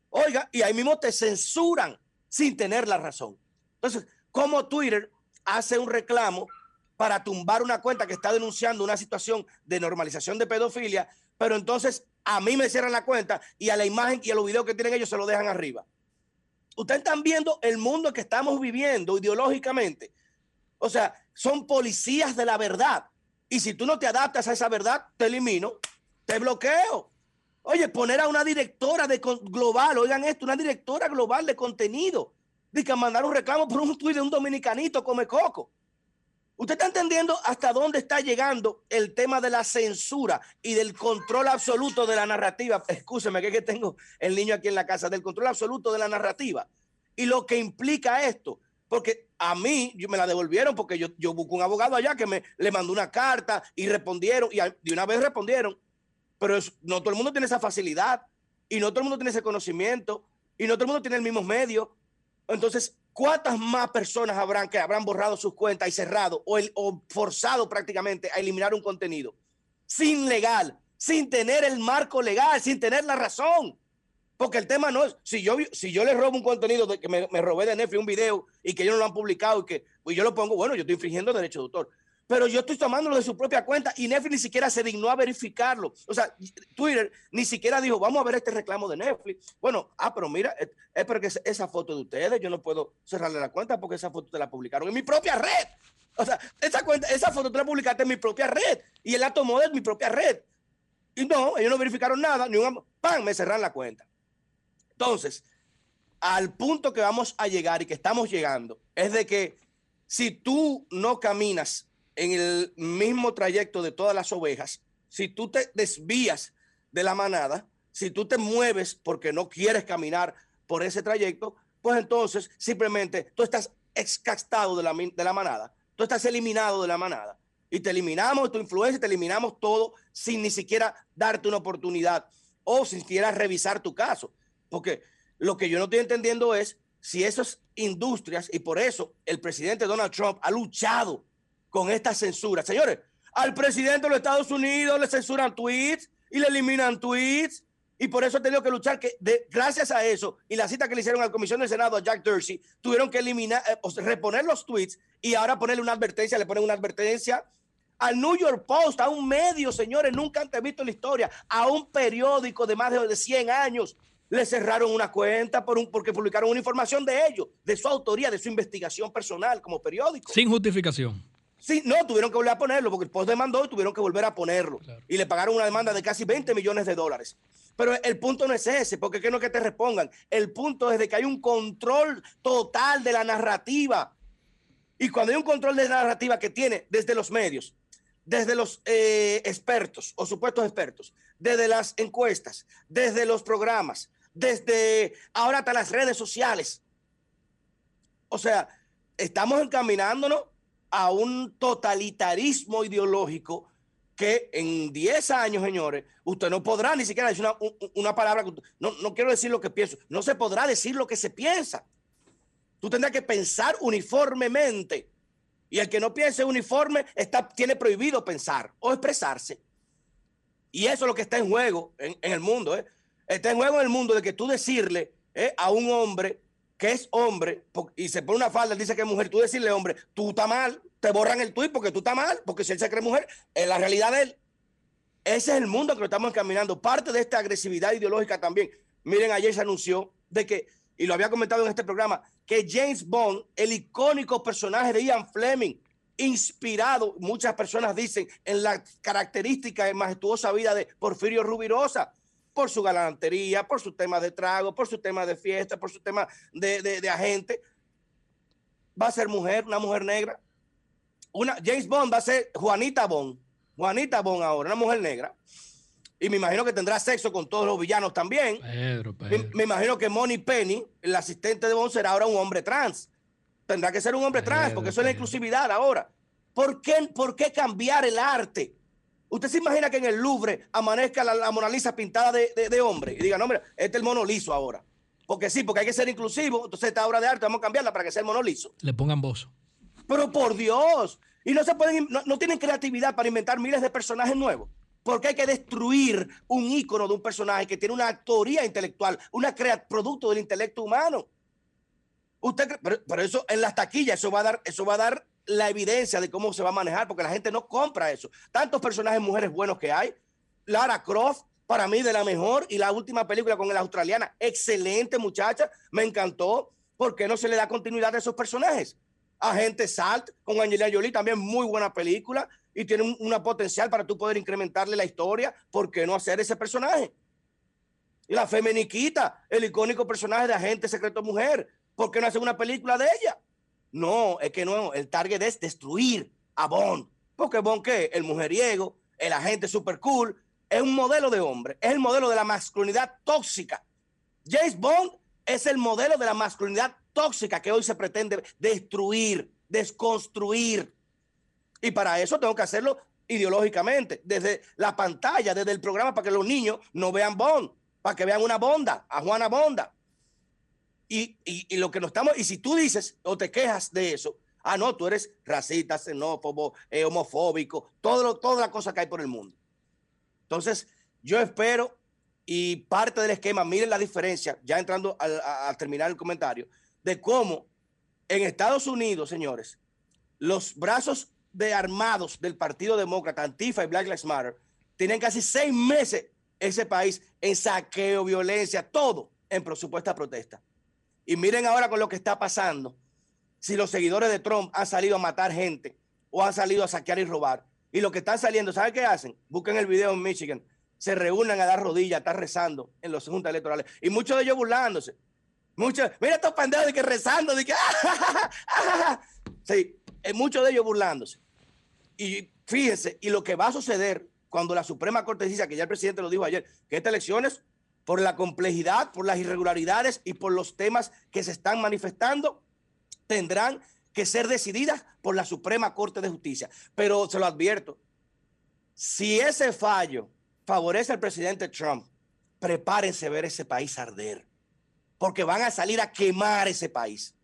Oiga, y ahí mismo te censuran sin tener la razón. Entonces, como Twitter hace un reclamo para tumbar una cuenta que está denunciando una situación de normalización de pedofilia, pero entonces a mí me cierran la cuenta y a la imagen y a los videos que tienen ellos se lo dejan arriba. Ustedes están viendo el mundo que estamos viviendo ideológicamente. O sea, son policías de la verdad. Y si tú no te adaptas a esa verdad, te elimino, te bloqueo. Oye, poner a una directora de global, oigan esto, una directora global de contenido, de que mandar un reclamo por un tuit de un dominicanito come coco. ¿Usted está entendiendo hasta dónde está llegando el tema de la censura y del control absoluto de la narrativa? Escúcheme, que, es que tengo el niño aquí en la casa, del control absoluto de la narrativa. Y lo que implica esto, porque a mí me la devolvieron porque yo, yo busco un abogado allá que me le mandó una carta y respondieron y de una vez respondieron. Pero es- no todo el mundo tiene esa facilidad y no todo el mundo tiene ese conocimiento y no todo el mundo tiene el mismo medio. Entonces, ¿cuántas más personas habrán que habrán borrado sus cuentas y cerrado o, forzado prácticamente a eliminar un contenido sin legal, sin tener el marco legal, sin tener la razón? Porque el tema no es, si yo, si yo le robo un contenido de que me, me robé de Netflix un video y que ellos no lo han publicado y que pues yo lo pongo, bueno, yo estoy infringiendo derecho de autor. Pero yo estoy tomándolo de su propia cuenta y Netflix ni siquiera se dignó a verificarlo. O sea, Twitter ni siquiera dijo, vamos a ver este reclamo de Netflix. Bueno, ah, pero mira, es, porque es- esa foto de ustedes, yo no puedo cerrarle la cuenta porque esa foto te la publicaron en mi propia red. O sea, esa, foto tú la publicaste en mi propia red y él la tomó de mi propia red. Y no, ellos no verificaron nada, ni un... ¡Pam! Me cerraron la cuenta. Entonces, al punto que vamos a llegar y que estamos llegando es de que si tú no caminas en el mismo trayecto de todas las ovejas, si tú te desvías de la manada, si tú te mueves porque no quieres caminar por ese trayecto, pues entonces simplemente tú estás excastado de la, de la manada, tú estás eliminado de la manada y te eliminamos tu influencia, te eliminamos todo sin ni siquiera darte una oportunidad o sin siquiera revisar tu caso. Porque lo que yo no estoy entendiendo es si esas industrias, y por eso el presidente Donald Trump ha luchado con esta censura. Señores, al presidente de los Estados Unidos le censuran tweets y le eliminan tweets. Y por eso ha tenido que luchar que gracias a eso y la cita que le hicieron a la Comisión del Senado a Jack Dorsey, tuvieron que eliminar, eh, reponer los tweets y ahora ponerle una advertencia, le ponen una advertencia al New York Post, a un medio, señores, nunca antes visto en la historia, a un periódico de más de 100 años, le cerraron una cuenta por un, porque publicaron una información de ellos, de su autoría, de su investigación personal como periódico. Sin justificación. Sí, no, tuvieron que volver a ponerlo porque el post demandó y tuvieron que volver a ponerlo. Y le pagaron una demanda de casi 20 millones de dólares. Pero el punto no es ese, porque que no es que te respondan. El punto es de que hay un control total de la narrativa. Y cuando hay un control de la narrativa que tiene desde los medios, desde los eh, expertos o supuestos expertos, desde las encuestas, desde los programas, desde ahora hasta las redes sociales. O sea, estamos encaminándonos a un totalitarismo ideológico que en 10 años, señores, usted no podrá ni siquiera decir una, un- una palabra, no, no quiero decir lo que pienso, no se podrá decir lo que se piensa. Tú tendrás que pensar uniformemente. Y el que no piense uniforme está, tiene prohibido pensar o expresarse. Y eso es lo que está en juego en, en el mundo. ¿eh? Está en juego en el mundo de que tú decirle ¿eh? a un hombre que es hombre y se pone una falda, dice que es mujer, tú decirle hombre, tú estás mal, te borran el tuit porque tú estás mal, porque si él se cree mujer, en la realidad de él. Ese es el mundo que lo estamos encaminando. Parte de esta agresividad ideológica también. Miren, ayer se anunció de que, y lo había comentado en este programa, que James Bond, el icónico personaje de Ian Fleming, inspirado, muchas personas dicen, en la característica y majestuosa vida de Porfirio Rubirosa, por su galantería, por su tema de trago, por su tema de fiesta, por su tema de, de- de agente. Va a ser mujer, una mujer negra. Una, James Bond va a ser Juanita Bond. Juanita Bond ahora, una mujer negra. Y me imagino que tendrá sexo con todos los villanos también. Pedro, Me, Pedro. me imagino que Money Penny, el asistente de Bond, será ahora un hombre trans. Tendrá que ser un hombre trans, porque eso es la inclusividad ahora. ¿Por qué, ¿Por qué cambiar el arte? ¿Usted se imagina que en el Louvre amanezca la, la Mona Lisa pintada de, de- de hombre y diga, no, mira, este es el mono liso ahora? Porque sí, porque hay que ser inclusivo, entonces esta obra de arte vamos a cambiarla para que sea el mono liso. Le pongan voz. Pero por Dios, y no se pueden, no, no tienen creatividad para inventar miles de personajes nuevos. Porque hay que destruir un ícono de un personaje que tiene una autoría intelectual, una crea producto del intelecto humano. Usted, pero, pero eso en las taquillas, eso va a dar, eso va a dar la evidencia de cómo se va a manejar, porque la gente no compra eso. Tantos personajes mujeres buenos que hay. Lara Croft, para mí de la mejor, y la última película con la australiana, excelente muchacha, me encantó. ¿Por qué no se le da continuidad a esos personajes? Agente Salt con Angelina Jolie, también muy buena película y tiene un, una potencial para tú poder incrementarle la historia. ¿Por qué no hacer ese personaje? La Femeniquita, el icónico personaje de Agente Secreto Mujer. ¿Por qué no hacen una película de ella? No, es que no, el target es destruir a Bond. Porque Bond, ¿qué? El mujeriego, el agente super cool, es un modelo de hombre, es el modelo de la masculinidad tóxica. James Bond es el modelo de la masculinidad tóxica que hoy se pretende destruir, desconstruir. Y para eso tengo que hacerlo ideológicamente, desde la pantalla, desde el programa, para que los niños no vean Bond, para que vean una Bonda, a Juana Bonda. Y, y- lo que nos estamos, y si tú dices o te quejas de eso, ah, no, tú eres racista, xenófobo, eh, homofóbico, todo toda la cosa que hay por el mundo. Entonces, yo espero, y parte del esquema, miren la diferencia, ya entrando al- terminar el comentario, de cómo en Estados Unidos, señores, los brazos de armados del Partido Demócrata, Antifa y Black Lives Matter, tienen casi seis meses ese país en saqueo, violencia, todo en pro- supuesta protesta. Y miren ahora con lo que está pasando, si los seguidores de Trump han salido a matar gente o han salido a saquear y robar. Y lo que están saliendo, ¿saben qué hacen? Busquen el video en Michigan, se reúnen a dar rodillas, a estar rezando en los juntas electorales. Y muchos de ellos burlándose. Muchos, mira estos pendejos de que rezando, de que... Sí, eh, muchos de ellos burlándose. Y fíjense, y lo que va a suceder cuando la Suprema Corte dice, que ya el presidente lo dijo ayer, que estas elecciones, por la complejidad, por las irregularidades y por los temas que se están manifestando, tendrán que ser decididas por la Suprema Corte de Justicia. Pero se lo advierto, si ese fallo favorece al presidente Trump, prepárense a ver ese país arder, porque van a salir a quemar ese país.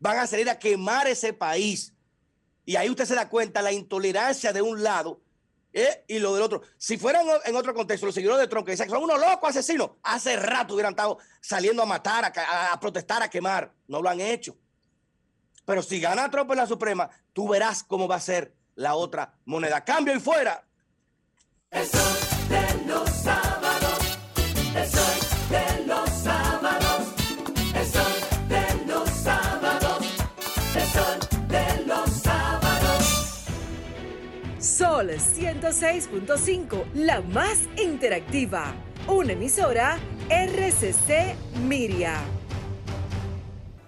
Van a salir a quemar ese país. Y ahí usted se da cuenta la intolerancia de un lado ¿eh? y lo del otro. Si fueran en otro contexto, los seguidores de Trump que dicen que son unos locos asesinos, hace rato hubieran estado saliendo a matar, a, protestar, a quemar. No lo han hecho. Pero si gana Trump en la Suprema, tú verás cómo va a ser la otra moneda. Cambio y fuera. El sol de los Sol 106.5, la más interactiva. Una emisora RCC Miria.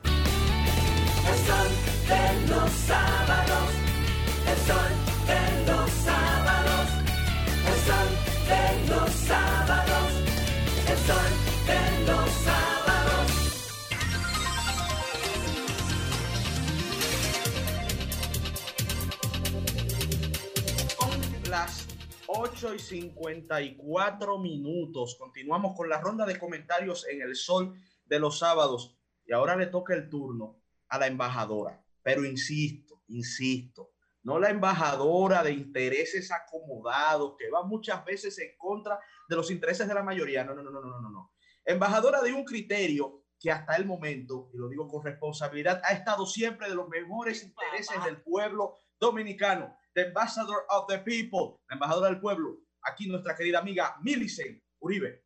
El sol de los sábados, el sol de los sábados, el sol de los sábados, el sol de los Las 8 y 54 minutos. Continuamos con la ronda de comentarios en el sol de los sábados. Y ahora le toca el turno a la embajadora. Pero insisto, insisto, no la embajadora de intereses acomodados que va muchas veces en contra de los intereses de la mayoría. No, no, no, no, no, no, no. Embajadora de un criterio que hasta el momento, y lo digo con responsabilidad, ha estado siempre de los mejores intereses del pueblo dominicano. The Ambassador of the People, la embajadora del pueblo. Aquí nuestra querida amiga Millicent Uribe.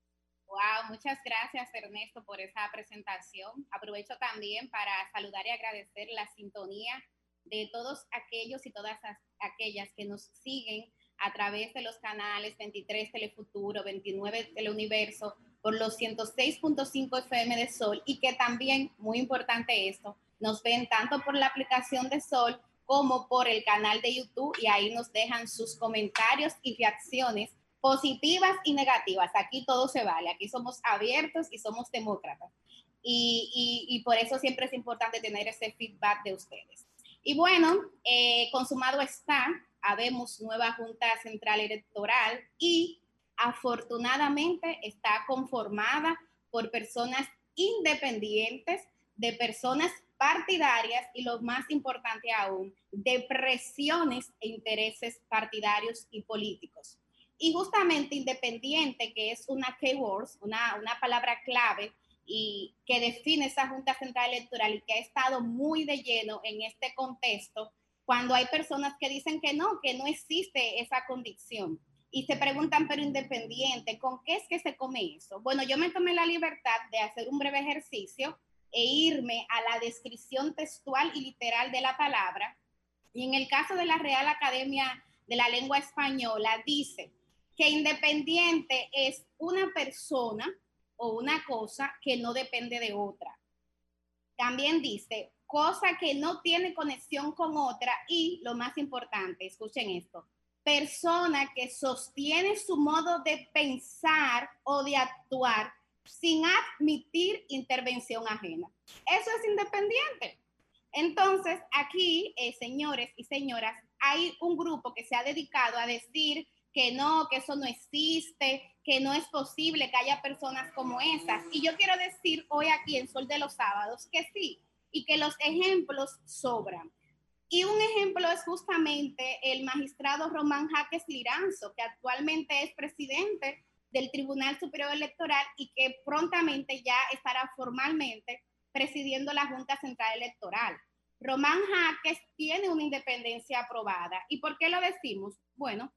Wow, muchas gracias Ernesto por esa presentación. Aprovecho también para saludar y agradecer la sintonía de todos aquellos y todas as- aquellas que nos siguen a través de los canales 23 Telefuturo, 29 Teleuniverso, por los 106.5 FM de Sol y que también, muy importante esto, nos ven tanto por la aplicación de Sol como por el canal de YouTube y ahí nos dejan sus comentarios y reacciones positivas y negativas. Aquí todo se vale, aquí somos abiertos y somos demócratas. Y, y- y por eso siempre es importante tener ese feedback de ustedes. Y bueno, eh, consumado está, habemos nueva Junta Central Electoral y afortunadamente está conformada por personas independientes, de personas partidarias y lo más importante aún, de presiones e intereses partidarios y políticos. Y justamente independiente, que es una keyword, una, una palabra clave y que define esa Junta Central Electoral y que ha estado muy de lleno en este contexto, cuando hay personas que dicen que no, que no existe esa condición. Y se preguntan, pero independiente, ¿con qué es que se come eso? Bueno, yo me tomé la libertad de hacer un breve ejercicio e irme a la descripción textual y literal de la palabra. Y en el caso de la Real Academia de la Lengua Española, dice que independiente es una persona o una cosa que no depende de otra. También dice cosa que no tiene conexión con otra y lo más importante, escuchen esto, persona que sostiene su modo de pensar o de actuar sin admitir intervención ajena. Eso es independiente. Entonces, aquí, eh, señores y señoras, hay un grupo que se ha dedicado a decir que no, que eso no existe, que no es posible que haya personas como esas. Y yo quiero decir hoy aquí en Sol de los Sábados que sí, y que los ejemplos sobran. Y un ejemplo es justamente el magistrado Román Jaques Liranzo, que actualmente es presidente del Tribunal Superior Electoral y que prontamente ya estará formalmente presidiendo la Junta Central Electoral. Román Jaques tiene una independencia aprobada. ¿Y por qué lo decimos? Bueno,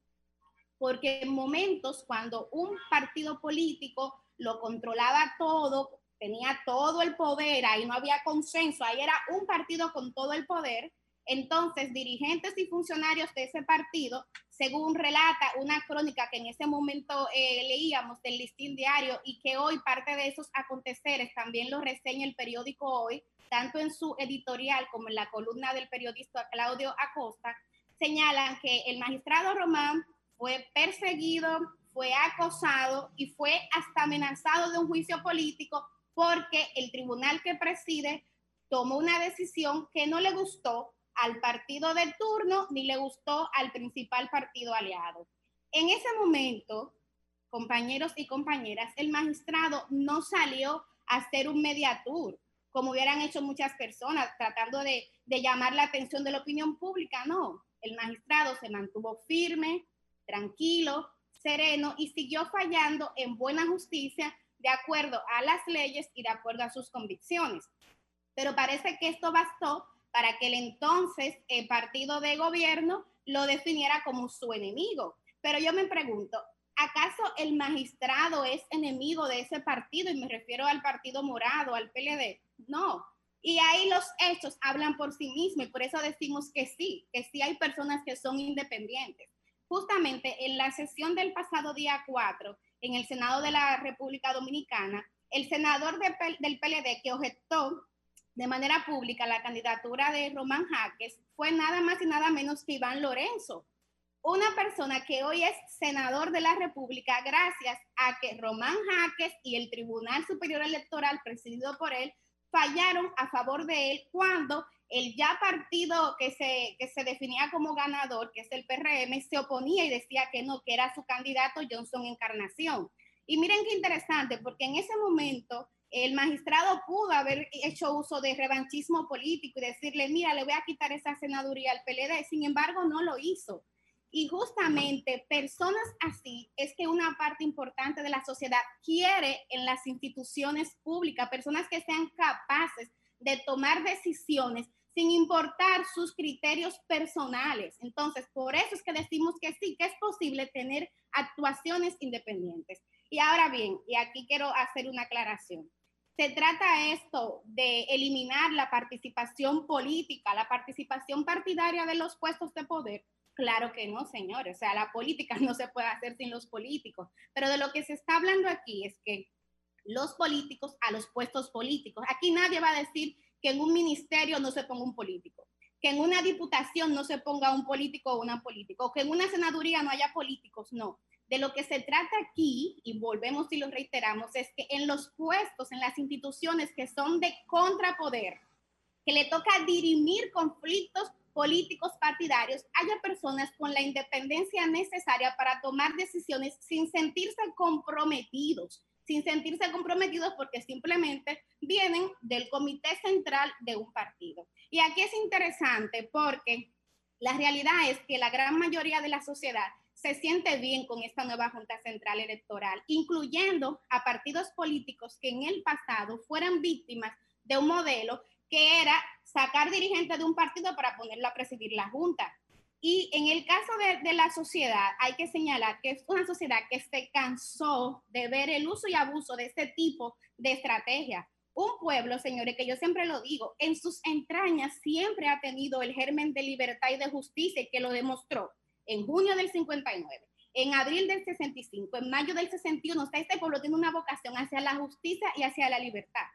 porque en momentos cuando un partido político lo controlaba todo, tenía todo el poder, ahí no había consenso, ahí era un partido con todo el poder, entonces dirigentes y funcionarios de ese partido, según relata una crónica que en ese momento eh, leíamos del listín diario y que hoy parte de esos aconteceres también lo reseña el periódico hoy, tanto en su editorial como en la columna del periodista Claudio Acosta, señalan que el magistrado Román fue perseguido, fue acosado y fue hasta amenazado de un juicio político porque el tribunal que preside tomó una decisión que no le gustó al partido de turno ni le gustó al principal partido aliado. En ese momento, compañeros y compañeras, el magistrado no salió a hacer un mediatur, como hubieran hecho muchas personas, tratando de, de llamar la atención de la opinión pública. No, el magistrado se mantuvo firme, tranquilo, sereno y siguió fallando en buena justicia de acuerdo a las leyes y de acuerdo a sus convicciones. Pero parece que esto bastó para que el entonces el partido de gobierno lo definiera como su enemigo. Pero yo me pregunto, ¿acaso el magistrado es enemigo de ese partido? Y me refiero al Partido Morado, al PLD. No. Y ahí los hechos hablan por sí mismos y por eso decimos que sí, que sí hay personas que son independientes. Justamente en la sesión del pasado día 4, en el Senado de la República Dominicana, el senador de, del PLD que objetó de manera pública la candidatura de Román Jaques fue nada más y nada menos que Iván Lorenzo, una persona que hoy es senador de la República gracias a que Román Jaques y el Tribunal Superior Electoral presidido por él fallaron a favor de él cuando el ya partido que se, que se definía como ganador, que es el PRM, se oponía y decía que no, que era su candidato Johnson Encarnación. Y miren qué interesante, porque en ese momento el magistrado pudo haber hecho uso de revanchismo político y decirle, mira, le voy a quitar esa senaduría al PLD, sin embargo, no lo hizo. Y justamente personas así es que una parte importante de la sociedad quiere en las instituciones públicas, personas que sean capaces de tomar decisiones sin importar sus criterios personales. Entonces, por eso es que decimos que sí, que es posible tener actuaciones independientes. Y ahora bien, y aquí quiero hacer una aclaración. ¿Se trata esto de eliminar la participación política, la participación partidaria de los puestos de poder? Claro que no, señores. O sea, la política no se puede hacer sin los políticos. Pero de lo que se está hablando aquí es que los políticos a los puestos políticos. Aquí nadie va a decir que en un ministerio no se ponga un político, que en una diputación no se ponga un político o una política, o que en una senaduría no haya políticos, no. De lo que se trata aquí, y volvemos y lo reiteramos, es que en los puestos, en las instituciones que son de contrapoder, que le toca dirimir conflictos políticos partidarios, haya personas con la independencia necesaria para tomar decisiones sin sentirse comprometidos, sin sentirse comprometidos porque simplemente vienen del comité central de un partido. Y aquí es interesante porque la realidad es que la gran mayoría de la sociedad se siente bien con esta nueva Junta Central Electoral, incluyendo a partidos políticos que en el pasado fueran víctimas de un modelo que era sacar dirigentes de un partido para ponerlo a presidir la Junta. Y en el caso de, de, la sociedad, hay que señalar que es una sociedad que se cansó de ver el uso y abuso de este tipo de estrategia. Un pueblo, señores, que yo siempre lo digo, en sus entrañas siempre ha tenido el germen de libertad y de justicia que lo demostró en junio del 59, en abril del 65, en mayo del 61. O este pueblo tiene una vocación hacia la justicia y hacia la libertad.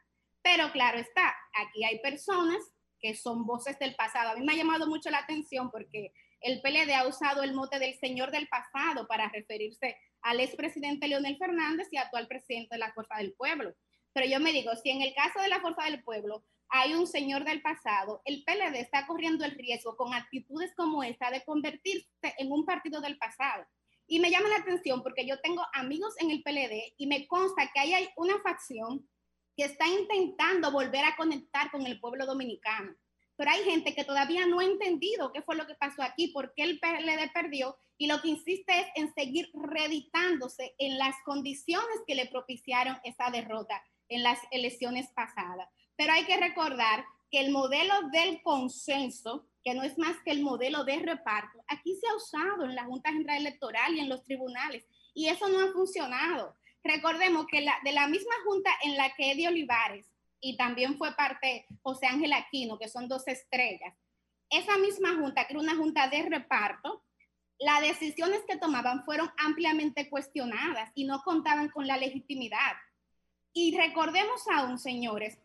Pero claro está, aquí hay personas que son voces del pasado. A mí me ha llamado mucho la atención porque el PLD ha usado el mote del señor del pasado para referirse al expresidente Leonel Fernández y actual presidente de la Fuerza del Pueblo. Pero yo me digo, si en el caso de la Fuerza del Pueblo hay un señor del pasado, el PLD está corriendo el riesgo con actitudes como esta de convertirse en un partido del pasado. Y me llama la atención porque yo tengo amigos en el PLD y me consta que ahí hay una facción que está intentando volver a conectar con el pueblo dominicano. Pero hay gente que todavía no ha entendido qué fue lo que pasó aquí, por qué el PLD perdió y lo que insiste es en seguir reeditándose en las condiciones que le propiciaron esa derrota en las elecciones pasadas. Pero hay que recordar que el modelo del consenso, que no es más que el modelo de reparto, aquí se ha usado en la Junta General Electoral y en los tribunales, y eso no ha funcionado. Recordemos que de la misma junta en la que Eddie Olivares y también fue parte José Ángel Aquino, que son dos estrellas, esa misma junta, que era una junta de reparto, las decisiones que tomaban fueron ampliamente cuestionadas y no contaban con la legitimidad. Y recordemos aún, señores,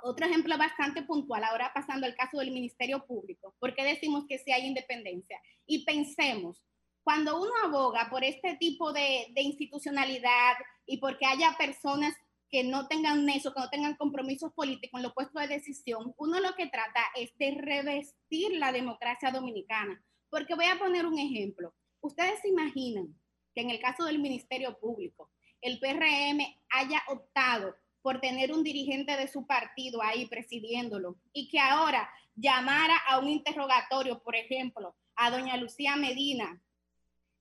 otro ejemplo bastante puntual, ahora pasando al caso del Ministerio Público, porque decimos que sí hay independencia. Y pensemos, cuando uno aboga por este tipo de, institucionalidad y porque haya personas que no tengan eso, que no tengan compromisos políticos en los puestos de decisión, uno lo que trata es de revestir la democracia dominicana. Porque voy a poner un ejemplo. Ustedes se imaginan que en el caso del Ministerio Público, el PRM haya optado por tener un dirigente de su partido ahí presidiéndolo y que ahora llamara a un interrogatorio, por ejemplo, a doña Lucía Medina,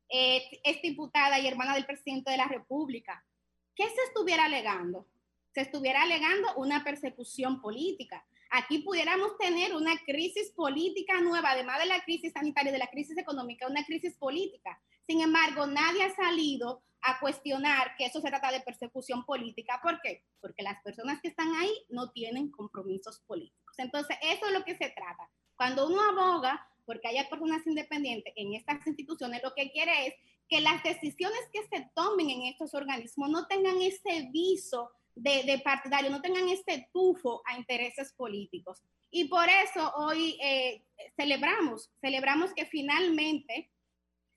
eh, es diputada y hermana del presidente de la República. ¿Qué se estuviera alegando? Se estuviera alegando una persecución política. Aquí pudiéramos tener una crisis política nueva, además de la crisis sanitaria de la crisis económica, una crisis política. Sin embargo, nadie ha salido a cuestionar que eso se trata de persecución política. ¿Por qué? Porque las personas que están ahí no tienen compromisos políticos. Entonces, eso es lo que se trata. Cuando uno aboga porque haya personas independientes en estas instituciones, lo que quiere es que las decisiones que se tomen en estos organismos no tengan ese viso de, de partidario, no tengan este tufo a intereses políticos. Y por eso hoy eh, celebramos, celebramos que finalmente,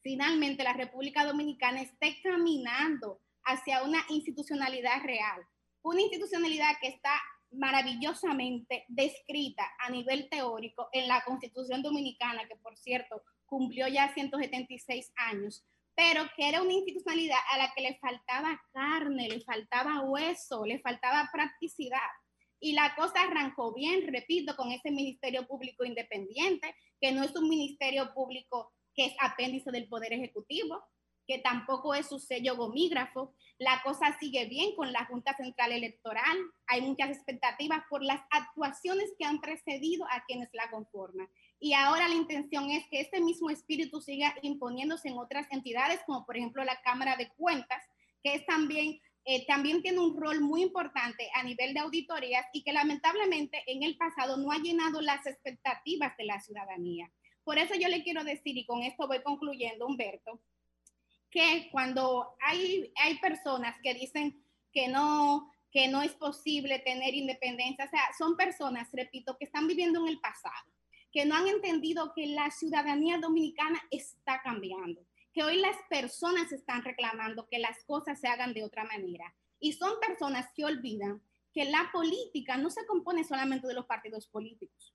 finalmente la República Dominicana esté caminando hacia una institucionalidad real, una institucionalidad que está maravillosamente descrita a nivel teórico en la Constitución Dominicana, que por cierto cumplió ya 176 años, pero que era una institucionalidad a la que le faltaba carne, le faltaba hueso, le faltaba practicidad. Y la cosa arrancó bien, repito, con ese Ministerio Público Independiente, que no es un Ministerio Público que es apéndice del Poder Ejecutivo, que tampoco es su sello gomígrafo. La cosa sigue bien con la Junta Central Electoral. Hay muchas expectativas por las actuaciones que han precedido a quienes la conforman. Y ahora la intención es que este mismo espíritu siga imponiéndose en otras entidades, como por ejemplo la Cámara de Cuentas, que también, eh, también tiene un rol muy importante a nivel de auditorías y que lamentablemente en el pasado no ha llenado las expectativas de la ciudadanía. Por eso yo le quiero decir, y con esto voy concluyendo, Humberto, que cuando hay, hay personas que dicen que no, que no es posible tener independencia, o sea, son personas, repito, que están viviendo en el pasado, que no han entendido que la ciudadanía dominicana está cambiando, que hoy las personas están reclamando que las cosas se hagan de otra manera. Y son personas que olvidan que la política no se compone solamente de los partidos políticos,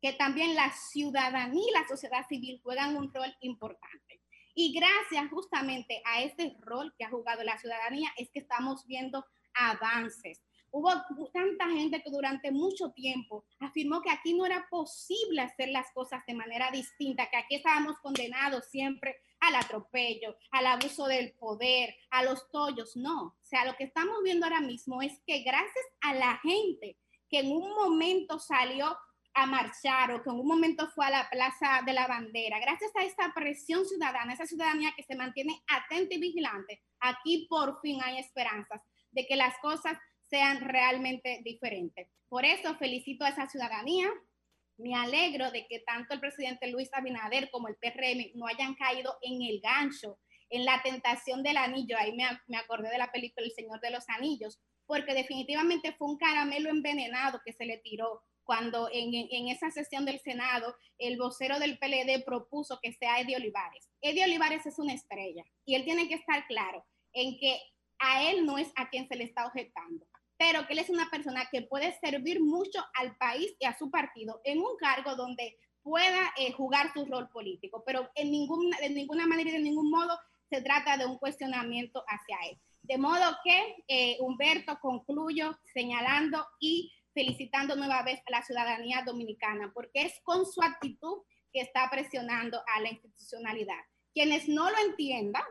que también la ciudadanía y la sociedad civil juegan un rol importante. Y gracias justamente a este rol que ha jugado la ciudadanía es que estamos viendo avances. Hubo tanta gente que durante mucho tiempo afirmó que aquí no era posible hacer las cosas de manera distinta, que aquí estábamos condenados siempre al atropello, al abuso del poder, a los tollos. No, o sea, lo que estamos viendo ahora mismo es que gracias a la gente que en un momento salió a marchar o que en un momento fue a la Plaza de la Bandera, gracias a esa presión ciudadana, esa ciudadanía que se mantiene atenta y vigilante, aquí por fin hay esperanzas de que las cosas sean realmente diferentes. Por eso felicito a esa ciudadanía. Me alegro de que tanto el presidente Luis Abinader como el PRM no hayan caído en el gancho, en la tentación del anillo. Ahí me, me acordé de la película El Señor de los Anillos, porque definitivamente fue un caramelo envenenado que se le tiró cuando en, en, esa sesión del Senado el vocero del PLD propuso que sea Eddie Olivares. Eddie Olivares es una estrella y él tiene que estar claro en que a él no es a quien se le está objetando, pero que él es una persona que puede servir mucho al país y a su partido en un cargo donde pueda eh, jugar su rol político, pero en ninguna, de ninguna manera y de ningún modo se trata de un cuestionamiento hacia él. De modo que, eh, Humberto, concluyo señalando y felicitando nueva vez a la ciudadanía dominicana, porque es con su actitud que está presionando a la institucionalidad. Quienes no lo entiendan,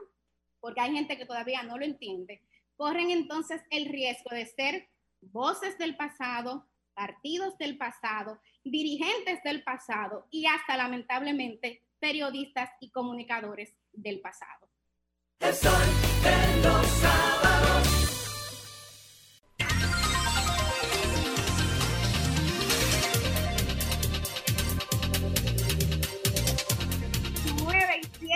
porque hay gente que todavía no lo entiende, corren entonces el riesgo de ser voces del pasado, partidos del pasado, dirigentes del pasado y hasta lamentablemente periodistas y comunicadores del pasado. El sol los sábados.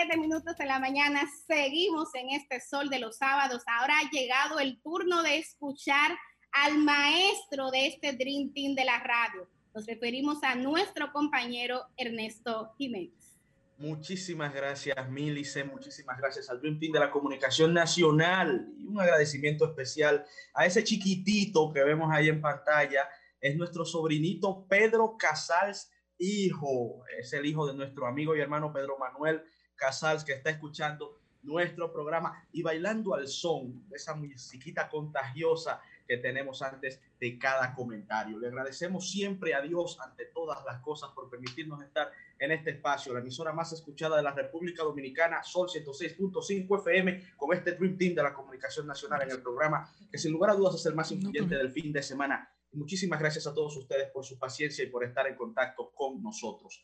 7 minutos de la mañana, seguimos en este sol de los sábados. Ahora ha llegado el turno de escuchar al maestro de este Dream Team de la radio. Nos referimos a nuestro compañero Ernesto Jiménez. Muchísimas gracias, Milice. Muchísimas gracias al Dream Team de la Comunicación Nacional. Y un agradecimiento especial a ese chiquitito que vemos ahí en pantalla. Es nuestro sobrinito Pedro Casals, hijo. Es el hijo de nuestro amigo y hermano Pedro Manuel Casals, que está escuchando nuestro programa y bailando al son de esa musiquita contagiosa que tenemos antes de cada comentario. Le agradecemos siempre a Dios ante todas las cosas por permitirnos estar en este espacio, la emisora más escuchada de la República Dominicana, Sol 106.5 FM, con este Dream Team de la Comunicación Nacional en el programa, que sin lugar a dudas es el más influyente del fin de semana. Muchísimas gracias a todos ustedes por su paciencia y por estar en contacto con nosotros.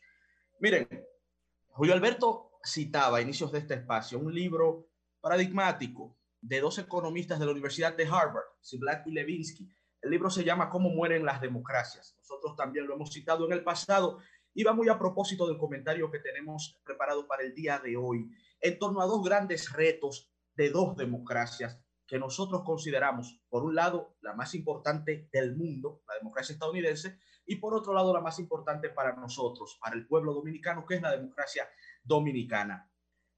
Miren, Julio Alberto citaba inicios de este espacio un libro paradigmático de dos economistas de la Universidad de Harvard, Ziblatt y Levinsky. El libro se llama Cómo mueren las democracias. Nosotros también lo hemos citado en el pasado y va muy a propósito del comentario que tenemos preparado para el día de hoy en torno a dos grandes retos de dos democracias que nosotros consideramos, por un lado, la más importante del mundo, la democracia estadounidense, y por otro lado, la más importante para nosotros, para el pueblo dominicano, que es la democracia dominicana.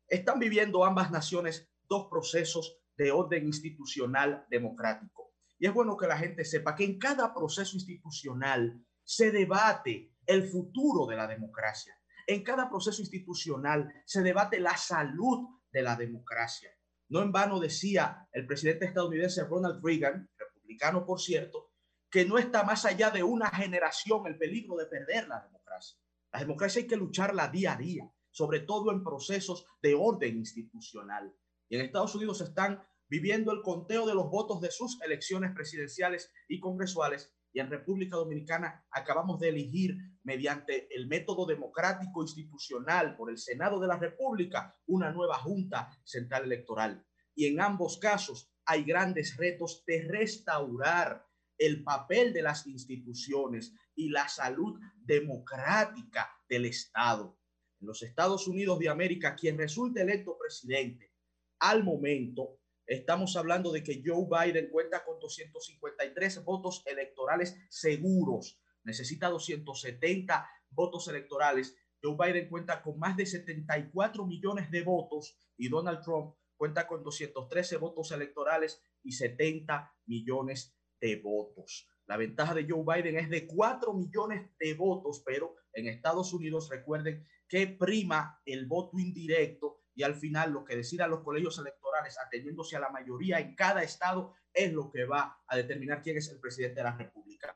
Están viviendo ambas naciones dos procesos de orden institucional democrático. Y es bueno que la gente sepa que en cada proceso institucional se debate el futuro de la democracia. En cada proceso institucional se debate la salud de la democracia. No en vano decía el presidente estadounidense Ronald Reagan, republicano por cierto, que no está más allá de una generación el peligro de perder la democracia. La democracia hay que lucharla día a día, sobre todo en procesos de orden institucional. Y en Estados Unidos están viviendo el conteo de los votos de sus elecciones presidenciales y congresuales. Y en República Dominicana acabamos de elegir mediante el método democrático institucional por el Senado de la República una nueva Junta Central Electoral. Y en ambos casos hay grandes retos de restaurar el papel de las instituciones y la salud democrática del Estado. En los Estados Unidos de América, quien resulte electo presidente al momento Estamos hablando de que Joe Biden cuenta con 253 votos electorales seguros. Necesita 270 votos electorales. Joe Biden cuenta con más de 74 millones de votos y Donald Trump cuenta con 213 votos electorales y 70 millones de votos. La ventaja de Joe Biden es de 4 millones de votos, pero en Estados Unidos recuerden que prima el voto indirecto y al final lo que decidan los colegios electorales, atendiéndose a la mayoría en cada estado, es lo que va a determinar quién es el presidente de la República.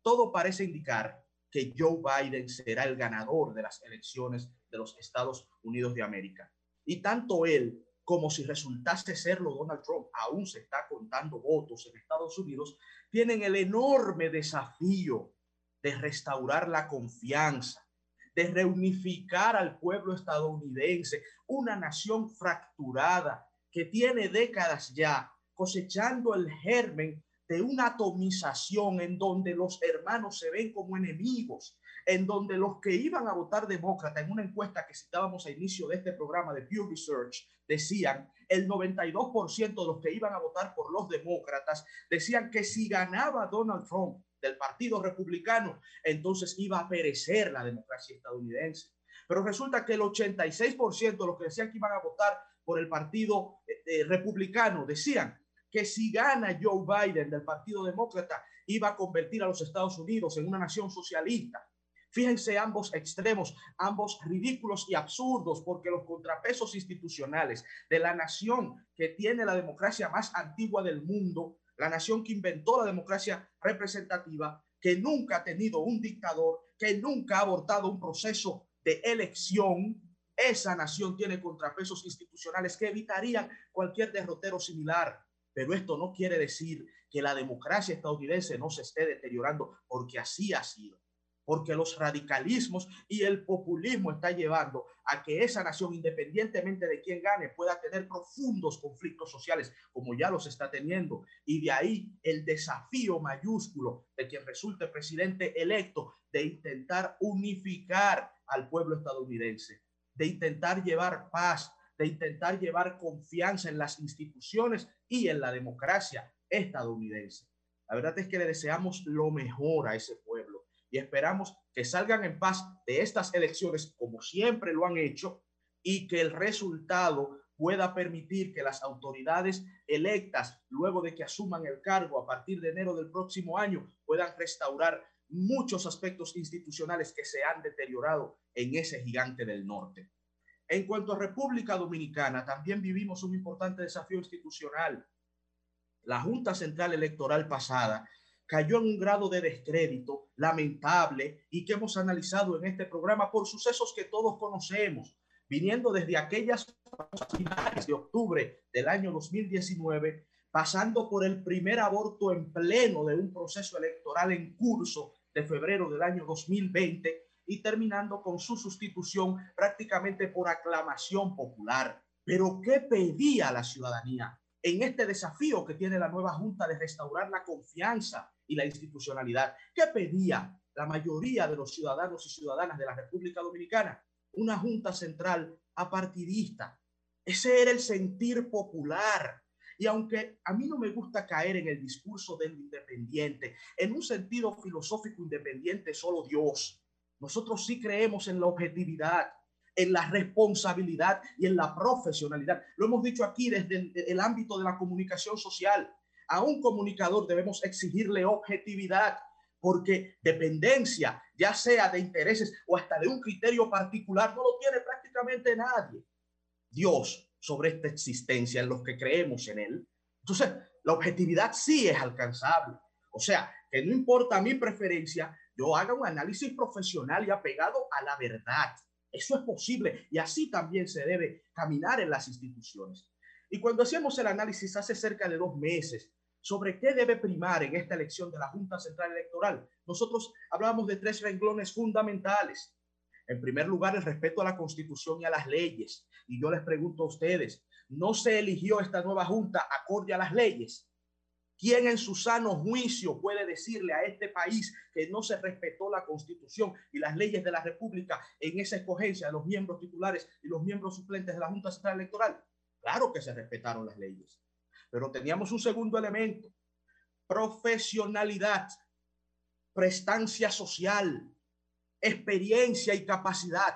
Todo parece indicar que Joe Biden será el ganador de las elecciones de los Estados Unidos de América. Y tanto él como si resultase serlo Donald Trump, aún se está contando votos en Estados Unidos, tienen el enorme desafío de restaurar la confianza, de reunificar al pueblo estadounidense, una nación fracturada que tiene décadas ya cosechando el germen de una atomización en donde los hermanos se ven como enemigos, en donde los que iban a votar demócrata en una encuesta que citábamos a inicio de este programa de Pew Research decían el 92% de los que iban a votar por los demócratas decían que si ganaba Donald Trump del Partido Republicano, entonces iba a perecer la democracia estadounidense. Pero resulta que el 86% de los que decían que iban a votar por el Partido eh, republicanos decían que si gana Joe Biden del Partido Demócrata, iba a convertir a los Estados Unidos en una nación socialista. Fíjense ambos extremos, ambos ridículos y absurdos, porque los contrapesos institucionales de la nación que tiene la democracia más antigua del mundo, la nación que inventó la democracia representativa, que nunca ha tenido un dictador, que nunca ha abortado un proceso de elección, esa nación tiene contrapesos institucionales que evitarían cualquier derrotero similar. Pero esto no quiere decir que la democracia estadounidense no se esté deteriorando, porque así ha sido. Porque los radicalismos y el populismo están llevando a que esa nación, independientemente de quién gane, pueda tener profundos conflictos sociales, como ya los está teniendo. Y de ahí el desafío mayúsculo de quien resulte presidente electo de intentar unificar al pueblo estadounidense, de intentar llevar paz, de intentar llevar confianza en las instituciones y en la democracia estadounidense. La verdad es que le deseamos lo mejor a ese pueblo y esperamos que salgan en paz de estas elecciones como siempre lo han hecho y que el resultado pueda permitir que las autoridades electas, luego de que asuman el cargo a partir de enero del próximo año, puedan restaurar muchos aspectos institucionales que se han deteriorado en ese gigante del norte. En cuanto a República Dominicana, también vivimos un importante desafío institucional. La Junta Central Electoral pasada cayó en un grado de descrédito lamentable y que hemos analizado en este programa por sucesos que todos conocemos, viniendo desde aquellas finales de octubre del año 2019, pasando por el primer aborto en pleno de un proceso electoral en curso de febrero del año 2020 y terminando con su sustitución prácticamente por aclamación popular. Pero ¿qué pedía la ciudadanía en este desafío que tiene la nueva Junta de restaurar la confianza y la institucionalidad? ¿Qué pedía la mayoría de los ciudadanos y ciudadanas de la República Dominicana? Una Junta Central apartidista. Ese era el sentir popular. Y aunque a mí no me gusta caer en el discurso del independiente, en un sentido filosófico independiente, solo Dios, nosotros sí creemos en la objetividad, en la responsabilidad y en la profesionalidad. Lo hemos dicho aquí desde el, ámbito de la comunicación social. A un comunicador debemos exigirle objetividad, porque dependencia, ya sea de intereses o hasta de un criterio particular, no lo tiene prácticamente nadie. Dios sobre esta existencia en los que creemos en él. Entonces, la objetividad sí es alcanzable. O sea, que no importa mi preferencia, yo haga un análisis profesional y apegado a la verdad. Eso es posible y así también se debe caminar en las instituciones. Y cuando hacemos el análisis hace cerca de dos meses sobre qué debe primar en esta elección de la Junta Central Electoral, nosotros hablábamos de tres renglones fundamentales. En primer lugar, el respeto a la Constitución y a las leyes. Y yo les pregunto a ustedes, ¿no se eligió esta nueva Junta acorde a las leyes? ¿Quién en su sano juicio puede decirle a este país que no se respetó la constitución y las leyes de la República en esa escogencia de los miembros titulares y los miembros suplentes de la Junta Central Electoral? Claro que se respetaron las leyes, pero teníamos un segundo elemento, profesionalidad, prestancia social, experiencia y capacidad.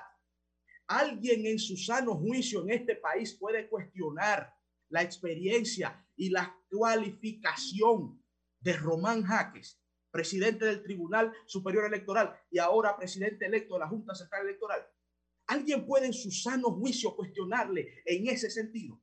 Alguien en su sano juicio en este país puede cuestionar la experiencia y la cualificación de Román Jaques, presidente del Tribunal Superior Electoral y ahora presidente electo de la Junta Central Electoral. ¿Alguien puede en su sano juicio cuestionarle en ese sentido?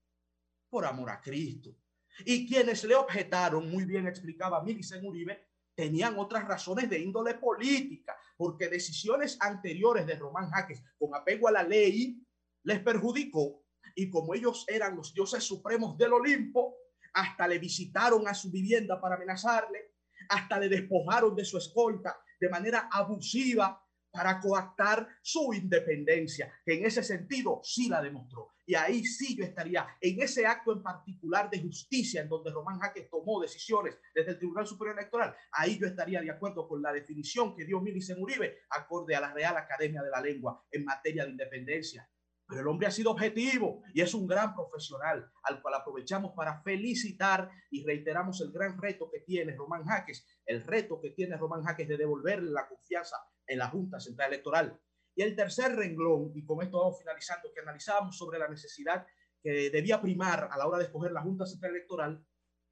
Por amor a Cristo. Y quienes le objetaron, muy bien explicaba Milicen Uribe, tenían otras razones de índole política, porque decisiones anteriores de Román Jaques con apego a la ley les perjudicó. Y como ellos eran los dioses supremos del Olimpo, hasta le visitaron a su vivienda para amenazarle, hasta le despojaron de su escolta de manera abusiva para coactar su independencia, que en ese sentido sí la demostró. Y ahí sí yo estaría en ese acto en particular de justicia en donde Román Jaques tomó decisiones desde el Tribunal Superior Electoral, ahí yo estaría de acuerdo con la definición que dio Milicen Uribe acorde a la Real Academia de la Lengua en materia de independencia. Pero el hombre ha sido objetivo y es un gran profesional al cual aprovechamos para felicitar y reiteramos el gran reto que tiene Román Jaques, el reto que tiene Román Jaques de devolverle la confianza en la Junta Central Electoral. Y el tercer renglón, y con esto vamos finalizando, que analizábamos sobre la necesidad que debía primar a la hora de escoger la Junta Central Electoral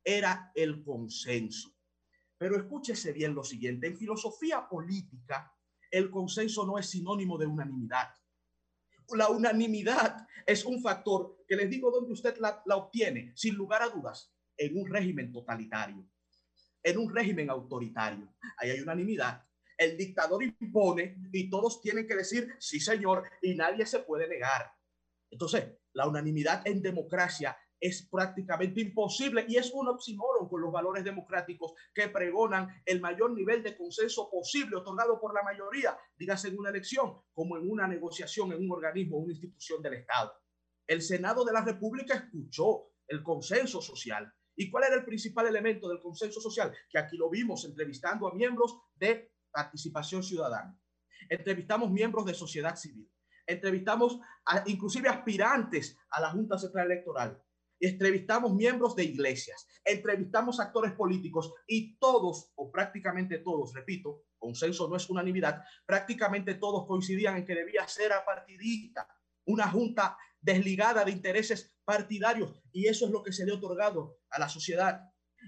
era el consenso. Pero escúchese bien lo siguiente, en filosofía política, el consenso no es sinónimo de unanimidad. La unanimidad es un factor que les digo donde usted la, la obtiene, sin lugar a dudas, en un régimen totalitario, en un régimen autoritario. Ahí hay unanimidad. El dictador impone y todos tienen que decir sí, señor, y nadie se puede negar. Entonces, la unanimidad en democracia es prácticamente imposible y es un oxímoron con los valores democráticos que pregonan el mayor nivel de consenso posible otorgado por la mayoría, dígase en una elección, como en una negociación en un organismo, una institución del Estado. El Senado de la República escuchó el consenso social. ¿Y cuál era el principal elemento del consenso social? Que aquí lo vimos entrevistando a miembros de participación ciudadana. Entrevistamos miembros de sociedad civil. Entrevistamos a, inclusive aspirantes a la Junta Central Electoral entrevistamos miembros de iglesias, entrevistamos actores políticos y todos, o prácticamente todos, repito, consenso no es unanimidad, prácticamente todos coincidían en que debía ser apartidista, una junta desligada de intereses partidarios y eso es lo que se le ha otorgado a la sociedad.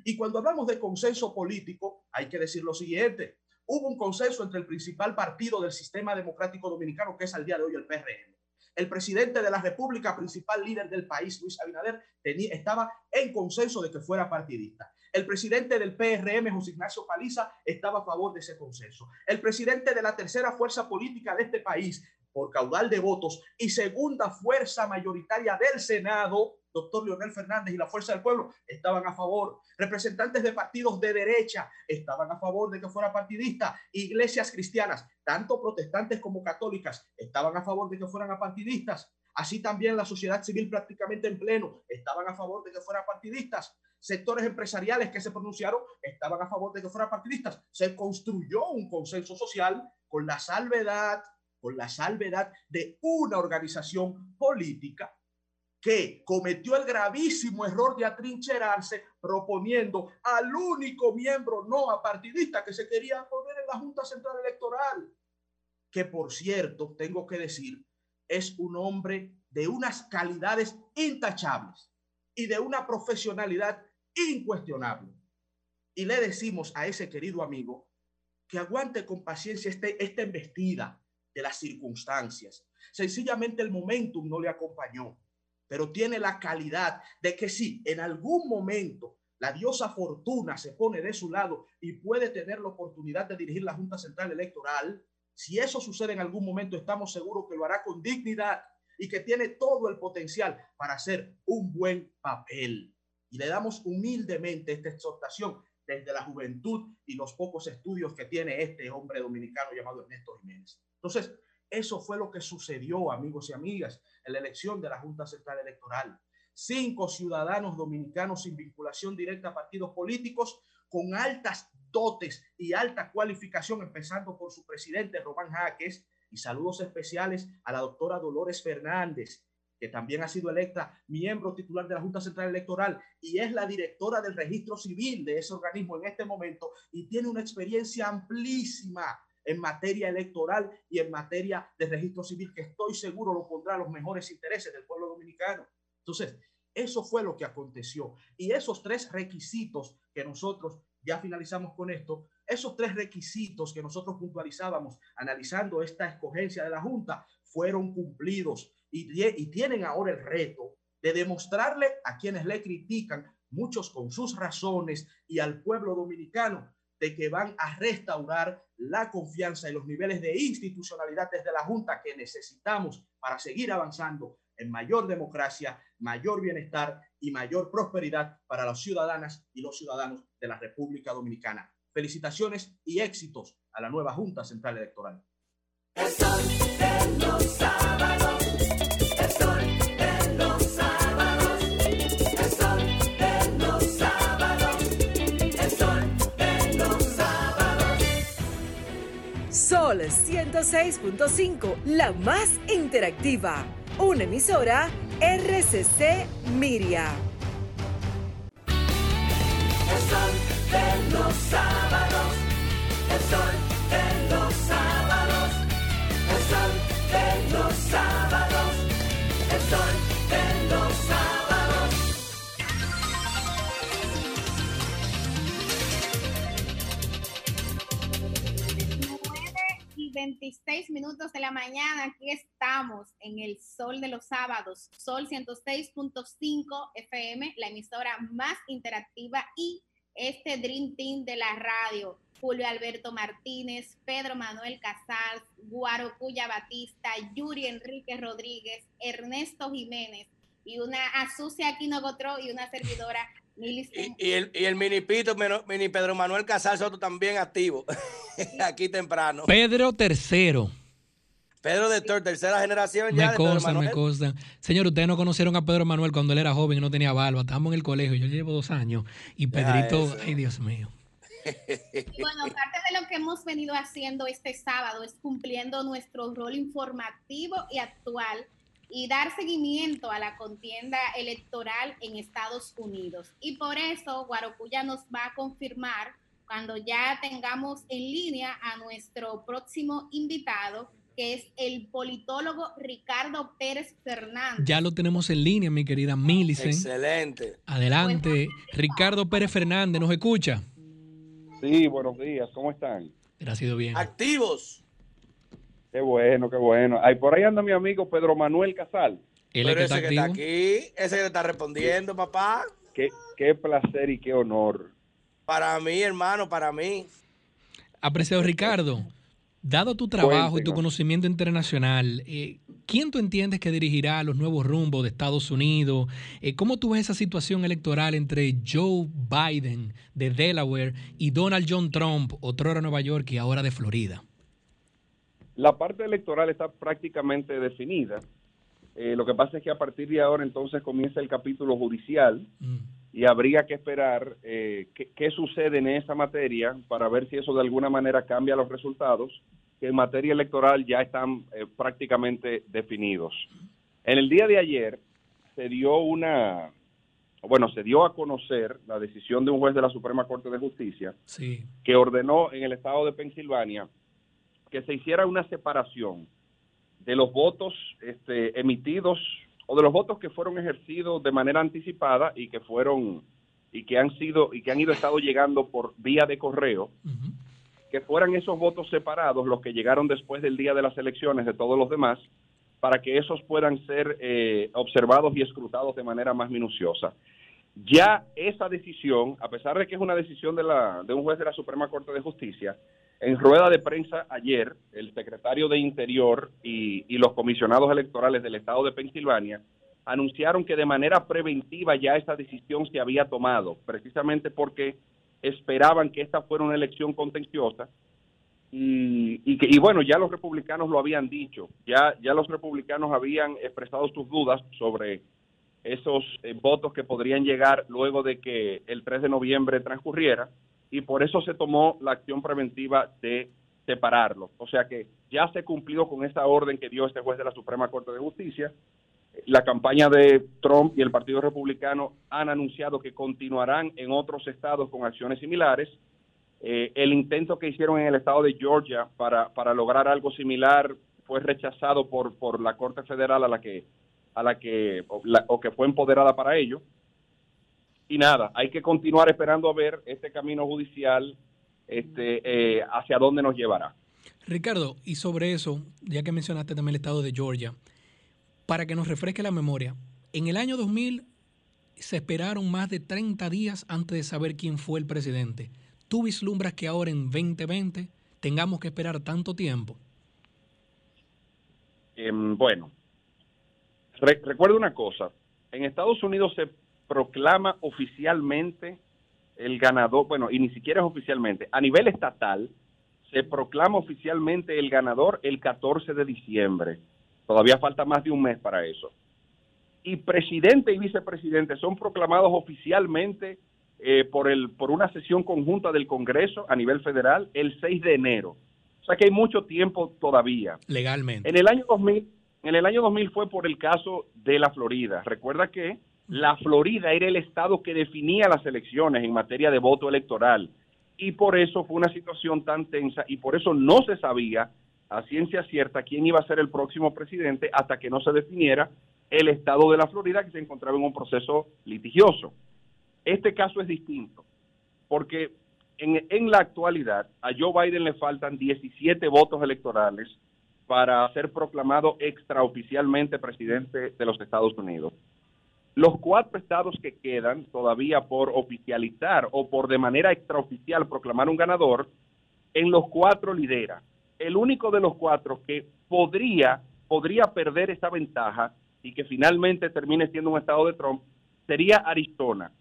Y cuando hablamos de consenso político, hay que decir lo siguiente, hubo un consenso entre el principal partido del sistema democrático dominicano, que es al día de hoy el PRM el presidente de la República, principal líder del país, Luis Abinader, estaba en consenso de que fuera partidista. El presidente del PRM, José Ignacio Paliza, estaba a favor de ese consenso. El presidente de la tercera fuerza política de este país, por caudal de votos, y segunda fuerza mayoritaria del Senado, doctor Leonel Fernández y la Fuerza del Pueblo estaban a favor. Representantes de partidos de derecha estaban a favor de que fuera partidista. Iglesias cristianas, tanto protestantes como católicas, estaban a favor de que fueran partidistas. Así también la sociedad civil prácticamente en pleno estaban a favor de que fueran partidistas. Sectores empresariales que se pronunciaron estaban a favor de que fueran partidistas. Se construyó un consenso social con la salvedad, con la salvedad de una organización política que cometió el gravísimo error de atrincherarse proponiendo al único miembro no apartidista que se quería poner en la Junta Central Electoral, que por cierto, tengo que decir, es un hombre de unas calidades intachables y de una profesionalidad incuestionable. Y le decimos a ese querido amigo que aguante con paciencia este, esta embestida de las circunstancias. Sencillamente el momentum no le acompañó pero tiene la calidad de que si en algún momento la diosa Fortuna se pone de su lado y puede tener la oportunidad de dirigir la Junta Central Electoral, si eso sucede en algún momento, estamos seguros que lo hará con dignidad y que tiene todo el potencial para hacer un buen papel. Y le damos humildemente esta exhortación desde la juventud y los pocos estudios que tiene este hombre dominicano llamado Ernesto Jiménez. Entonces, eso fue lo que sucedió, amigos y amigas, en la elección de la Junta Central Electoral. Cinco ciudadanos dominicanos sin vinculación directa a partidos políticos con altas dotes y alta cualificación, empezando por su presidente Román Jaques, y saludos especiales a la doctora Dolores Fernández, que también ha sido electa miembro titular de la Junta Central Electoral y es la directora del registro civil de ese organismo en este momento y tiene una experiencia amplísima en materia electoral y en materia de registro civil, que estoy seguro lo pondrá a los mejores intereses del pueblo dominicano. Entonces, eso fue lo que aconteció. Y esos tres requisitos que nosotros, ya finalizamos con esto, esos tres requisitos que nosotros puntualizábamos analizando esta escogencia de la Junta fueron cumplidos y, y tienen ahora el reto de demostrarle a quienes le critican, muchos con sus razones, y al pueblo dominicano, de que van a restaurar la confianza y los niveles de institucionalidad desde la Junta que necesitamos para seguir avanzando en mayor democracia, mayor bienestar y mayor prosperidad para las ciudadanas y los ciudadanos de la República Dominicana. Felicitaciones y éxitos a la nueva Junta Central Electoral. Sol 106.5, la más interactiva. Una emisora RCC Miria. Sol de los sábados, 26 minutos de la mañana. Aquí estamos en el Sol de los Sábados, Sol 106.5 FM, la emisora más interactiva y este Dream Team de la radio. Julio Alberto Martínez, Pedro Manuel Casals, Guarocuya Batista, Yuri Enrique Rodríguez, Ernesto Jiménez y una Azucia Aquino Gotró y una servidora Y, y el, y el mini Pito, mini Pedro Manuel Casal Soto también activo. Aquí temprano. Pedro tercero. Pedro de Tor, tercera generación ya Me consta, me consta. Señor, ustedes no conocieron a Pedro Manuel cuando él era joven y no tenía barba. Estábamos en el colegio, yo llevo dos años. Y Pedrito, ay Dios mío. Y bueno, parte de lo que hemos venido haciendo este sábado es cumpliendo nuestro rol informativo y actual y dar seguimiento a la contienda electoral en Estados Unidos. Y por eso Guarocuya nos va a confirmar cuando ya tengamos en línea a nuestro próximo invitado, que es el politólogo Ricardo Pérez Fernández. Ya lo tenemos en línea, mi querida Millicent. Excelente. Adelante. Ricardo Pérez Fernández, ¿nos escucha? Sí, buenos días, ¿cómo están? Gracias, bien. Activos. Qué bueno, qué bueno. Ay, por ahí anda mi amigo Pedro Manuel Casal. Él Pero ese que está aquí, ese que le está respondiendo, papá. Qué, qué placer y qué honor. Para mí, hermano, para mí. Apreciado Ricardo, dado tu trabajo y tu conocimiento internacional, eh, ¿quién tú entiendes que dirigirá los nuevos rumbos de Estados Unidos? Eh, ¿Cómo tú ves esa situación electoral entre Joe Biden de Delaware y Donald John Trump, otro de Nueva York y ahora de Florida? La parte electoral está prácticamente definida. Eh, lo que pasa es que a partir de ahora entonces comienza el capítulo judicial y habría que esperar eh, qué, qué sucede en esa materia para ver si eso de alguna manera cambia los resultados, que en materia electoral ya están eh, prácticamente definidos. En el día de ayer se dio una, bueno, se dio a conocer la decisión de un juez de la Suprema Corte de Justicia Sí. que ordenó en el estado de Pensilvania que se hiciera una separación de los votos este, emitidos o de los votos que fueron ejercidos de manera anticipada y que fueron y que han sido y que han ido estado llegando por vía de correo que fueran esos votos separados los que llegaron después del día de las elecciones de todos los demás para que esos puedan ser eh, observados y escrutados de manera más minuciosa. Ya esa decisión, a pesar de que es una decisión de, la, de un juez de la Suprema Corte de Justicia, en rueda de prensa ayer, el secretario de Interior y, los comisionados electorales del estado de Pensilvania anunciaron que de manera preventiva ya esa decisión se había tomado, precisamente porque esperaban que esta fuera una elección contenciosa. Y, y, que, y bueno, ya los republicanos lo habían dicho, ya, ya los republicanos habían expresado sus dudas sobre esos eh, votos que podrían llegar luego de que el 3 de noviembre transcurriera y por eso se tomó la acción preventiva de separarlos. O sea que ya se cumplió con esa orden que dio este juez de la Suprema Corte de Justicia. La campaña de Trump y el Partido Republicano han anunciado que continuarán en otros estados con acciones similares. Eh, el intento que hicieron en el estado de Georgia para, para lograr algo similar fue rechazado por, por la Corte Federal a la que a la que o, que fue empoderada para ello. Y nada, hay que continuar esperando a ver este camino judicial este, eh, hacia dónde nos llevará. Ricardo, y sobre eso, ya que mencionaste también el estado de Georgia, para que nos refresque la memoria, en el año 2000 se esperaron más de 30 días antes de saber quién fue el presidente. ¿Tú vislumbras que ahora en 2020 tengamos que esperar tanto tiempo? Em, bueno, re- recuerda una cosa, en Estados Unidos se proclama oficialmente el ganador, bueno, y ni siquiera es oficialmente, a nivel estatal se proclama oficialmente el ganador el 14 de diciembre. Todavía falta más de un mes para eso. Y presidente y vicepresidente son proclamados oficialmente eh, por, el, por una sesión conjunta del Congreso a nivel federal el 6 de enero. O sea que hay mucho tiempo todavía. Legalmente. En el año 2000, en el año 2000 fue por el caso de la Florida. Recuerda que la Florida era el estado que definía las elecciones en materia de voto electoral y por eso fue una situación tan tensa y por eso no se sabía a ciencia cierta quién iba a ser el próximo presidente hasta que no se definiera el estado de la Florida que se encontraba en un proceso litigioso. Este caso es distinto porque en, en la actualidad a Joe Biden le faltan 17 votos electorales para ser proclamado extraoficialmente presidente de los Estados Unidos. Los cuatro estados que quedan todavía por oficializar o por de manera extraoficial proclamar un ganador, en los cuatro lidera. El único de los cuatro que podría, podría perder esa ventaja y que finalmente termine siendo un estado de Trump sería Arizona.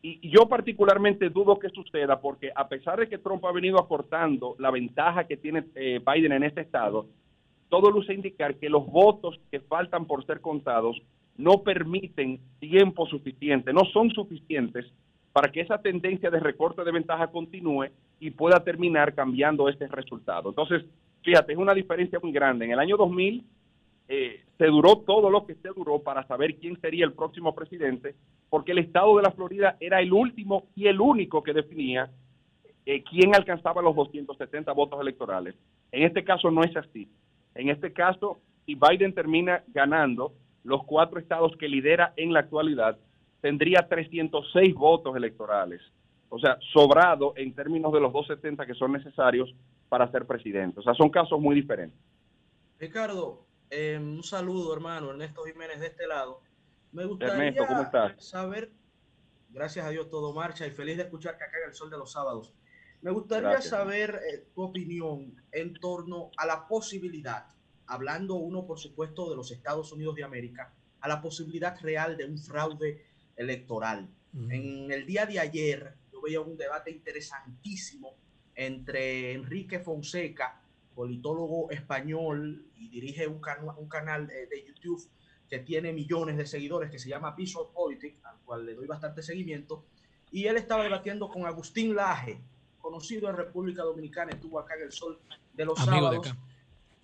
Y yo particularmente dudo que suceda porque a pesar de que Trump ha venido acortando la ventaja que tiene eh, Biden en este estado, todo luce indicar que los votos que faltan por ser contados no permiten tiempo suficiente, no son suficientes para que esa tendencia de recorte de ventaja continúe y pueda terminar cambiando este resultado. Entonces, fíjate, es una diferencia muy grande. En el año 2000 eh, se duró todo lo que se duró para saber quién sería el próximo presidente, porque el estado de la Florida era el último y el único que definía eh, quién alcanzaba los 270 votos electorales. En este caso no es así. En este caso, si Biden termina ganando los cuatro estados que lidera en la actualidad, tendría 306 votos electorales. O sea, sobrado en términos de los 270 que son necesarios para ser presidente. O sea, son casos muy diferentes. Ricardo, eh, un saludo, hermano. Ernesto Jiménez de este lado. Me gustaría Ernesto, ¿cómo estás? saber, gracias a Dios todo marcha y feliz de escuchar que acá en el sol de los sábados. Me gustaría Gracias. saber eh, tu opinión en torno a la posibilidad, hablando uno por supuesto de los Estados Unidos de América, a la posibilidad real de un fraude electoral. En el día de ayer yo veía un debate interesantísimo entre Enrique Fonseca, politólogo español y dirige un, canu- un canal eh, de YouTube que tiene millones de seguidores que se llama Visual Politics, al cual le doy bastante seguimiento, y él estaba debatiendo con Agustín Laje, conocido en República Dominicana, estuvo acá en el Sol de los Amigo de sábados, acá.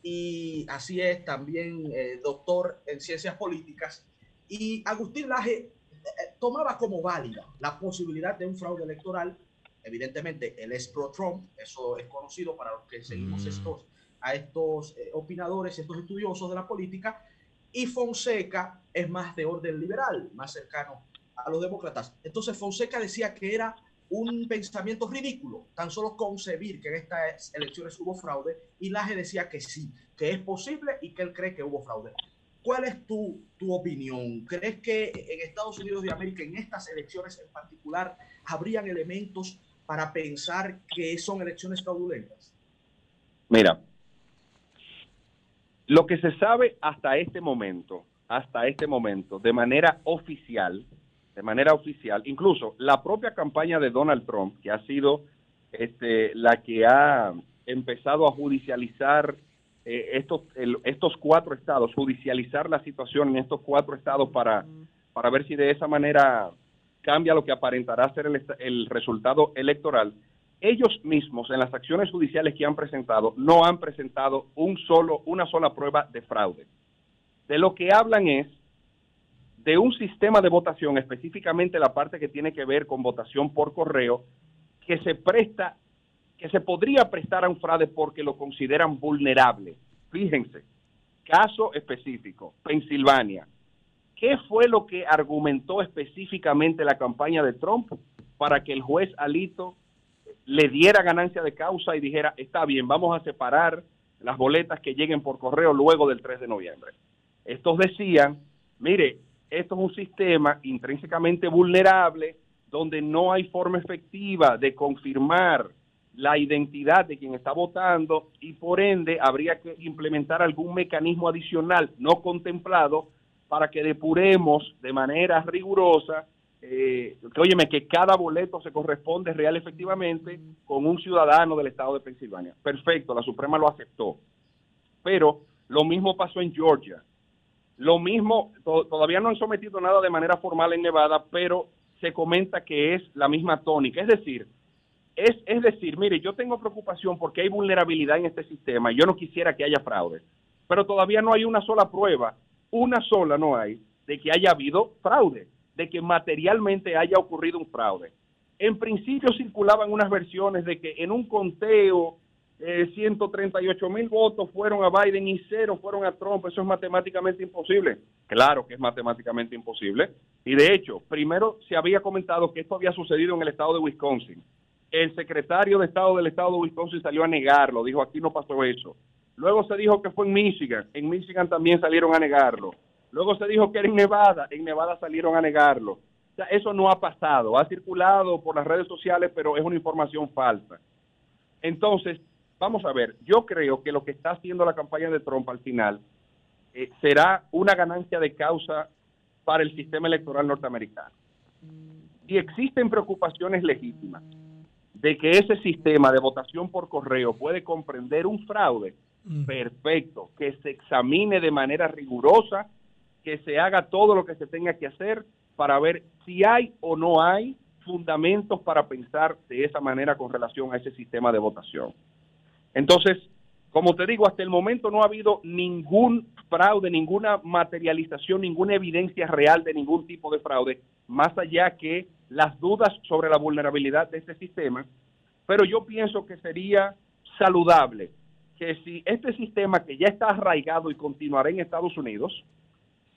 Y así es, también eh, doctor en ciencias políticas, y Agustín Laje eh, tomaba como válida la posibilidad de un fraude electoral. Evidentemente, él es pro-Trump, eso es conocido para los que seguimos Mm. estos, a estos eh, opinadores, estos estudiosos de la política, y Fonseca es más de orden liberal, más cercano a los demócratas. Entonces Fonseca decía que era un pensamiento ridículo, tan solo concebir que en estas elecciones hubo fraude, y Laje decía que sí, que es posible y que él cree que hubo fraude. ¿Cuál es tu, tu opinión? ¿Crees que en Estados Unidos de América, en estas elecciones en particular, habrían elementos para pensar que son elecciones fraudulentas? Mira, lo que se sabe hasta este momento, hasta este momento, de manera oficial, de manera oficial, incluso la propia campaña de Donald Trump, que ha sido este, la que ha empezado a judicializar eh, estos, estos cuatro estados, judicializar la situación en estos cuatro estados para, para ver si de esa manera cambia lo que aparentará ser el, el resultado electoral. Ellos mismos en las acciones judiciales que han presentado no han presentado un solo, una sola prueba de fraude. De lo que hablan es de un sistema de votación, específicamente la parte que tiene que ver con votación por correo, que se presta, que se podría prestar a un fraude porque lo consideran vulnerable. Fíjense, caso específico, Pensilvania. ¿Qué fue lo que argumentó específicamente la campaña de Trump para que el juez Alito le diera ganancia de causa y dijera, está bien, vamos a separar las boletas que lleguen por correo luego del 3 de noviembre? Estos decían, mire, esto es un sistema intrínsecamente vulnerable donde no hay forma efectiva de confirmar la identidad de quien está votando y por ende habría que implementar algún mecanismo adicional no contemplado para que depuremos de manera rigurosa, eh, que, óyeme, que cada boleto se corresponde real efectivamente con un ciudadano del estado de Pensilvania. Perfecto, la Suprema lo aceptó. Pero lo mismo pasó en Georgia. Lo mismo, to- todavía no han sometido nada de manera formal en Nevada, pero se comenta que es la misma tónica. Es decir, es, es decir, mire, yo tengo preocupación porque hay vulnerabilidad en este sistema y yo no quisiera que haya fraude, pero todavía no hay una sola prueba, una sola no hay, de que haya habido fraude, de que materialmente haya ocurrido un fraude. En principio circulaban unas versiones de que en un conteo eh, 138 mil votos fueron a Biden y cero fueron a Trump. Eso es matemáticamente imposible. Claro que es matemáticamente imposible. Y de hecho, primero se había comentado que esto había sucedido en el estado de Wisconsin. el secretario de Estado del Estado de Wisconsin salió a negarlo, dijo aquí no pasó eso. Luego se dijo que fue en Michigan, en Michigan también salieron a negarlo. Luego se dijo que era en Nevada, en Nevada salieron a negarlo. O sea, eso no ha pasado, ha circulado por las redes sociales, pero es una información falsa. Entonces, vamos a ver, yo creo que lo que está haciendo la campaña de Trump al final eh, será una ganancia de causa para el sistema electoral norteamericano. Y existen preocupaciones legítimas de que ese sistema de votación por correo puede comprender un fraude, perfecto, que se examine de manera rigurosa, que se haga todo lo que se tenga que hacer para ver si hay o no hay fundamentos para pensar de esa manera con relación a ese sistema de votación. Entonces, como te digo, hasta el momento no ha habido ningún fraude, ninguna materialización, ninguna evidencia real de ningún tipo de fraude, más allá que las dudas sobre la vulnerabilidad de este sistema. Pero yo pienso que sería saludable que si este sistema que ya está arraigado y continuará en Estados Unidos,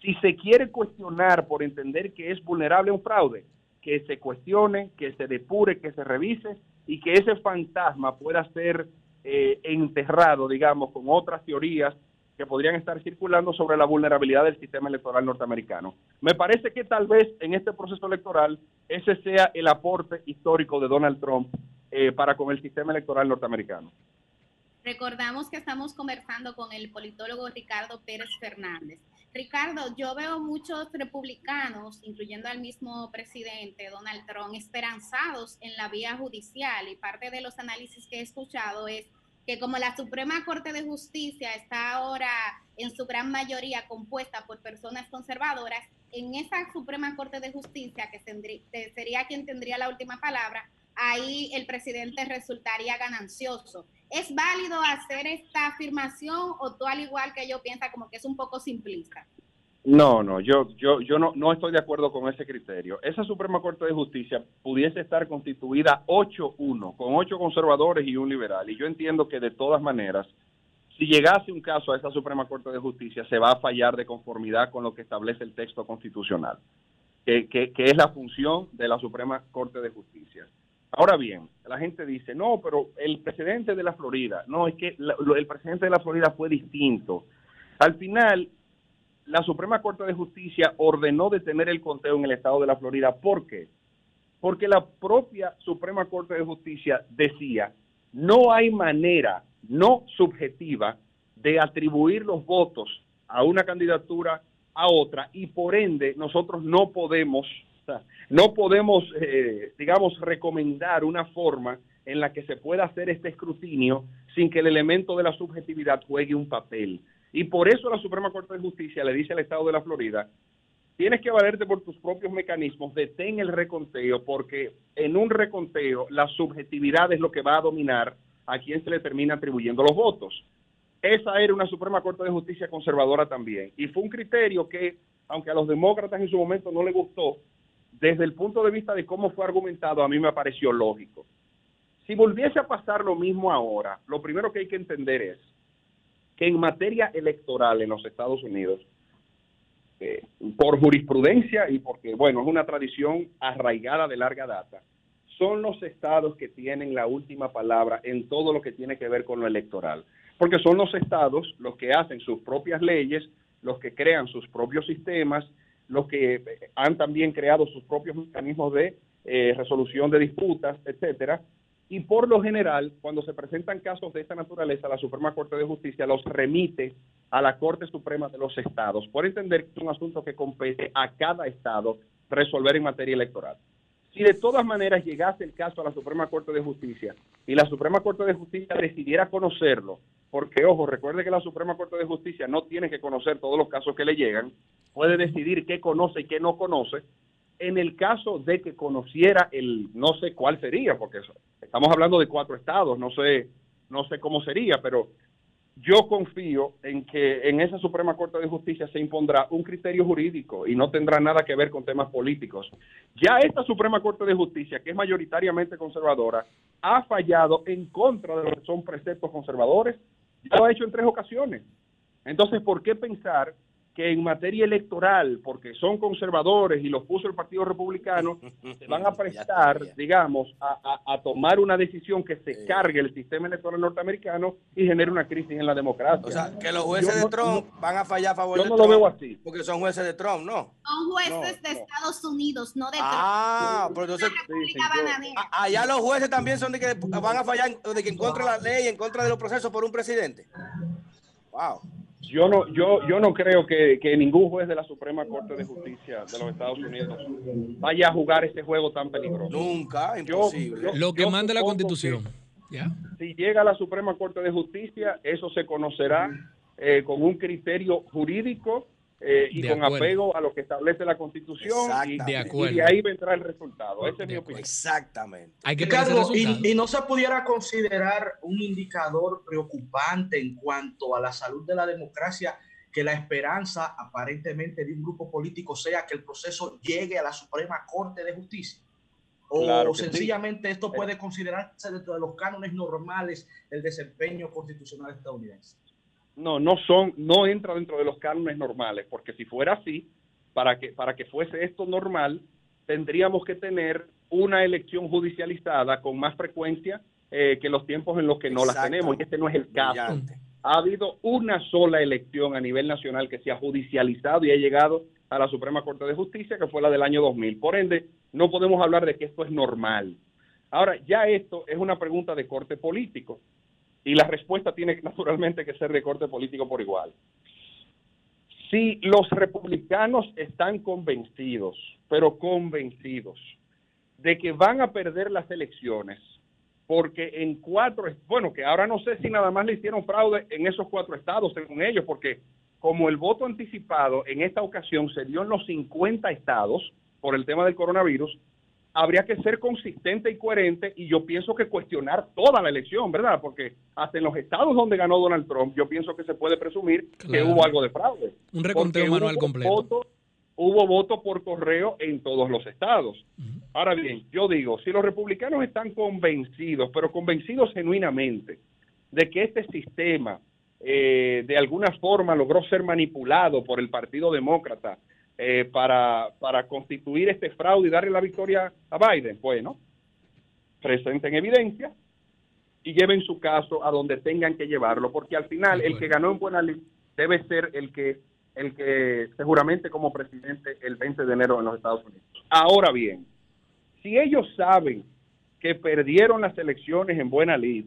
si se quiere cuestionar por entender que es vulnerable a un fraude, que se cuestione, que se depure, que se revise y que ese fantasma pueda ser eh, enterrado, digamos, con otras teorías que podrían estar circulando sobre la vulnerabilidad del sistema electoral norteamericano. Me parece que tal vez en este proceso electoral ese sea el aporte histórico de Donald Trump eh, para con el sistema electoral norteamericano. Recordamos que estamos conversando con el politólogo Ricardo Pérez Fernández. Ricardo, yo veo muchos republicanos, incluyendo al mismo presidente Donald Trump, esperanzados en la vía judicial y parte de los análisis que he escuchado es que como la Suprema Corte de Justicia está ahora en su gran mayoría compuesta por personas conservadoras, en esa Suprema Corte de Justicia, que sería quien tendría la última palabra, ahí el presidente resultaría ganancioso. ¿Es válido hacer esta afirmación o tú al igual que yo piensa como que es un poco simplista? No, no, yo, yo, yo no, no estoy de acuerdo con ese criterio. Esa Suprema Corte de Justicia pudiese estar constituida 8-1, con ocho conservadores y un liberal. Y yo entiendo que de todas maneras, si llegase un caso a esa Suprema Corte de Justicia, se va a fallar de conformidad con lo que establece el texto constitucional, que, que, que es la función de la Suprema Corte de Justicia. Ahora bien, la gente dice, no, pero el presidente de la Florida, no, es que la- el presidente de la Florida fue distinto. Al final, la Suprema Corte de Justicia ordenó detener el conteo en el estado de la Florida. ¿Por qué? Porque la propia Suprema Corte de Justicia decía, no hay manera no subjetiva de atribuir los votos a una candidatura a otra y por ende nosotros no podemos, no podemos, eh, digamos, recomendar una forma en la que se pueda hacer este escrutinio sin que el elemento de la subjetividad juegue un papel. Y por eso la Suprema Corte de Justicia le dice al Estado de la Florida, tienes que valerte por tus propios mecanismos, detén el reconteo, porque en un reconteo la subjetividad es lo que va a dominar a quien se le termina atribuyendo los votos. Esa era una Suprema Corte de Justicia conservadora también. Y fue un criterio que, aunque a los demócratas en su momento no le gustó, desde el punto de vista de cómo fue argumentado, a mí me pareció lógico. Si volviese a pasar lo mismo ahora, lo primero que hay que entender es que en materia electoral en los Estados Unidos, eh, por jurisprudencia y porque, bueno, es una tradición arraigada de larga data, son los estados que tienen la última palabra en todo lo que tiene que ver con lo electoral. Porque son los estados los que hacen sus propias leyes, los que crean sus propios sistemas, los que eh, han también creado sus propios mecanismos de eh, resolución de disputas, etcétera. Y por lo general, cuando se presentan casos de esta naturaleza, la Suprema Corte de Justicia los remite a la Corte Suprema de los Estados, por entender que es un asunto que compete a cada Estado resolver en materia electoral. Si de todas maneras llegase el caso a la Suprema Corte de Justicia y la Suprema Corte de Justicia decidiera conocerlo, porque ojo, recuerde que la Suprema Corte de Justicia no tiene que conocer todos los casos que le llegan, puede decidir qué conoce y qué no conoce. En el caso de que conociera el, no sé cuál sería, porque estamos hablando de cuatro estados, no sé, no sé cómo sería, pero yo confío en que en esa Suprema Corte de Justicia se impondrá un criterio jurídico y no tendrá nada que ver con temas políticos. Ya esta Suprema Corte de Justicia, que es mayoritariamente conservadora, ha fallado en contra de lo que son preceptos conservadores. Lo ha hecho en tres ocasiones. Entonces, ¿por qué pensar que en materia electoral, porque son conservadores y los puso el Partido Republicano, se van a prestar, digamos, a, a- a tomar una decisión que se cargue el sistema electoral norteamericano y genere una crisis en la democracia. O sea, que los jueces Yo de no- Trump van a fallar a favor yo de no lo veo así. Porque son jueces de Trump, ¿no? Son jueces No, de no. Estados Unidos, no de Ah, Trump. pero entonces bananera. a- allá los jueces también son de que van a fallar en- de que en contra de la ley, en contra de los procesos por un presidente. Wow. Yo no, yo, yo no creo que, que ningún juez de la Suprema Corte de Justicia de los Estados Unidos vaya a jugar ese juego tan peligroso. Nunca, imposible. Lo que manda la Constitución. Si llega a la Suprema Corte de Justicia, eso se conocerá eh, con un criterio jurídico eh, y De con acuerdo. apego a lo que establece la Constitución y. De y acuerdo. de ahí vendrá el resultado. Esa es mi opinión. Exactamente. Hay que Ricardo, y, y no se pudiera considerar un indicador preocupante en cuanto a la salud de la democracia que la esperanza aparentemente de un grupo político sea que el proceso llegue a la Suprema Corte de Justicia. O Claro que sí. sencillamente esto puede considerarse dentro de los cánones normales del desempeño constitucional estadounidense. No, no son, no entra dentro de los cánones normales, porque si fuera así, para que, para que fuese esto normal, tendríamos que tener una elección judicializada con más frecuencia eh, que los tiempos en los que no las tenemos, y este no es el caso. Brillante. Ha habido una sola elección a nivel nacional que se ha judicializado y ha llegado a la Suprema Corte de Justicia, que fue la del año 2000. Por ende, no podemos hablar de que esto es normal. Ahora, ya esto es una pregunta de corte político y la respuesta tiene naturalmente que ser de corte político por igual. Si los republicanos están convencidos, pero convencidos, de que van a perder las elecciones, porque en cuatro, bueno, que ahora no sé si nada más le hicieron fraude en esos cuatro estados, según ellos, porque como el voto anticipado en esta ocasión se dio en los 50 estados por el tema del coronavirus, habría que ser consistente y coherente y yo pienso que cuestionar toda la elección, ¿verdad? Porque hasta en los estados donde ganó Donald Trump, yo pienso que se puede presumir que hubo algo de fraude. Un reconteo manual completo. voto- hubo voto por correo en todos los estados. Ahora bien, yo digo, si los republicanos están convencidos, pero convencidos genuinamente, de que este sistema eh, de alguna forma logró ser manipulado por el Partido Demócrata eh, para, para constituir este fraude y darle la victoria a Biden, bueno, presenten evidencia y lleven su caso a donde tengan que llevarlo, porque al final el que ganó en buena ley debe ser el que el que seguramente como presidente el 20 de enero en los Estados Unidos. Ahora bien, si ellos saben que perdieron las elecciones en buena lid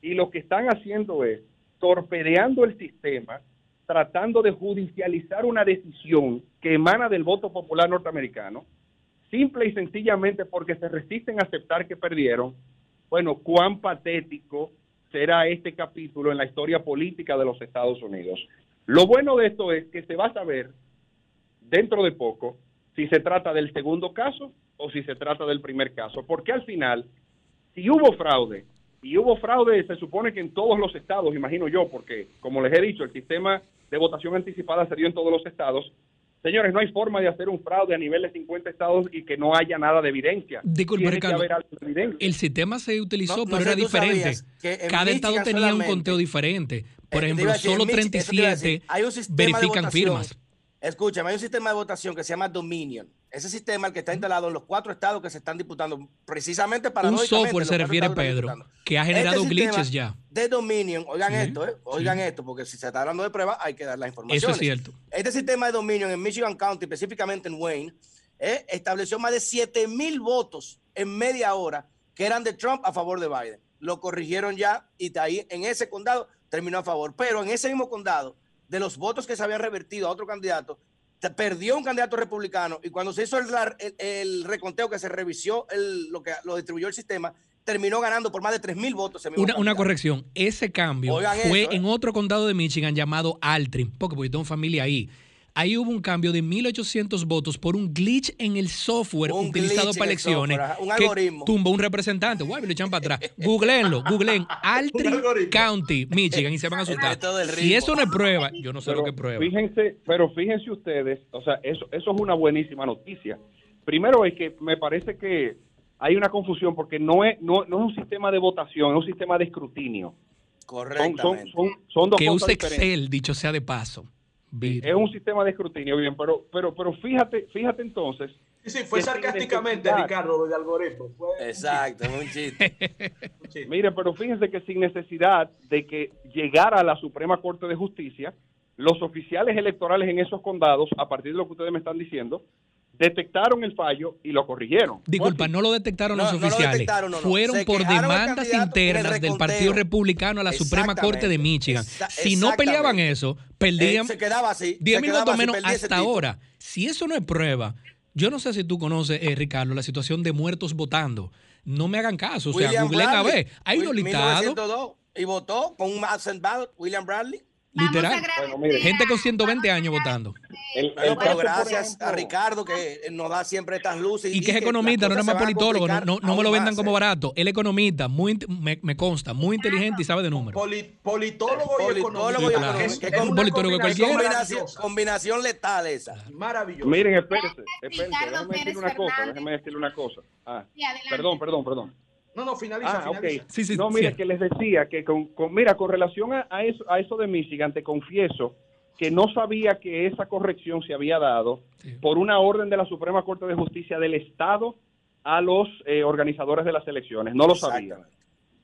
y lo que están haciendo es torpedeando el sistema, tratando de judicializar una decisión que emana del voto popular norteamericano, simple y sencillamente porque se resisten a aceptar que perdieron, bueno, cuán patético será este capítulo en la historia política de los Estados Unidos. Lo bueno de esto es que se va a saber dentro de poco si se trata del segundo caso o si se trata del primer caso, porque al final, si hubo fraude, y hubo fraude, se supone que en todos los estados, imagino yo, porque como les he dicho, el sistema de votación anticipada se dio en todos los estados. Señores, no hay forma de hacer un fraude a nivel de 50 estados y que no haya nada de evidencia. Disculpe, Ricardo. haber algo de evidencia. El sistema se utilizó, No- no pero sé era diferente. Cada estado tenía un conteo diferente. Por Eh, ejemplo, decir, solo en Michigan, eso te iba a decir, 37 hay un sistema de verifican firmas. Escúchame, hay un sistema de votación que se llama Dominion. Ese sistema el que está instalado en los cuatro estados que se están disputando, precisamente para Un software se refiere, Pedro, que ha generado Este glitches ya. de Dominion, oigan Sí, esto, ¿eh? oigan esto, porque si se está hablando de pruebas hay que dar la información. Eso es cierto. Este sistema de Dominion en Michigan County, específicamente en Wayne, eh, estableció más de 7 mil votos en media hora que eran de Trump a favor de Biden. Lo corrigieron ya y de ahí en ese condado terminó a favor. Pero en ese mismo condado, de los votos que se habían revertido a otro candidato, perdió un candidato republicano y cuando se hizo el, el- el reconteo que se revisó el- lo que lo distribuyó el sistema, terminó ganando por más de 3 mil votos. ese mismo Una, una corrección, ese cambio Oigan fue eso, ¿eh? en otro condado de Michigan llamado Altrin, porque porque yo tengo familia ahí. Ahí hubo un cambio de 1.800 votos por un glitch en el software Un utilizado para el elecciones software, ajá, un que algoritmo. tumbó un representante. Guay, me lo echan para atrás. Googleenlo, googleen algoritmo. County, Michigan, y se van a asustar. Si eso no es prueba, yo no sé Pero lo que es prueba. Fíjense, pero fíjense ustedes, o sea, eso, eso es una buenísima noticia. Primero es que me parece que hay una confusión porque no es, no, no es un sistema de votación, es un sistema de escrutinio. Son, son, Correctamente. son, son dos Que cosas use diferentes. Excel, dicho sea de paso. Es un sistema de escrutinio, bien, pero, pero, pero fíjate, fíjate entonces. Sí, sí, fue sarcásticamente, Ricardo, de algoritmo. Fue- Exacto, un chiste. Mire, pero fíjense que sin necesidad de que llegara a la Suprema Corte de Justicia, los oficiales electorales en esos condados, a partir de lo que ustedes me están diciendo, detectaron el fallo y lo corrigieron. Disculpa, no lo detectaron No, los no lo oficiales. detectaron, no, no. Fueron por demandas internas del. Partido Republicano a la Suprema Corte de Michigan. Si no peleaban eso, perdían Eh, se quedaba así. 10 se minutos así, menos hasta ahora. Si eso no es prueba, yo no sé si tú conoces, eh, Ricardo, la situación de muertos votando. No me hagan caso. O sea, William googleen a Bradley, ver. Hay listados, 1902, y votó con un absent ballot, William Bradley. Literal. Gente con 120 años votando. El, Bueno, el pero gracias ejemplo, a Ricardo que nos da siempre estas luces. Y que es economista, no es más politólogo, no, no, no me lo vendan más, como ¿eh? barato. Él es economista, muy, me, me consta, muy inteligente y sabe de números. Poli- politólogo y Politólogo economista. y claro. economista. Es- Que es con- una politólogo combinación cualquiera. Combinación, combinación letal esa. Maravilloso. Miren, espérense, espérense, déjeme decirle una cosa, déjeme decirle una cosa. Ah, Sí, perdón, perdón, perdón. No, no, finaliza, Ah, ok. finaliza. Sí, sí, no, sí. mira, que les decía que con, con- mira, con relación a, a eso, a eso de Michigan, te confieso que no sabía que esa corrección se había dado por una orden de la Suprema Corte de Justicia del Estado a los eh, organizadores de las elecciones. No lo sabía.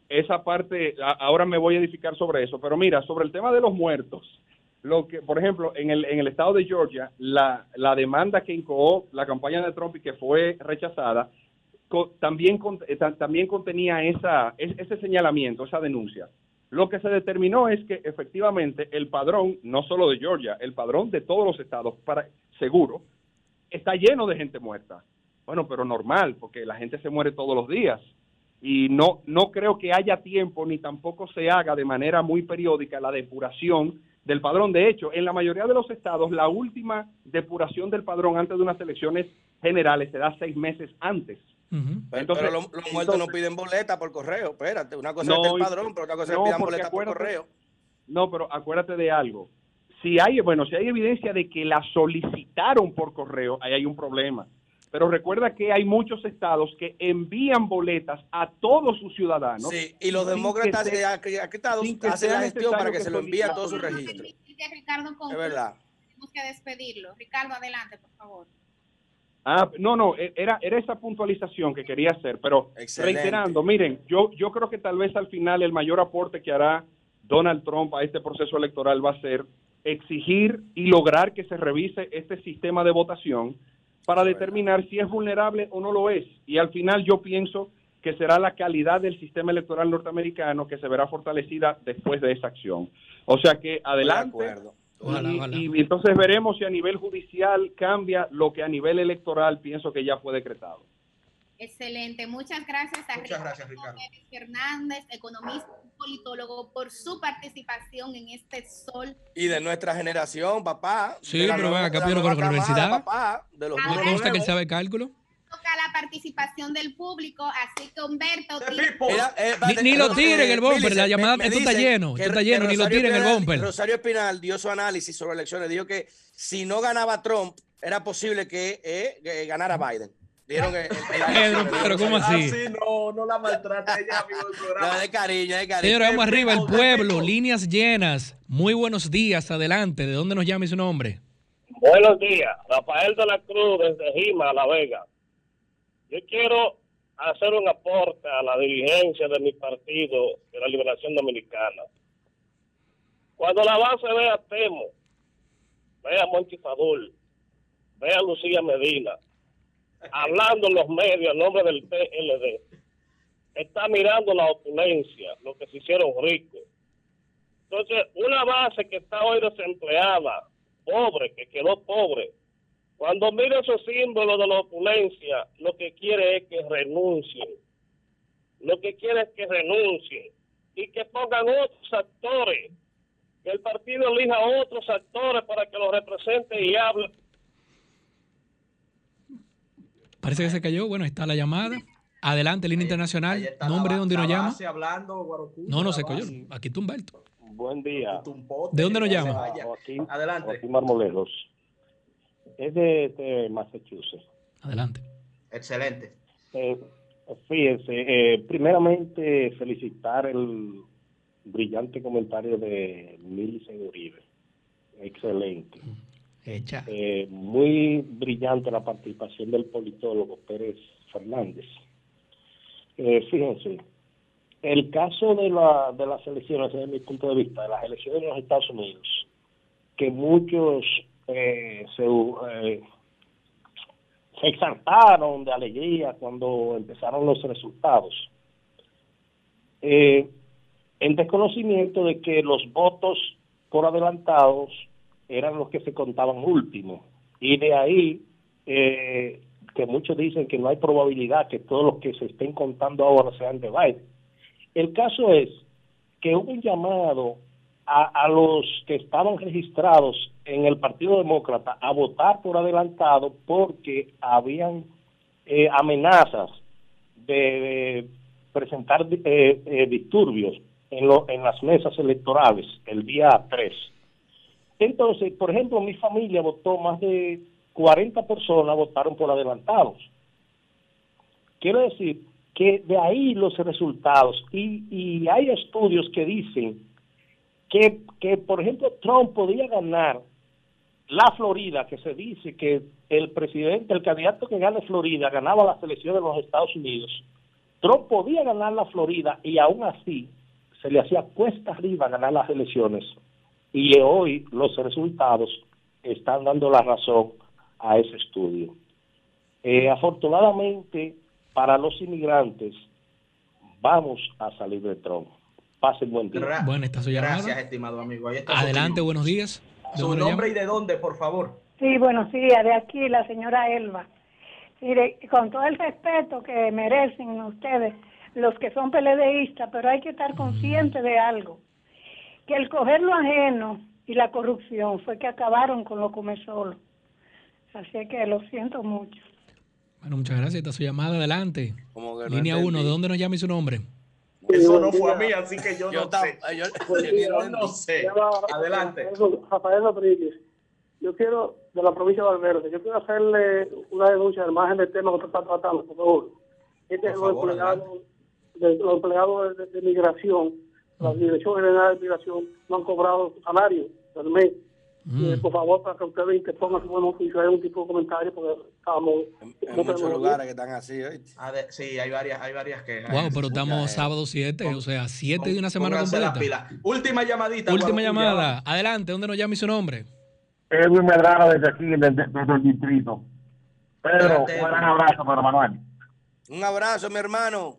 Esa parte, a- ahora me voy a edificar sobre eso. Pero mira, sobre el tema de los muertos, lo que, por ejemplo, en el, en el estado de Georgia, la, la demanda que incoó la campaña de Trump y que fue rechazada, también, eh, ta- también contenía esa, es- ese señalamiento, esa denuncia. Lo que se determinó es que efectivamente el padrón, no solo de Georgia, el padrón de todos los estados, para seguro, está lleno de gente muerta. Bueno, pero normal, porque la gente se muere todos los días. Y no, no creo que haya tiempo ni tampoco se haga de manera muy periódica la depuración del padrón. De hecho, en la mayoría de los estados, la última depuración del padrón antes de unas elecciones generales se da seis meses antes. Pero, Entonces- pero los, los muertos no piden boleta por correo. Espérate, una cosa No, es el padrón, pero otra cosa es que pidan boleta por acuérdate- correo. No, pero acuérdate de algo. Si hay, bueno, si hay evidencia de que la solicitaron por correo, ahí hay un problema. Pero recuerda que hay muchos estados que envían boletas a todos sus ciudadanos. Sí, y los que demócratas de que hacen la gestión para que necesario se lo que envíe a todos sus registros. Es verdad. Tenemos que despedirlo. Ricardo, adelante, por favor. Ah, no, no, e- era, era esa puntualización que quería hacer, pero Excelente. reiterando, miren, yo, yo creo que tal vez al final el mayor aporte que hará Donald Trump a este proceso electoral va a ser exigir y lograr que se revise este sistema de votación para determinar si es vulnerable o no lo es. Y al final yo pienso que será la calidad del sistema electoral norteamericano que se verá fortalecida después de esa acción. O sea que adelante. Ojalá, Y, ojalá. y entonces veremos si a nivel judicial cambia lo que a nivel electoral pienso que ya fue decretado. Excelente. Muchas gracias a Muchas gracias, Ricardo. Fernández, economista y politólogo, por su participación en este sol. Y de nuestra generación, papá. Sí, pero ven acá, pero con la universidad. papá, de los ¿No nuevos. consta que él sabe cálculo? Toca la participación del público, así que Humberto, Mira, eh, Ni- ni lo tiren en el bumper, la llamada- me- me esto está lleno, que- esto está lleno, ni lo Rosario tiren en el Espinal- bumper. Rosario Espinal dio su análisis sobre elecciones, dijo que si no ganaba Trump, era posible que, eh, que ganara Biden. Pedro, pero ¿cómo así? Así no, no la maltrata ella, amigo del programa. No, de cariño, de cariño. Señores, vamos arriba, el pueblo, líneas llenas. Muy buenos días, adelante. ¿De dónde nos llama y su nombre? Buenos días, Rafael de la Cruz desde Jima, La Vega. Yo quiero hacer un aporte a la dirigencia de mi partido de la Liberación Dominicana. Cuando la base ve a Temo, ve a Monchi Fadul, ve a Lucía Medina, hablando en los medios a nombre del PLD, está mirando la opulencia, lo que se hicieron ricos. Entonces, una base que está hoy desempleada, pobre, que quedó pobre, cuando mira esos símbolos de la opulencia, lo que quiere es que renuncien. Lo que quiere es que renuncien y que pongan otros actores, que el partido elija otros actores para que los representen y hablen. Parece que se cayó. Bueno, está la llamada. Adelante, línea internacional. Ahí Nombre de dónde nos la llama. hablando, No, no se cayó. Aquí está Humberto. Buen día. ¿De dónde nos llama? Joaquín, Adelante. Joaquín Marmoleros. Es de, de Massachusetts. Adelante. Excelente. Eh, fíjense, eh, primeramente felicitar el brillante comentario de Millicent Uribe. excelente. Hecha. Eh, muy brillante la participación del politólogo Pérez Fernández. Eh, fíjense, el caso de, la, de las elecciones, desde mi punto de vista, de las elecciones en los Estados Unidos, que muchos eh, se, eh, se exaltaron de alegría cuando empezaron los resultados. Eh, en desconocimiento de que los votos por adelantados eran los que se contaban último. Y de ahí eh, que muchos dicen que no hay probabilidad que todos los que se estén contando ahora sean de Biden. El caso es que hubo un llamado a, a los que estaban registrados en el Partido Demócrata a votar por adelantado porque habían eh, amenazas de, presentar eh, eh, disturbios en, lo- en las mesas electorales el día 3. Entonces, por ejemplo, mi familia votó, más de 40 personas votaron por adelantados. Quiero decir que de ahí los resultados, y, y hay estudios que dicen que, que, por ejemplo, Trump podía ganar la Florida, que se dice que el presidente, el candidato que gane Florida, ganaba las elecciones de los Estados Unidos. Trump podía ganar la Florida y aún así se le hacía cuesta arriba ganar las elecciones. Y hoy los resultados están dando la razón a ese estudio. Eh, afortunadamente, para los inmigrantes, vamos a salir de Trump. Pasen buen día. Bueno, está su llamada. Gracias, estimado amigo. Ahí está su Adelante, opinión. buenos días. ¿De Su nombre llama? y de dónde, por favor. Sí, buenos días, de aquí la señora Elba. Mire, con todo el respeto que merecen ustedes, los que son PLDistas, pero hay que estar conscientes de algo, que el coger lo ajeno y la corrupción fue que acabaron con lo comer solo. Así que lo siento mucho. Bueno, muchas gracias. Está su llamada. Adelante. Línea 1, entendí. ¿de dónde nos llama y su nombre? Eso no fue a mí, así que yo, Yo no sé. eh, yo- Pues yo no sé. Adelante. Rafael Rodríguez. Yo quiero, de la provincia de Valverde, yo quiero hacerle una denuncia al margen del tema que usted está tratando, por favor. Este es Por los favor, empleados, de, los empleados de, de migración, la Dirección General de Migración, no han cobrado su salario del mes. Mm. Eh, por favor, para que ustedes interpongan un tipo de comentario, porque estamos... En muchos lugares que están así. Ah, de- sí, hay varias, hay varias quejas. Wow, pero estamos eh. sábado 7, o sea, 7 de una semana completa. pila. Última llamadita. Última Guadalupe, llamada. Adelante, ¿dónde nos llama y su nombre? Edwin Medrano desde aquí, desde, desde el distrito. Pedro, un gran abrazo, Pedro Manuel. Un abrazo, mi hermano.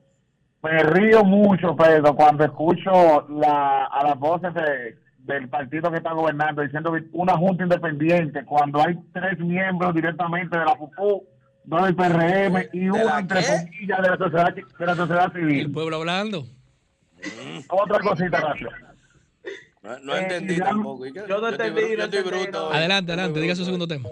Me río mucho, Pedro, cuando escucho la, a las voces de- del partido que está gobernando diciendo que una junta independiente, cuando hay tres miembros directamente de la FUFU, dos del PRM y uno, entre comillas, de la sociedad, de la sociedad El civil. pueblo hablando. Otra cosita, gracias. No, no Eh, entendí ya- tampoco. Yo no entendí, yo estoy entendí, bruto. no. hoy. Adelante, adelante, diga su segundo tema.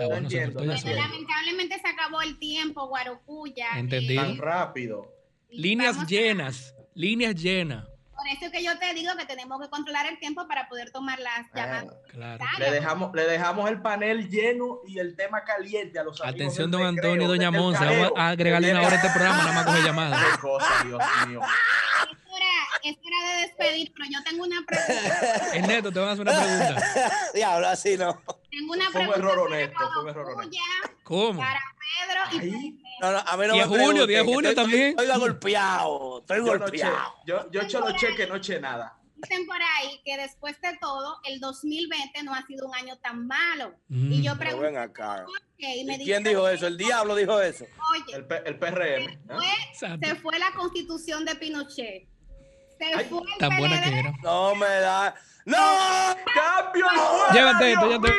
Ah, bueno, lamentablemente se acabó el tiempo, Guarocuya. Entendido. Tan rápido. Líneas llenas, líneas llenas. Por eso es que yo te digo que tenemos que controlar el tiempo para poder tomar las llamadas. Claro. Le dejamos, le dejamos el panel lleno y el tema caliente a los amigos Atención, don Antonio y doña Monza. Vamos a agregarle una hora a este programa, nada más coge llamadas. Qué cosa, Dios mío. Es hora, es hora de despedir, pero yo tengo una pregunta. Ernesto, te van a hacer una pregunta. Diablo, así no. Tengo una Fue un pregunta error para honesto, fue un error honesto. ¿Cómo? para Pedro y No, no, a mí no Y me que Julio estoy- también. Estoy, estoy golpeado. Estoy Yo, no golpeado. yo, yo echo los cheques, no eché nada. dicen por ahí que después de todo, el 2020 no ha sido un año tan malo. Mm. y yo Pero pregunto, ven acá. ¿por qué? Y me ¿Y quién dijo eso? ¿El diablo dijo eso? Oye, El, P- el PRM. ¿no? fue- se fue la constitución de Pinochet. Se fue el Tan buena que era. No me da. ¡No! ¡Cambio! Llévate esto, llévate.